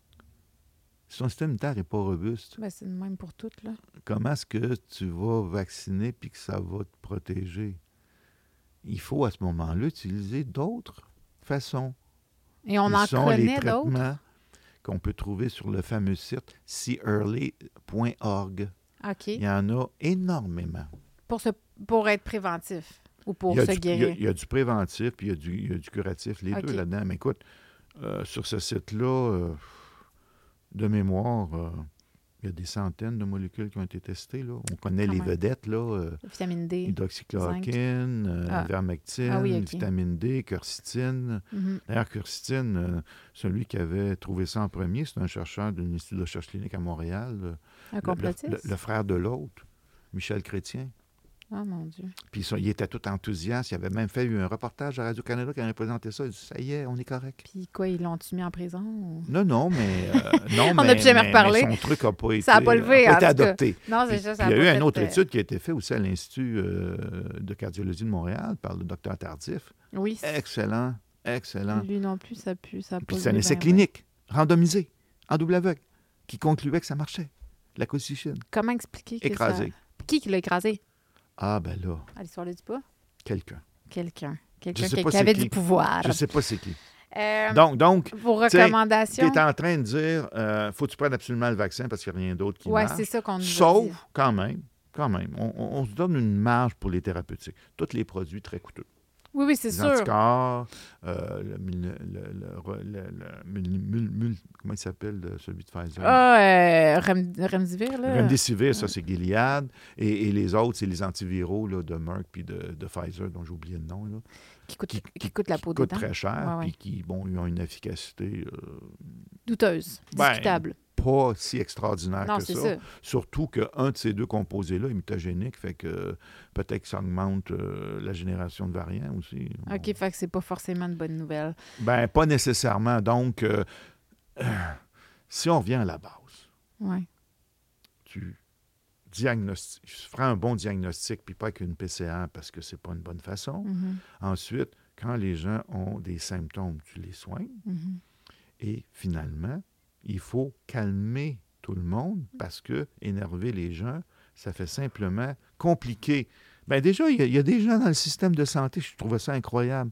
Si ton système immunitaire n'est pas robuste, Ben, c'est le même pour toutes, là. comment est-ce que tu vas vacciner puis que ça va te protéger? Il faut à ce moment-là utiliser d'autres façons. Et on Ils en sont connaît d'autres. qu'on peut trouver sur le fameux site seeearly.org. OK. Il y en a énormément. Pour, pour être préventif ou pour se du, il y a- guérir. il y a du préventif puis il y a du, il y a du curatif, les deux là-dedans. Mais écoute, euh, sur ce site-là, euh, de mémoire, euh, il y a des centaines de molécules qui ont été testées. Là. On connaît Quand les même. vedettes, là, euh, Vitamine D. hydroxychloroquine, euh, Ah. vermectine, Ah oui, OK. vitamine D. D'ailleurs, quercétine, euh, celui qui avait trouvé ça en premier, c'est un chercheur de l'Institut de recherche clinique à Montréal, Un le, le frère de l'autre, Michel Chrétien. Oh mon Dieu. Puis ça, il était tout enthousiaste. Il avait même fait un reportage à Radio-Canada qui avait présenté ça. Il dit Ça y est, on est correct. Puis quoi, ils l'ont-tu mis en prison? ou- Non, non, mais. euh, non, On mais, n'a plus jamais mais- reparlé. mais son truc n'a pas été, Ça a pas levé, a pas été adopté. Non, c'est ça. il y a eu une autre euh, étude qui a été faite aussi à l'Institut euh, de cardiologie de Montréal par le docteur Tardif. Oui. Excellent, excellent. Lui non plus, ça pue. Ça Puis c'est un essai clinique, randomisé, en double aveugle, qui concluait que ça marchait. La ouais. Comment expliquer que écrasée. ça... Qui qui l'a écrasé? Ah, ben là, À l'histoire dit pas? quelqu'un. Quelqu'un. Quelqu'un qui, avait qui. du pouvoir. Je ne sais pas c'est qui. Euh, Donc, donc vos recommandations? tu es en train de dire, euh, faut que tu prennes absolument le vaccin parce qu'il n'y a rien d'autre qui Oui, marche. c'est ça qu'on nous a dit. Sauf, quand même, quand même, on, on- on se donne une marge pour les thérapeutiques. Tous les produits très coûteux. Oui, oui, c'est sûr. anticorps, euh, le, le- le- comment il s'appelle, le- celui de Pfizer? Ah, euh, Rem- Remdesivir, là. Remdesivir, ça, c'est Gilead. Et, et les autres, c'est les antiviraux là, de Merck puis de, de Pfizer, dont j'ai oublié le nom, là, Qui coûte, qui- qui coûte la qui peau des coûtent dents. très cher puis qui, bon, ils ont une efficacité euh, Douteuse. Ben, Discutable. Pas si extraordinaire non, que ça. ça. Surtout qu'un de ces deux composés-là est mutagénique, fait que peut-être que ça augmente euh, la génération de variants aussi. OK, fait que c'est pas forcément une bonne nouvelle. Ben, pas nécessairement. Donc, euh, si on revient à la base, tu diagnostiques, tu feras un bon diagnostic, puis pas avec une PCR parce que c'est pas une bonne façon. Mhm, Ensuite, quand les gens ont des symptômes, tu les soignes. mhm. Et finalement, il faut calmer tout le monde parce que énerver les gens, ça fait simplement compliquer. Ben déjà, il y, a- il y a des gens dans le système de santé, je trouvais ça incroyable.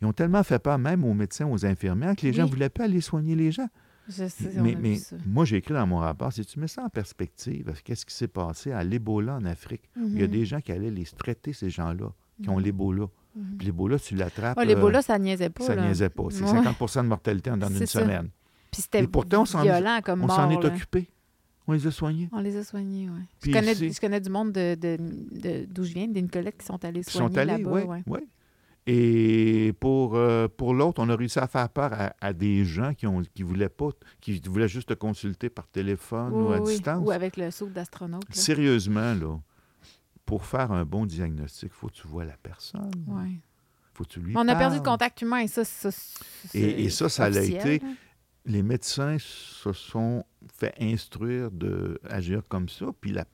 Ils ont tellement fait peur, même aux médecins, aux infirmières, que les gens ne voulaient pas aller soigner les gens. Je sais, Mais, moi, j'ai écrit dans mon rapport, si tu mets ça en perspective, qu'est-ce qui s'est passé à l'Ebola en Afrique? Il y a Mhm, des gens qui allaient les traiter, ces gens-là, qui ont mhm, l'Ebola. mhm. Puis l'Ebola, tu l'attrapes. Ah, euh, l'Ebola, ça niaisait pas. ça là. niaisait pas. C'est Ouais. 50 de mortalité dans une ça. semaine. Puis c'était Et pourtant, on s'en est- violent comme On mort. s'en est là. occupé. On les a soignés. On les a soignés, oui. Je connais, ici- je connais du monde de, de, de- d'où je viens, des collègues qui sont allés soigner sont allés, là-bas. oui. ouais. oui. Et pour, euh, pour l'autre, on a réussi à faire peur à, à des gens qui voulaient pas, qui voulaient juste te consulter par téléphone ou Oui, à oui, oui. distance. Ou avec le saut d'astronaute. Sérieusement, là, pour faire un bon diagnostic, il faut que tu vois la personne. Ouais. faut que tu lui On a perdu le contact humain et ça, ça c'est Et- et ça, ça l'a été-. Les médecins se sont fait instruire d'agir comme ça, puis la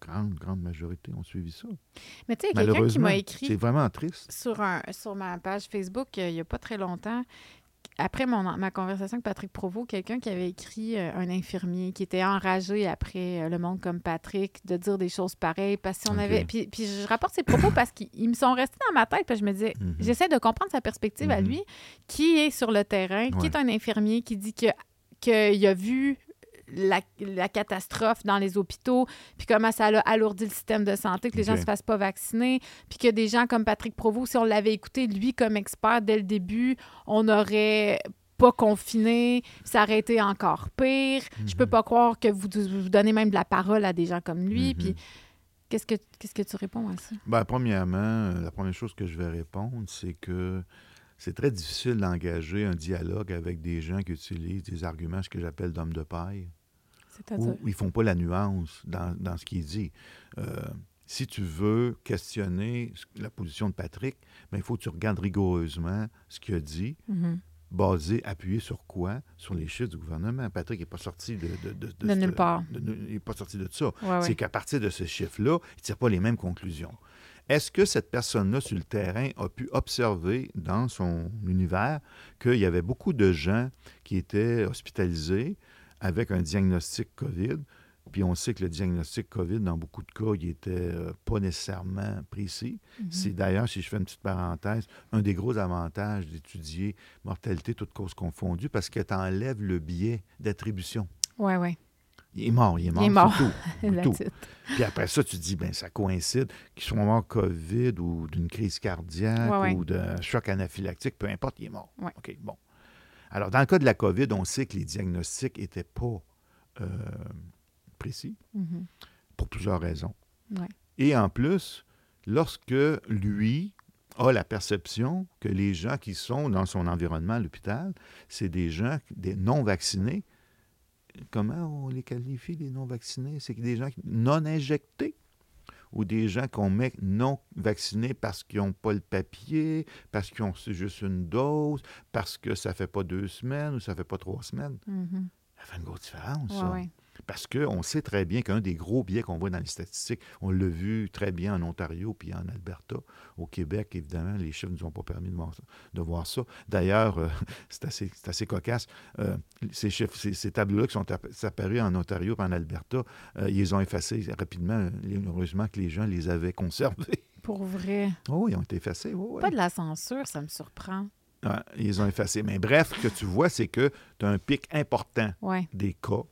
grande, grande majorité ont suivi ça. Mais tu sais, il y a quelqu'un qui m'a c'est écrit vraiment triste. sur, un, sur ma page Facebook euh, il n'y a pas très longtemps, après mon, ma conversation avec Patrick Provost, quelqu'un qui avait écrit, euh, un infirmier, qui était enragé après euh, le monde comme Patrick, de dire des choses pareilles, parce qu'on avait... Puis, puis je rapporte ses propos parce qu'ils ils me sont restés dans ma tête, puis je me disais, Mhm. j'essaie de comprendre sa perspective à Mhm. lui, qui est sur le terrain, qui est un infirmier, qui dit que qu'il a vu la, la catastrophe dans les hôpitaux, puis comment ça a alourdi le système de santé, que les gens ne se fassent pas vacciner, puis que des gens comme Patrick Provost, si on l'avait écouté, lui, comme expert dès le début, on n'aurait pas confiné, ça aurait été encore pire. Je peux Mhm. pas croire que vous, vous donnez même de la parole à des gens comme lui. Mhm. Puis Qu'est-ce que, qu'est-ce que tu réponds à ça? Ben, premièrement, euh, la première chose que je vais répondre, c'est que c'est très difficile d'engager un dialogue avec des gens qui utilisent des arguments, ce que j'appelle d'hommes de paille, Où ils font pas la nuance dans, dans ce qu'il dit. Euh, si tu veux questionner la position de Patrick, ben, il faut que tu regardes rigoureusement ce qu'il a dit, Mhm. basé, appuyé sur quoi? Sur les chiffres du gouvernement. Patrick n'est pas sorti de... De, de, De nulle part. il n'est pas sorti de ça. Ouais, ouais. C'est qu'à partir de ce chiffre-là, il ne tire pas les mêmes conclusions. Est-ce que cette personne-là sur le terrain a pu observer dans son univers qu'il y avait beaucoup de gens qui étaient hospitalisés avec un diagnostic COVID? Puis on sait que le diagnostic COVID, dans beaucoup de cas, il n'était euh, pas nécessairement précis. Mhm. C'est d'ailleurs, si je fais une petite parenthèse, un des gros avantages d'étudier mortalité toutes causes confondues parce que tu enlèves le biais d'attribution. Ouais, ouais. Il est mort, il est mort. est mort. tout, tout. Puis après ça, tu dis, ben ça coïncide qu'ils soient morts COVID ou d'une crise cardiaque Ouais, ouais. ou d'un choc anaphylactique, peu importe, il est mort. Ouais. OK, bon. Alors, dans le cas de la COVID, on sait que les diagnostics n'étaient pas euh, précis Mhm. pour plusieurs raisons. Ouais. Et en plus, lorsque lui a la perception que les gens qui sont dans son environnement à l'hôpital, c'est des gens, des non-vaccinés, comment on les qualifie, les non-vaccinés? C'est des gens non injectés ou des gens qu'on met non vaccinés parce qu'ils n'ont pas le papier, parce qu'ils ont c'est juste une dose, parce que ça fait pas deux semaines ou ça fait pas trois semaines? Mhm. Ça fait une grosse différence, Ouais, ça. ouais. Parce qu'on sait très bien qu'un des gros biais qu'on voit dans les statistiques, on l'a vu très bien en Ontario puis en Alberta. Au Québec, évidemment, les chiffres ne nous ont pas permis de voir ça. de voir ça. D'ailleurs, euh, c'est assez, assez cocasse. Euh, ces chiffres, ces, ces tableaux-là qui sont app- apparus en Ontario et en Alberta, euh, ils les ont effacés rapidement. Heureusement que les gens les avaient conservés. Pour vrai? Oh, ils ont été effacés. oh, ouais. Pas de la censure, ça me surprend. Ils ont effacés. Mais bref, ce que tu vois, c'est que tu as un pic important Ouais. des cas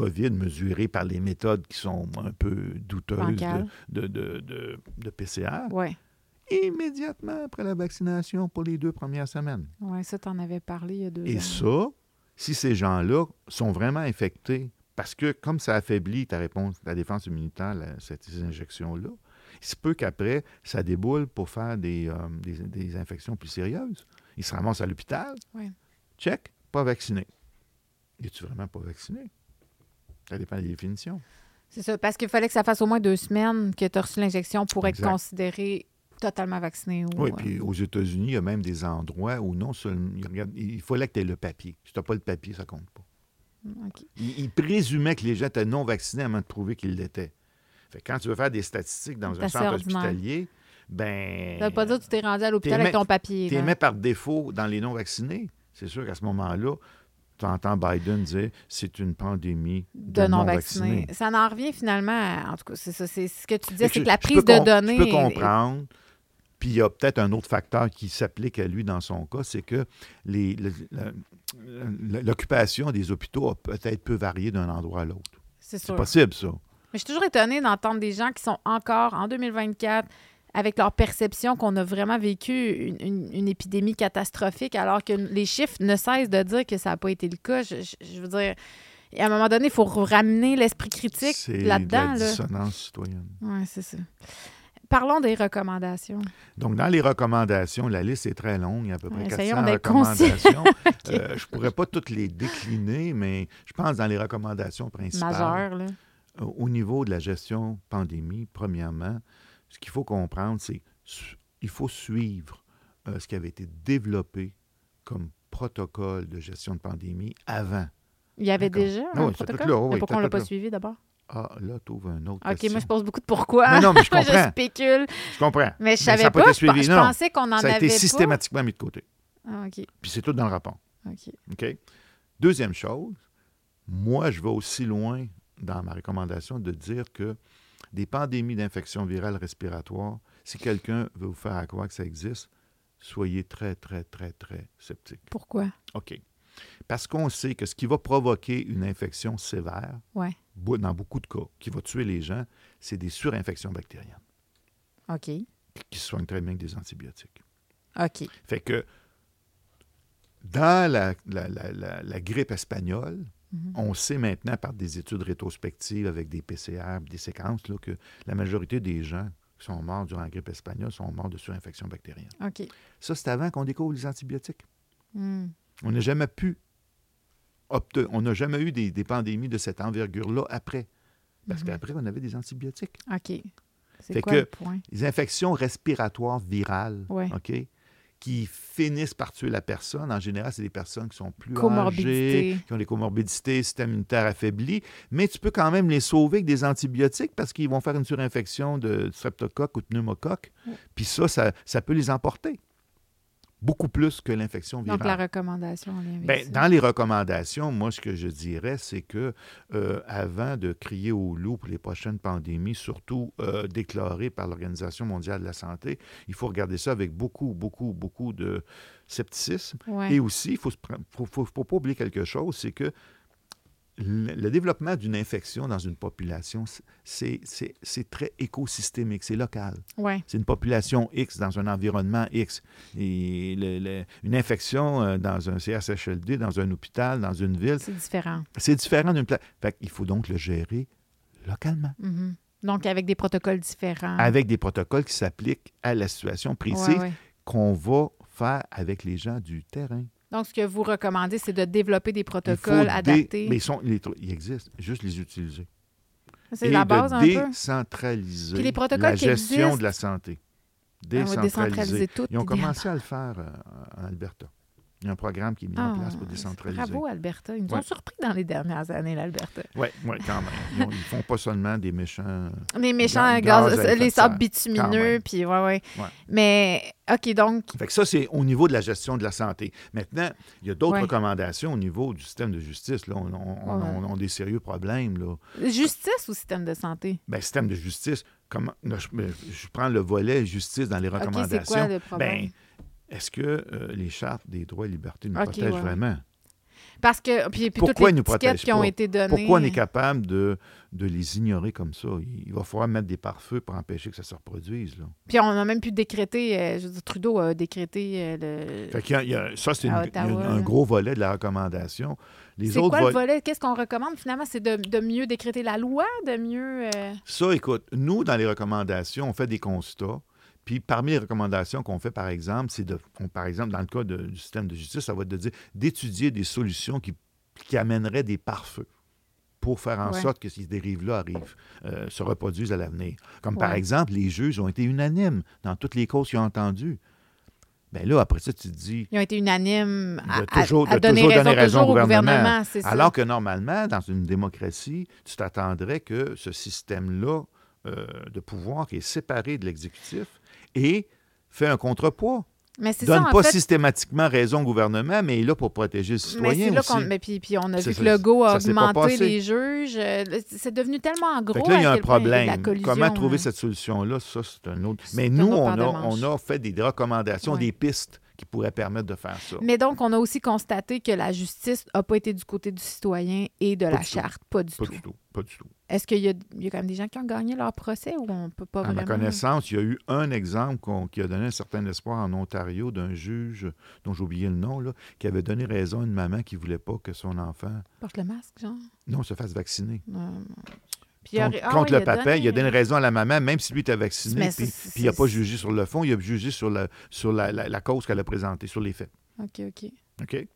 COVID mesurés par les méthodes qui sont un peu douteuses de, de, de, PCR, Ouais. immédiatement après la vaccination pour les deux premières semaines. Ouais, ça, t'en avais parlé il y a deux Et ça, si ces gens-là sont vraiment infectés, parce que comme ça affaiblit ta réponse, ta défense immunitaire, la- cette- ces injections-là, il se peut qu'après, ça déboule pour faire des, euh, des, des infections plus sérieuses. Ils se ramassent à l'hôpital. Ouais. Check, pas vacciné. Es-tu vraiment pas vacciné? Ça dépend des définitions. C'est ça, parce qu'il fallait que ça fasse au moins deux semaines que tu as reçu l'injection pour être considéré totalement vacciné. Ou, Oui, euh, puis aux États-Unis, il y a même des endroits où non seulement. Il fallait que tu aies le papier. Si tu n'as pas le papier, ça compte pas. OK. Ils, ils présumaient que les gens étaient non vaccinés avant de prouver qu'ils l'étaient. Fait quand tu veux faire des statistiques dans un centre hospitalier, ben. Ça veut pas dire que tu t'es rendu à l'hôpital avec mis- ton papier. Tu les mets par défaut dans les non-vaccinés. C'est sûr qu'à ce moment-là, tu entends Biden dire c'est une pandémie de, de non-vaccinés. Ça en revient finalement, à- en tout cas, c'est ça. C'est ce que tu disais, c'est que la prise de données. Je peux comprendre. Puis il y a peut-être un autre facteur qui s'applique à lui dans son cas, c'est que le- l'occupation des hôpitaux a peut-être peu varié d'un endroit à l'autre. C'est possible, ça. Mais je suis toujours étonnée d'entendre des gens qui sont encore en 2024 avec leur perception qu'on a vraiment vécu une, une- une épidémie catastrophique alors que les chiffres ne cessent de dire que ça n'a pas été le cas. Je, je- je veux dire, à un moment donné, il faut ramener l'esprit critique C'est de là-dedans. la Là. dissonance citoyenne. Oui, c'est ça. Parlons des recommandations. Donc, dans les recommandations, la liste est très longue, il y a à peu près Ouais, 400 essayons d'être concis. recommandations. Euh, je ne pourrais pas toutes les décliner, mais je pense dans les recommandations principales. Majeures, là. Euh, Au niveau de la gestion pandémie, premièrement, ce qu'il faut comprendre, c'est qu'il faut suivre euh, ce qui avait été développé comme protocole de gestion de pandémie avant. Il y avait déjà Ah un oui, protocole? là, oui, Mais oui, pourquoi on ne l'a pas là. suivi d'abord? Ah, là, tu ouvres un autre OK, question. moi, je pose beaucoup de pourquoi. Non, non, mais je comprends. spécule. Je comprends. Mais je savais pas. été je, suivi. je Non, pensais qu'on en Ça a avait été pas. systématiquement mis de côté. Ah, OK. Puis c'est tout dans le rapport. OK. OK? Deuxième chose, moi, je vais aussi loin dans ma recommandation de dire que des pandémies d'infections virales respiratoires, si quelqu'un veut vous faire croire que ça existe, soyez très, très, très, très sceptique. Pourquoi? OK. Parce qu'on sait que ce qui va provoquer une infection sévère, Ouais. dans beaucoup de cas, qui va tuer les gens, c'est des surinfections bactériennes OK. qui se soignent très bien avec des antibiotiques. OK. Fait que dans la, la- la- la- la grippe espagnole, Mhm. On sait maintenant par des études rétrospectives avec des PCR, des séquences, là, que la majorité des gens qui sont morts durant la grippe espagnole sont morts de surinfection bactérienne. Ça, c'est avant qu'on découvre les antibiotiques. Hmm. On n'a jamais pu obte- on n'a jamais eu des, des pandémies de cette envergure-là après. Parce Mhm. qu'après, on avait des antibiotiques. OK. C'est quoi que- le point? Les infections respiratoires virales, Ouais. OK, qui finissent par tuer la personne. En général, c'est des personnes qui sont plus âgées, qui ont des comorbidités, système immunitaire affaibli. Mais tu peux quand même les sauver avec des antibiotiques parce qu'ils vont faire une surinfection de streptocoque ou de pneumocoque. Puis ça, ça, ça peut les emporter. Beaucoup plus que l'infection virale. Donc, la recommandation en lien avec Ben, dans les recommandations, moi, ce que je dirais, c'est que euh, avant de crier au loup pour les prochaines pandémies, surtout euh, déclarées par l'Organisation mondiale de la santé, il faut regarder ça avec beaucoup, beaucoup, beaucoup de scepticisme. Ouais. Et aussi, il ne faut, faut, faut- faut pas oublier quelque chose, c'est que le, le développement d'une infection dans une population, c'est très écosystémique, c'est local. Ouais. C'est une population X dans un environnement X. Et le- le- une infection euh, dans un CHSLD, dans un hôpital, dans une ville, C'est différent. c'est différent d'une place. Qu'il faut donc le gérer localement, Mhm. Donc, avec des protocoles différents. avec des protocoles qui s'appliquent à la situation précise Ouais, ouais. qu'on va faire avec les gens du terrain. Donc, ce que vous recommandez, c'est de développer des protocoles dé- adaptés. Mais ils, sont, ils existent, juste les utiliser. C'est la base de un peu? décentraliser les protocoles la gestion existent, de la santé. va Décentraliser. décentraliser tout. Ils ont idéalement. commencé à le faire euh, en Alberta. Il y a un programme qui est mis en Ah, place pour décentraliser. Bravo, Alberta. Ils nous ont surpris dans les dernières années, l'Alberta. Oui, ouais, quand même. Ils, ils font pas seulement des méchants. Les méchants Gaz- gaz, les sables bitumineux, puis ouais, ouais, Ouais. Mais, OK, donc, Fait que ça, c'est au niveau de la gestion de la santé. Maintenant, il y a d'autres Ouais. recommandations au niveau du système de justice. Là. On, on- on- Ouais. on a des sérieux problèmes. Là. justice ou système de santé? Ben, système de justice, comment, là, je, je prends le volet justice dans les OK, c'est recommandations. quoi le problème? Ben, est-ce que euh, les chartes des droits et libertés nous protègent ouais. vraiment? Parce que, puis, puis Pourquoi toutes les ils nous qui ont été données... Pourquoi on est capable de, de les ignorer comme ça? Il, va falloir mettre des pare-feux pour empêcher que ça se reproduise. Là. Puis on a même pu décréter, euh, je veux dire, Trudeau a décrété euh, le... Fait qu'il y a- il y a- ça, c'est une- Ottawa, un gros volet de la recommandation. Les C'est autres quoi le vol- volet? Qu'est-ce qu'on recommande finalement? C'est de, de mieux décréter la loi, de mieux... euh, Ça, écoute, nous, dans les recommandations, on fait des constats. Puis parmi les recommandations qu'on fait, par exemple, c'est de, on- par exemple, dans le cas de- du système de justice, ça va être de dire d'étudier des solutions qui, qui amèneraient des pare-feux pour faire en Ouais. sorte que ces dérives-là arrivent, euh, se reproduisent à l'avenir. Comme par exemple, les juges ont été unanimes dans toutes les causes qu'ils ont entendues. Bien là, après ça, tu te dis, Ils ont été unanimes à, toujours- à- à de donner toujours raison, donner raison toujours au au gouvernement. ça. Alors que normalement, dans une démocratie, tu t'attendrais que ce système-là euh, de pouvoir qui est séparé de l'exécutif et fait un contrepoids. Mais ça, Donne pas fait. systématiquement raison au gouvernement, mais il est là pour protéger le Mais citoyen là aussi. Mais puis, puis on a vu que a ça s'est pas augmenté les juges. Euh, C'est devenu tellement gros. Là, il y a un a problème. Comment trouver hein. cette solution-là, ça, c'est un autre. Mais nous, on a, on a fait des recommandations, Ouais. des pistes qui pourraient permettre de faire ça. Mais donc, on a aussi constaté que la justice n'a pas été du côté du citoyen et de Pas la tout. charte. Pas du Pas tout. du tout. Pas du tout. Est-ce qu'il y, a- il y a quand même des gens qui ont gagné leur procès ou on peut pas À ma vraiment? connaissance, il y a eu un exemple qu'on- qui a donné un certain espoir en Ontario d'un juge, dont j'ai oublié le nom, là, qui avait donné raison à une maman qui ne voulait pas que son enfant Porte le masque, genre? non, se fasse vacciner. Euh, Puis il y a- Contre, ah contre le papa, il a donné raison à la maman, même si lui était vacciné, puis, puis il n'a pas jugé sur le fond, il a jugé sur la, sur la, la- la cause qu'elle a présentée, sur les faits. OK, OK. OK?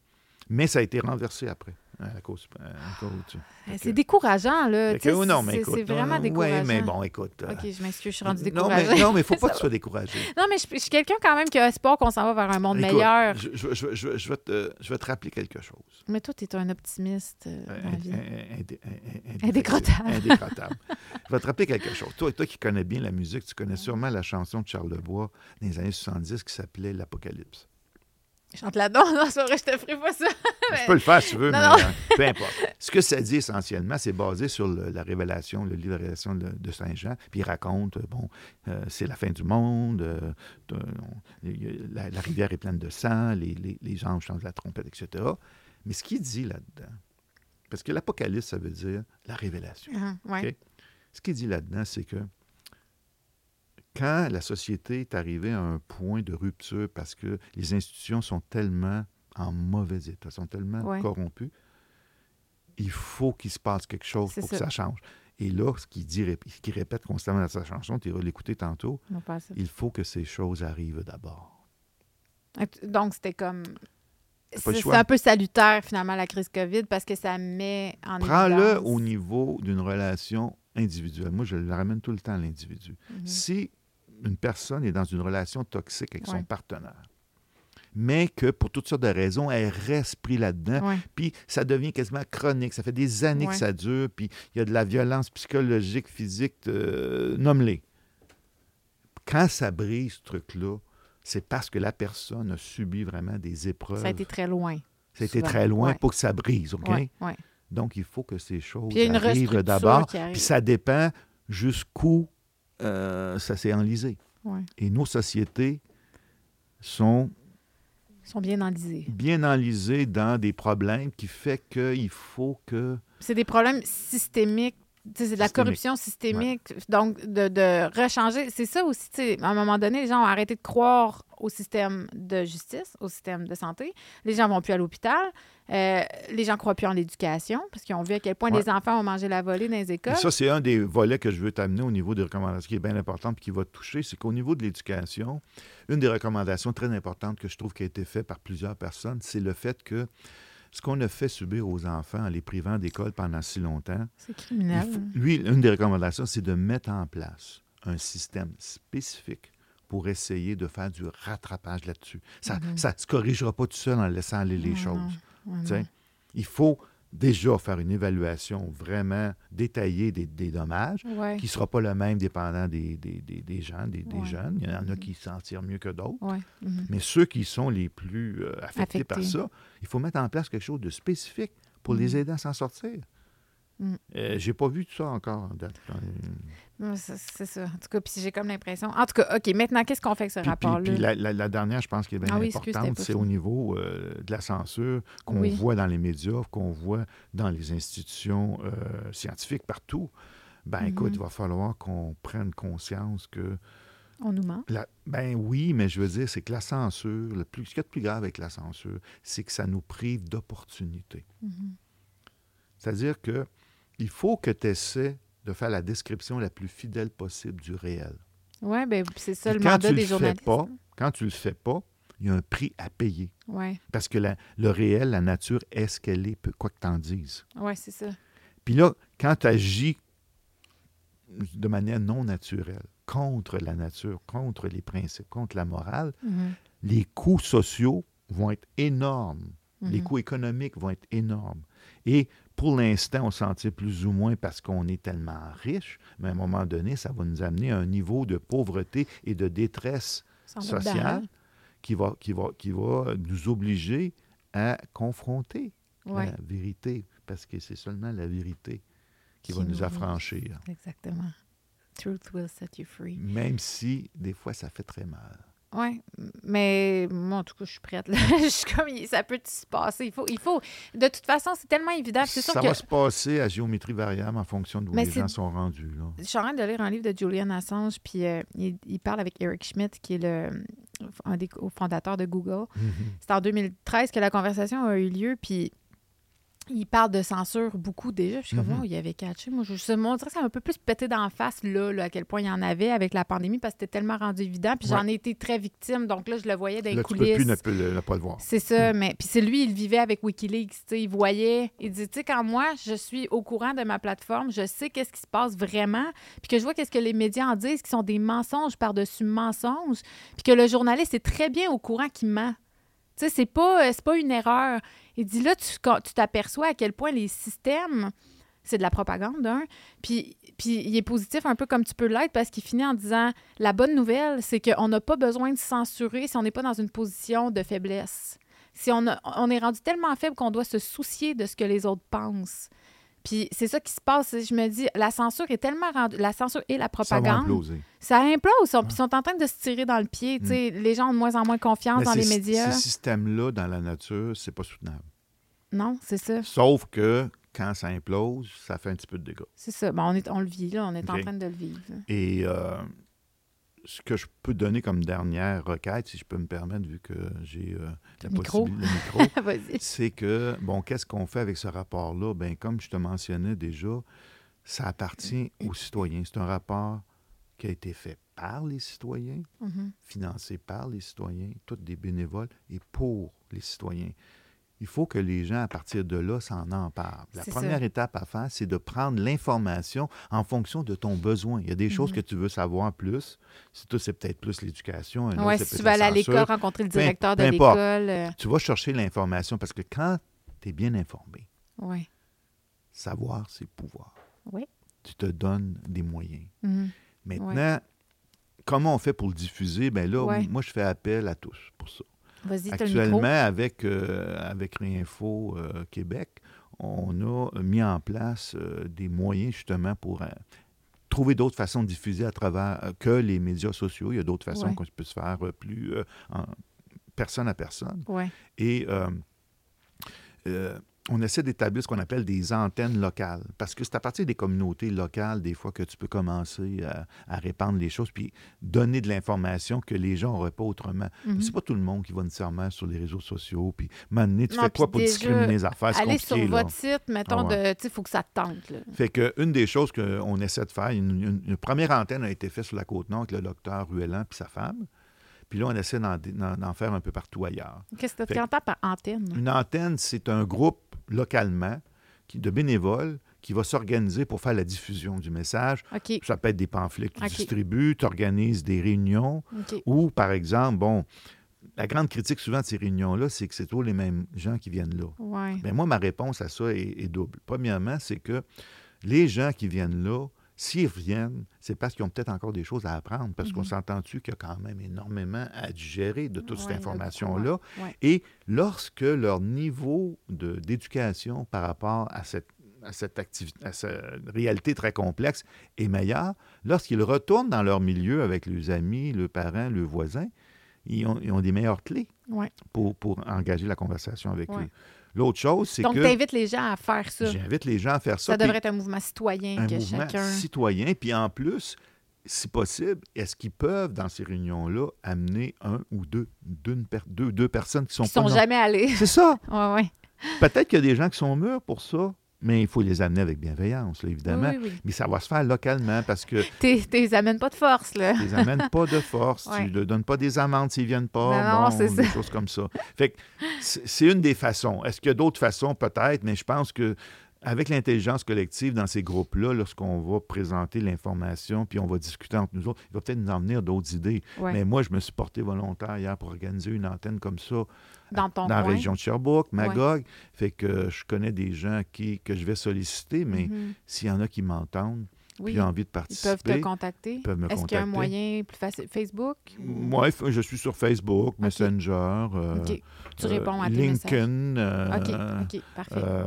Mais ça a été renversé après, à cause, à cause de ça. Eh, que- C'est décourageant, là. Que, non, mais c'est- écoute, C'est vraiment décourageant. Oui, mais bon, écoute. euh, OK, je m'excuse, je suis rendue découragée. non, mais il ne faut pas que tu sois découragé. Non, mais je, je suis quelqu'un quand même qui a espoir qu'on s'en va vers un monde Écoute, meilleur. Je, je- je- vais te, je vais te rappeler quelque chose. Mais toi, tu es un optimiste euh, Indécrottable. Indécrottable. Je vais te rappeler quelque chose. Toi, toi qui connais bien la musique, tu connais sûrement la chanson de Charles Lebois dans les années 70 qui s'appelait L'Apocalypse. Je chante là-dedans. Non, c'est pas vrai, je te ferai pas ça. Je peux le faire si tu veux, Non, mais non. euh, peu importe. Ce que ça dit essentiellement, c'est basé sur le- la révélation, le livre de révélation de, de Saint Jean. Puis il raconte, euh, bon, euh, c'est la fin du monde, euh, la, la rivière est pleine de sang, les, les, les anges chantent la trompette, etc. Mais ce qu'il dit là-dedans, parce que l'Apocalypse, ça veut dire la révélation. Ouais. OK? Ce qu'il dit là-dedans, c'est que quand la société est arrivée à un point de rupture parce que les institutions sont tellement en mauvais état, sont tellement Ouais. corrompues, il faut qu'il se passe quelque chose pour que ça. change. Et là, ce qu'il dit, ce qu'il répète constamment dans sa chanson, tu iras l'écouter tantôt, Non, il faut que ces choses arrivent d'abord. Donc, c'était comme. C'est un peu salutaire, finalement, la crise COVID, parce que ça met en Prends-le au niveau d'une relation individuelle. Moi, je le ramène tout le temps à l'individu. Mhm. Si une personne est dans une relation toxique avec Ouais. son partenaire, mais que pour toutes sortes de raisons, elle reste pris là-dedans, Ouais. puis ça devient quasiment chronique, ça fait des années Ouais. que ça dure, puis il y a de la violence psychologique, physique, euh, nomme-les. Quand ça brise ce truc-là, c'est parce que la personne a subi vraiment des épreuves. Ça a été très loin. Ça a été souvent. très loin pour que ça brise, OK? Donc, il faut que ces choses arrivent d'abord. Puis ça dépend jusqu'où euh, ça s'est enlisé. Ouais. Et nos sociétés sont sont bien enlisés. bien enlisées dans des problèmes qui fait qu'il faut que... C'est des problèmes systémiques. C'est de la Systémique. corruption systémique. Donc, de, de rechanger. C'est ça aussi. tu sais, À un moment donné, les gens ont arrêté de croire au système de justice, au système de santé. Les gens vont plus à l'hôpital. Euh, les gens croient plus en l'éducation parce qu'ils ont vu à quel point Ouais. les enfants ont mangé la volée dans les Et écoles. ça, c'est un des volets que je veux t'amener au niveau des recommandations qui est bien important et qui va te toucher. C'est qu'au niveau de l'éducation, une des recommandations très importantes que je trouve qui a été faite par plusieurs personnes, c'est le fait que ce qu'on a fait subir aux enfants en les privant d'école pendant si longtemps, C'est criminel. faut- lui, une des recommandations, c'est de mettre en place un système spécifique pour essayer de faire du rattrapage là-dessus. Ça ne Mhm. se corrigera pas tout seul en laissant aller les choses. Il faut déjà faire une évaluation vraiment détaillée des, des dommages, Ouais. qui ne sera pas le même dépendant des, des, des- des gens, des, Ouais. jeunes. Il y en a Mhm. qui s'en tirent mieux que d'autres. Ouais. Mhm. Mais ceux qui sont les plus euh, affectés par ça, il faut mettre en place quelque chose de spécifique pour les aider à s'en sortir. Mhm. Euh, j'ai pas vu tout ça encore. C'est ça. En tout cas, puis j'ai comme l'impression. En tout cas, OK, maintenant, qu'est-ce qu'on fait avec ce puis- rapport-là? puis la, la- la dernière, je pense, qui est bien Ah oui, importante, c'est au niveau euh, de la censure qu'on Oui. voit dans les médias, qu'on voit dans les institutions euh, scientifiques partout. Ben Mhm. écoute, il va falloir qu'on prenne conscience que On nous ment. La- ben oui, mais je veux dire, c'est que la censure, le plus, ce qu'il y a de plus grave avec la censure, c'est que ça nous prive d'opportunités. Mhm. C'est-à-dire que il faut que tu essaies de faire la description la plus fidèle possible du réel. Oui, ben c'est ça le quand mandat tu des le fais pas, quand tu le fais pas, il y a un prix à payer. Oui, Parce que la- le réel, la nature est ce qu'elle est, quoi que tu en dises. ouais, c'est ça. Puis là, quand tu agis de manière non naturelle, contre la nature, contre les principes, contre la morale, Mhm. les coûts sociaux vont être énormes. Les Mhm. coûts économiques vont être énormes. Et pour l'instant, on s'en tire plus ou moins parce qu'on est tellement riche, mais à un moment donné, ça va nous amener à un niveau de pauvreté et de détresse Sans sociale qui va, qui, va, qui va nous obliger à confronter Ouais, la vérité, parce que c'est seulement la vérité qui, Qui va nous nous- affranchir, exactement. Truth will set you free. même si des fois ça fait très mal. Oui, mais moi, en tout cas, je suis prête. là. je suis comme, ça peut se passer. Il faut, il faut. De toute façon, c'est tellement évident. sûr Ça que va se passer à géométrie variable en fonction de où Mais les gens sont rendus. Là. Je suis en train de lire un livre de Julian Assange, puis euh, il, il parle avec Eric Schmidt, qui est le, un des fondateurs de Google. C'est en 2013 que la conversation a eu lieu, puis il parle de censure beaucoup déjà. Je suis comme, oh, il avait catché. Moi, je, me dirais que ça m'a un peu plus pété d'en face, là, là, à quel point il y en avait avec la pandémie, parce que c'était tellement rendu évident. Puis Ouais. j'en ai été très victime, donc là, je le voyais dans les Là, tu peux coulisses. plus ne, pas le voir. C'est ça, mais puis c'est lui, il vivait avec Wikileaks, tu il voyait, il dit, tu sais, quand moi, je suis au courant de ma plateforme, je sais qu'est-ce qui se passe vraiment, puis que je vois qu'est-ce que les médias en disent, qui sont des mensonges par-dessus mensonges, puis que le journaliste est très bien au courant qu'il ment. Tu sais, c'est pas, euh, pas une erreur. Il dit, là, tu quand tu t'aperçois à quel point les systèmes, c'est de la propagande, hein, puis, puis il est positif un peu comme tu peux l'être parce qu'il finit en disant, la bonne nouvelle, c'est qu'on n'a pas besoin de censurer si on n'est pas dans une position de faiblesse si on, a- on est rendu tellement faible qu'on doit se soucier de ce que les autres pensent. Puis c'est ça qui se passe. Je me dis, la censure est tellement rendue. La censure et la Ça propagande. imploser. Ça implose. Ils sont, ils sont en train de se tirer dans le pied. sais. Les gens ont de moins en moins confiance Mais dans les médias. Ces systèmes-là, dans la nature, c'est pas soutenable. Non, c'est ça. Sauf que quand ça implose, ça fait un petit peu de dégâts. C'est ça. Bon, on, est, on le vit, là. On est en train de le vivre. Et euh, ce que je peux donner comme dernière requête, si je peux me permettre, vu que j'ai euh, la micro. possibilité, le micro, c'est que, bon, qu'est-ce qu'on fait avec ce rapport-là? Bien, comme je te mentionnais déjà, ça appartient aux citoyens. C'est un rapport qui a été fait par les citoyens, Mhm. financé par les citoyens, tous des bénévoles, et pour les citoyens. Il faut que les gens, à partir de là, s'en emparent. La première ça. étape à faire, c'est de prendre l'information en fonction de ton besoin. Il y a des choses Mhm. que tu veux savoir plus. Si toi, c'est peut-être plus l'éducation. c'est si tu vas aller à l'école, rencontrer le directeur peu de l'école. euh, Tu vas chercher l'information parce que quand tu es bien informé, ouais. savoir, c'est pouvoir. Oui. Tu te donnes des moyens. Mhm. Maintenant, comment on fait pour le diffuser? Bien là, Ouais. moi, je fais appel à tous pour ça. Actuellement, micro. avec, euh, avec Réinfo euh, Québec, on a mis en place euh, des moyens justement pour trouver d'autres façons de diffuser à travers que les médias sociaux. Il y a d'autres façons Ouais. qu'on peut se faire plus en personne à personne. Ouais. Et on essaie d'établir ce qu'on appelle des antennes locales. Parce que c'est à partir des communautés locales, des fois, que tu peux commencer à, à répandre les choses, puis donner de l'information que les gens n'auraient pas autrement. Mhm. C'est pas tout le monde qui va nécessairement sur les réseaux sociaux. Puis, maintenant, tu Non, fais quoi pour déjà, discriminer les affaires? Allez sur là. votre site, mettons, Ah ouais. il faut que ça te tente. Là. Fait que une des choses qu'on essaie de faire, une, une- une première antenne a été faite sur la Côte-Nord avec le docteur Ruellan puis sa femme. Puis là, on essaie d'en, faire un peu partout ailleurs. Qu'est-ce que tu entends par antenne? Une antenne, c'est un groupe localement qui, de bénévoles qui va s'organiser pour faire la diffusion du message. Ça peut être des pamphlets que tu distribues, tu organises des réunions ou, par exemple, bon, la grande critique souvent de ces réunions-là, c'est que c'est toujours les mêmes gens qui viennent là. Ouais. Bien, moi, ma réponse à ça est, est double. Premièrement, c'est que les gens qui viennent là, s'ils reviennent, c'est parce qu'ils ont peut-être encore des choses à apprendre, parce qu'on Mhm. s'entend-tu qu'il y a quand même énormément à digérer de toute Ouais, cette information-là. ouais. Et lorsque leur niveau d'éducation par rapport à cette, à cette activité, à cette réalité très complexe est meilleur, lorsqu'ils retournent dans leur milieu avec leurs amis, leurs parents, leurs voisins, ils ont, ils ont des meilleures clés Ouais. pour, pour engager la conversation avec eux. L'autre chose, c'est Donc, que tu invites les gens à faire ça. j'invite les gens à faire ça. Ça devrait être un mouvement citoyen un que mouvement chacun. citoyen. Puis en plus, si possible, est-ce qu'ils peuvent, dans ces réunions-là, amener un ou deux, per- deux, deux personnes qui sont Ils pas... sont non- jamais allés. C'est ça. ouais, ouais. Peut-être qu'il y a des gens qui sont mûrs pour ça, mais il faut les amener avec bienveillance, là, évidemment. Oui, oui, oui. Mais ça va se faire localement parce que T'es- T'es amènes pas de force, là. tu les amènes pas de force, Ouais. tu ne donnes pas des amendes s'ils viennent pas, Non, bon, des ça. choses comme ça. Fait que c'est c'est une des façons. Est-ce qu'il y a d'autres façons? Peut-être, mais je pense que avec l'intelligence collective dans ces groupes-là, lorsqu'on va présenter l'information, puis on va discuter entre nous autres, il va peut-être nous en venir d'autres idées. Ouais. Mais moi, je me suis porté volontaire hier pour organiser une antenne comme ça Dans ton dans la région de Sherbrooke, Magog. Fait que je connais des gens qui, que je vais solliciter, mais Mhm. s'il y en a qui m'entendent, Oui. puis ont envie de Ils peuvent participer. te contacter. peuvent me Est-ce qu'il y a un moyen plus facile? Facebook? Moi, je suis sur Facebook, Messenger, euh, OK. Tu réponds à tes. LinkedIn. euh, OK, OK, parfait. euh,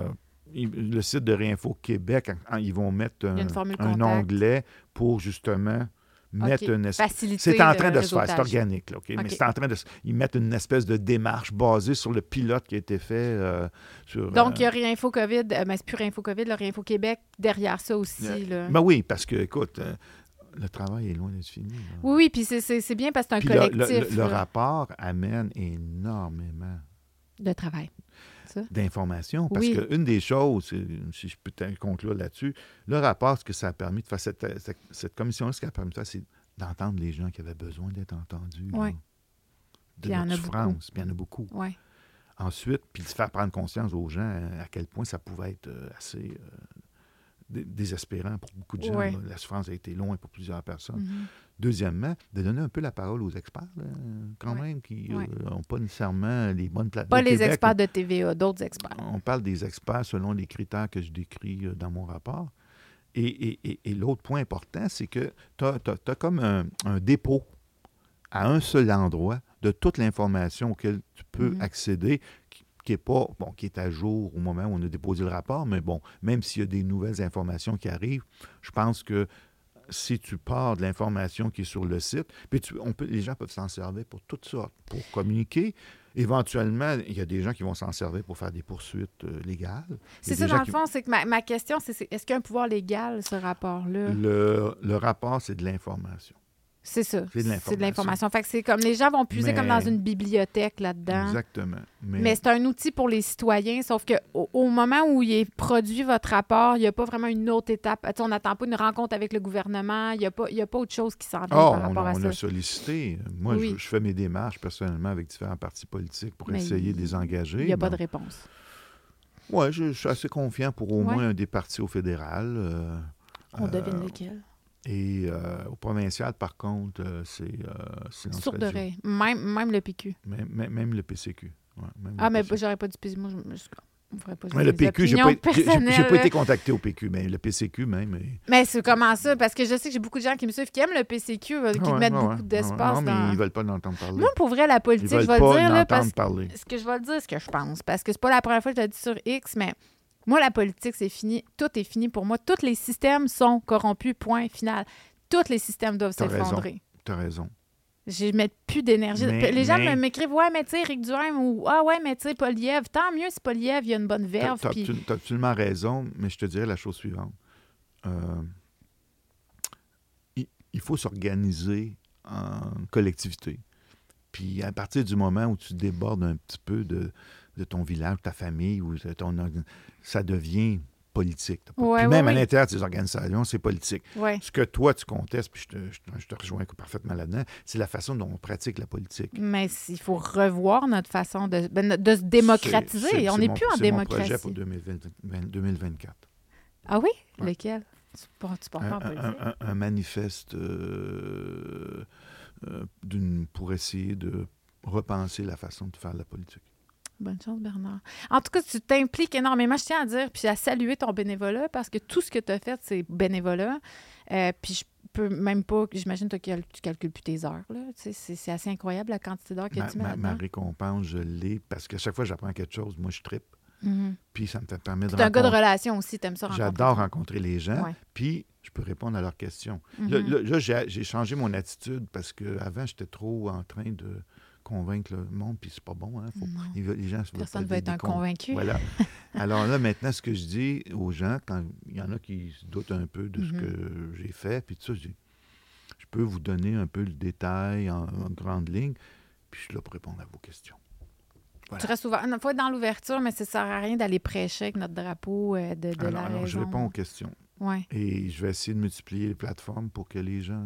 le site de Réinfo Québec, ils vont mettre un, un onglet pour justement mettre OK. une espèce. C'est en train de se faire, c'est organique, là? Mais c'est en train de se- Ils mettent une espèce de démarche basée sur le pilote qui a été fait euh, sur. Donc, il y euh, a Réinfo COVID, euh, mais c'est plus Réinfo COVID, le Réinfo Québec derrière ça aussi. Euh, là. Ben oui, parce que, écoute, euh, le travail est loin d'être fini. là. Oui, oui, puis c'est- bien parce que c'est Puis un le, le- collectif le rapport amène énormément de travail. D'informations. Parce Oui. qu'une des choses, euh, si je peux conclure là-dessus, le rapport, ce que ça a permis de faire, cette, cette, cette commission-là, ce qu'elle a permis de faire, c'est d'entendre les gens qui avaient besoin d'être entendus. là, Ouais. de Puis notre souffrance. Puis il y en a beaucoup. Oui. Ensuite, puis de faire prendre conscience aux gens euh, à quel point ça pouvait être euh, assez euh, dé- désespérant pour beaucoup de gens. La souffrance a été loin pour plusieurs personnes. Mhm. Deuxièmement, de donner un peu la parole aux experts, là, quand Ouais. même, qui Ouais. n'ont pas nécessairement les bonnes plateformes. Pas les experts de TVA, d'autres experts. On parle des experts selon les critères que je décris euh, dans mon rapport. Et, et- et- et l'autre point important, c'est que tu as, comme un, un dépôt à un seul endroit de toute l'information auquel tu peux Mhm. accéder, qui, qui est pas bon, qui est à jour au moment où on a déposé le rapport, mais bon, même s'il y a des nouvelles informations qui arrivent, je pense que si tu pars de l'information qui est sur le site, puis tu- on peut, les gens peuvent s'en servir pour toutes sortes, pour communiquer. Éventuellement, il y a des gens qui vont s'en servir pour faire des poursuites euh, légales. C'est ça, dans le fond, c'est que ma, ma question, c'est est-ce qu'il y a un pouvoir légal, ce rapport-là? Le, le rapport, c'est de l'information. C'est ça. C'est de C'est de l'information. Fait que c'est comme les gens vont puiser comme dans une bibliothèque là-dedans. Exactement. Mais, Mais c'est un outil pour les citoyens, sauf que au, au moment où il est produit votre rapport, il n'y a pas vraiment une autre étape. On n'attend pas une rencontre avec le gouvernement. Il n'y a, pas- il y a pas autre chose qui s'en vient Ah, par on, rapport à on ça. a sollicité. Moi, Oui. je, je fais mes démarches personnellement avec différents partis politiques pour Mais essayer de il- les engager. Il n'y a pas de réponse. Oui, je, je suis assez confiant pour au Ouais. moins un des partis au fédéral. euh, On euh, devine lequel. Et euh, au provincial, par contre, euh, c'est euh, silence Sourd radio. d'oreille. Même, même le PQ. Même, même- même le PCQ. Ouais, même Ah, le mais PCQ. j'aurais pas dit PQ. Moi, je, je, pas le PQ, j'ai pas, j'ai- j'ai- pas été contacté au PQ, mais le PCQ même. Mais c'est comment ça? Parce que je sais que j'ai beaucoup de gens qui me suivent qui aiment le PCQ, euh, qui ouais, mettent ouais, beaucoup d'espace Non, mais dans... ils veulent pas l'entendre parler. Moi, pour vrai, la ils politique, veulent je vais pas le dire, là, parce parler. ce que je vais le dire, ce que je pense. Parce que c'est pas la première fois que je le dis sur X, mais moi, la politique, c'est fini. Tout est fini pour moi. Tous les systèmes sont corrompus, point final. Tous les systèmes doivent s'effondrer. Tu as raison. Je mets plus d'énergie. Les gens mais- m'écrivent Ouais, mais tu sais, Éric Duhaime ou Ah, ouais, mais tu sais, Poliev. Tant mieux si Poliev, il y a une bonne Tu verve. as, puis- absolument raison, mais je te dirais la chose suivante. Euh, il, il faut s'organiser en collectivité. Puis à partir du moment où tu débordes un petit peu de, de ton village, ta famille, ou de ton ça devient politique. Ouais, puis ouais, même à l'intérieur de ces organisations, c'est politique. Ouais. Ce que toi, tu contestes, puis je te, je te- je te rejoins parfaitement là-dedans, c'est la façon dont on pratique la politique. Mais il faut revoir notre façon de, ben, de se démocratiser. On n'est plus en C'est mon projet démocratie. pour 2020 2024. Ah oui? Lequel? Tu tu peux un, un- un- un manifeste euh, euh, d'une- pour essayer de repenser la façon de faire la politique. Bonne chance, Bernard. En tout cas, tu t'impliques énormément. Je tiens à dire, puis à saluer ton bénévolat, parce que tout ce que tu as fait, c'est bénévolat. Euh, puis je peux même pas, j'imagine que tu calcules plus tes heures. C'est c'est assez incroyable la quantité d'heures que Ma, tu mets ma- récompense, je l'ai parce qu'à chaque fois que j'apprends quelque chose, moi, je trippe. Mhm. Puis ça me permettre de Tu un gars de relation aussi, tu aimes ça rencontrer. J'adore rencontrer les gens, Ouais. puis je peux répondre à leurs questions. Là, là- là, j'ai j'ai changé mon attitude parce qu'avant, j'étais trop en train de convaincre le monde, puis c'est pas bon. Hein? Faut- les, gens Personne ne veut être un convaincu. Voilà. Alors là, maintenant, ce que je dis aux gens, quand il y en a qui se doutent un peu de ce Mhm. que j'ai fait, puis tout ça, je dis, je peux vous donner un peu le détail en, en grande ligne, puis je suis là pour répondre à vos questions. Voilà. Tu restes ouvert. Il faut être dans l'ouverture, mais ça sert à rien d'aller prêcher avec notre drapeau euh, de, de Alors, la alors, je réponds aux questions. Ouais. Et je vais essayer de multiplier les plateformes pour que les gens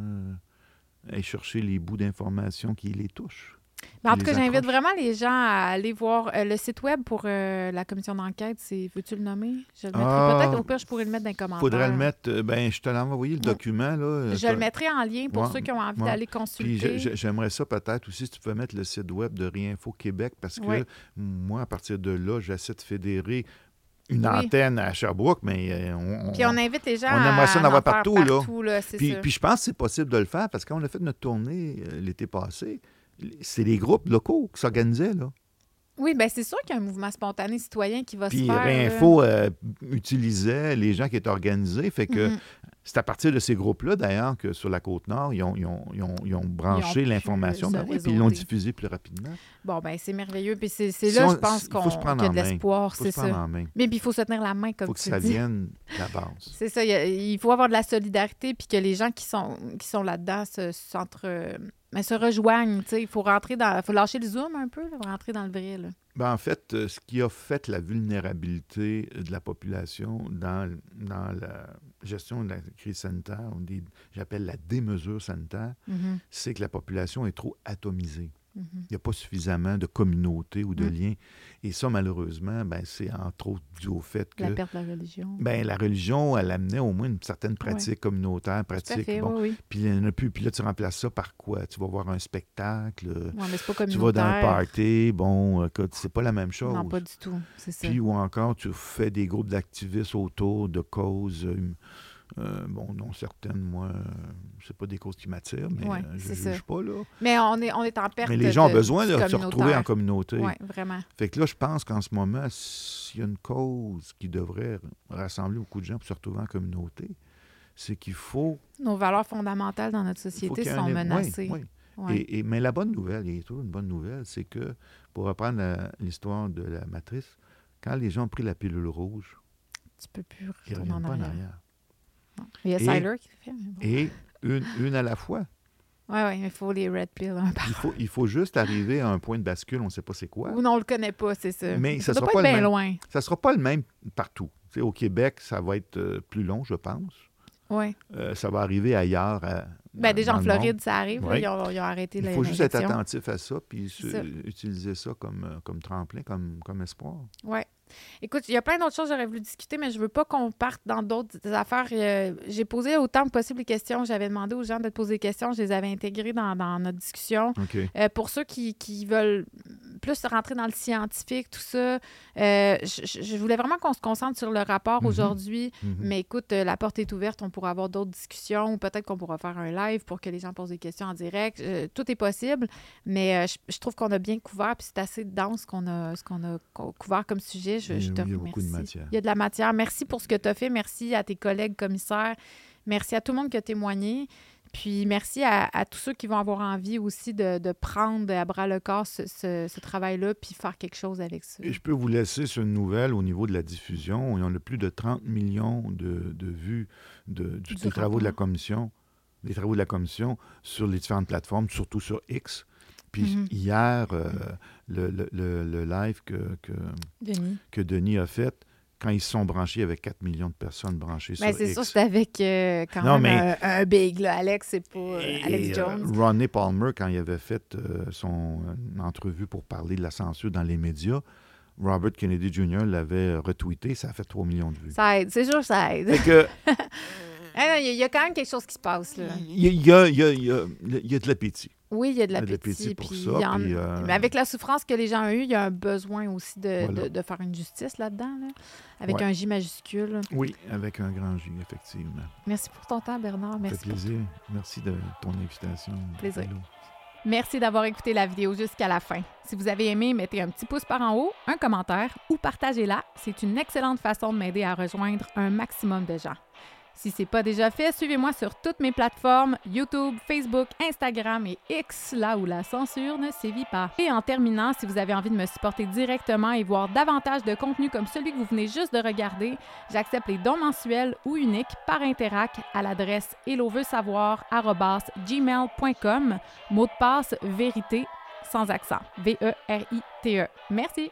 aillent chercher les bouts d'informations qui les touchent. En tout cas, j'invite vraiment les gens à aller voir euh, le site web pour euh, la commission d'enquête. C'est, veux-tu le nommer? Je le mettrai Ah, peut-être. Au pire, je pourrais le mettre dans les commentaires. faudrait le mettre, euh, ben, je te l'ai envoyé, le Ouais. document. Là, Je le mettrai en lien pour Ouais, ceux qui ont envie ouais. d'aller consulter. j'ai- j'ai- j'aimerais ça peut-être aussi si tu pouvais mettre le site web de Réinfo Québec parce que moi, à partir de là, j'essaie de fédérer une Oui. antenne à Sherbrooke, mais on, Puis on invite les gens on aimerait ça à en avoir faire partout, là. puis, puis je pense que c'est possible de le faire parce que quand on a fait notre tournée l'été passé, c'est les groupes locaux qui s'organisaient. là. Oui, bien c'est sûr qu'il y a un mouvement spontané citoyen qui va se Puis faire. là. Réinfo euh, utilisait les gens qui étaient organisés. Fait que Mhm. c'est à partir de ces groupes-là, d'ailleurs, que sur la Côte-Nord, ils ont, ils ont- ils ont- ils ont branché l'information. euh, Ben oui, puis ils l'ont réseauter. diffusé plus rapidement. Bon, ben c'est merveilleux. Puis c'est, Si là, on- je pense qu'on, y a de l'espoir, c'est ça. Mais puis il faut se tenir la main, Il comme faut que tu ça dis. vienne de la base. C'est ça, il y a- il faut avoir de la solidarité puis que les gens qui sont, qui sont là-dedans se, euh, mais se rejoignent. Il faut rentrer dans. Faut lâcher le zoom un peu, là, rentrer dans le vrai. Là. Ben, en fait, euh, ce qui a fait la vulnérabilité de la population dans, dans la gestion de la crise sanitaire, j'appelle la démesure sanitaire, Mhm, c'est que la population est trop atomisée. Mhm. Il n'y a pas suffisamment de communauté ou de Mm. liens. Et ça, malheureusement, ben, c'est entre autres dû au fait que La perte de la religion. ben, la religion, elle amenait au moins une certaine pratique communautaire, pratique. fait, bon. oui, oui. Puis il n'y en a plus. Puis là, tu remplaces ça par quoi? Tu vas voir un spectacle, Ouais, mais c'est pas tu vas dans un party, bon, écoute, c'est pas la même chose. Non, pas du tout. C'est ça. Puis ou encore, tu fais des groupes d'activistes autour de causes, euh, euh, bon, non certaines, moi, euh, c'est pas des causes qui m'attirent, mais Ouais, euh, je c'est juge ça. pas, là. Mais on est, on est en perte Mais les gens ont besoin de se retrouver en communauté. Oui, vraiment. Fait que là, je pense qu'en ce moment, s'il y a une cause qui devrait rassembler beaucoup de gens pour se retrouver en communauté, c'est qu'il faut... Nos valeurs fondamentales dans notre société sont un- oui, menacées. oui. Ouais. Et, et- mais la bonne nouvelle, il y a toujours une bonne nouvelle, c'est que, pour reprendre l'histoire de la matrice, quand les gens ont pris la pilule rouge, Tu peux plus ils ne reviennent pas en arrière. Il y a Et- Siler qui le fait. bon. Et une, une à la fois. Oui, oui, il faut les red pills. par Il faut, il faut juste arriver à un point de bascule, on ne sait pas c'est quoi. Ou non, on le connaît pas, c'est ça. Mais ça doit sera pas bien loin. Ça ne sera pas le même partout. Au Québec, ça va être euh, plus long, je pense. Oui. Euh, ça va arriver ailleurs. à- Ben, déjà en monde. Floride, ça arrive. là. Ils, ont, ils ont arrêté Il faut juste être attentif à ça, puis se- utiliser ça comme, euh, comme tremplin, comme, comme espoir. Oui. Écoute, il y a plein d'autres choses que j'aurais voulu discuter, mais je veux pas qu'on parte dans d'autres affaires. Euh, J'ai posé autant que possible les questions. J'avais demandé aux gens de te poser des questions. Je les avais intégrées dans, dans notre discussion. Euh, pour ceux qui, qui veulent plus rentrer dans le scientifique, tout ça, euh, je, voulais vraiment qu'on se concentre sur le rapport Mhm. aujourd'hui. Mhm. Mais écoute, la porte est ouverte. On pourra avoir d'autres discussions ou peut-être qu'on pourra faire un live pour que les gens posent des questions en direct. Tout est possible, mais je, je trouve qu'on a bien couvert puis c'est assez dense ce qu'on a, ce qu'on a co- couvert comme sujet. Je, je Oui, te il y a beaucoup de matière. Il y a de la matière. Merci pour ce que tu as fait. Merci à tes collègues commissaires. Merci à tout le monde qui a témoigné. Puis merci à, à tous ceux qui vont avoir envie aussi de, de prendre à bras le corps ce, ce- ce travail-là puis faire quelque chose avec ça. Et je peux vous laisser sur une nouvelle au niveau de la diffusion. Il y en a plus de 30 millions de, de vues de, du- Du des travaux de la rapport. commission, des travaux de la commission sur les différentes plateformes, surtout sur X. Puis Mhm. hier, euh, le, le- le- le live que, que, Denis. que Denis a fait, quand ils se sont branchés, il y avait 4 millions de personnes branchées Ben, sur c'est sûr, c'est avec euh, quand Non, même mais- un, un big, là. Alex, c'est pas euh, Et, Alex Jones. Ronnie Palmer, quand il avait fait son entrevue pour parler de la censure dans les médias, Robert Kennedy Jr. l'avait retweeté, ça a fait 3 millions de vues. Ça aide, c'est sûr que ça aide. Que, Ah, Il y, a- quand même quelque chose qui se passe, là. il y, a- il y a, il y a- il y a- il y a de l'appétit. Oui, il y a de l'appétit. ça, euh, Mais avec la souffrance que les gens ont eue, il y a un besoin aussi de, Voilà. de- de faire une justice là-dedans, là, avec Ouais. un J majuscule. Oui, avec un grand J, effectivement. Merci pour ton temps, Bernard. Ça Merci. fait plaisir. Merci de ton invitation. Plaisir. Hello. Merci d'avoir écouté la vidéo jusqu'à la fin. Si vous avez aimé, mettez un petit pouce par en haut, un commentaire ou partagez-la. C'est une excellente façon de m'aider à rejoindre un maximum de gens. Si c'est pas déjà fait, suivez-moi sur toutes mes plateformes YouTube, Facebook, Instagram et X, là où la censure ne sévit pas. Et en terminant, si vous avez envie de me supporter directement et voir davantage de contenu comme celui que vous venez juste de regarder, j'accepte les dons mensuels ou uniques par Interac à l'adresse helloveusavoir@gmail.com. Mot de passe vérité sans accent. V E R I T E. Merci.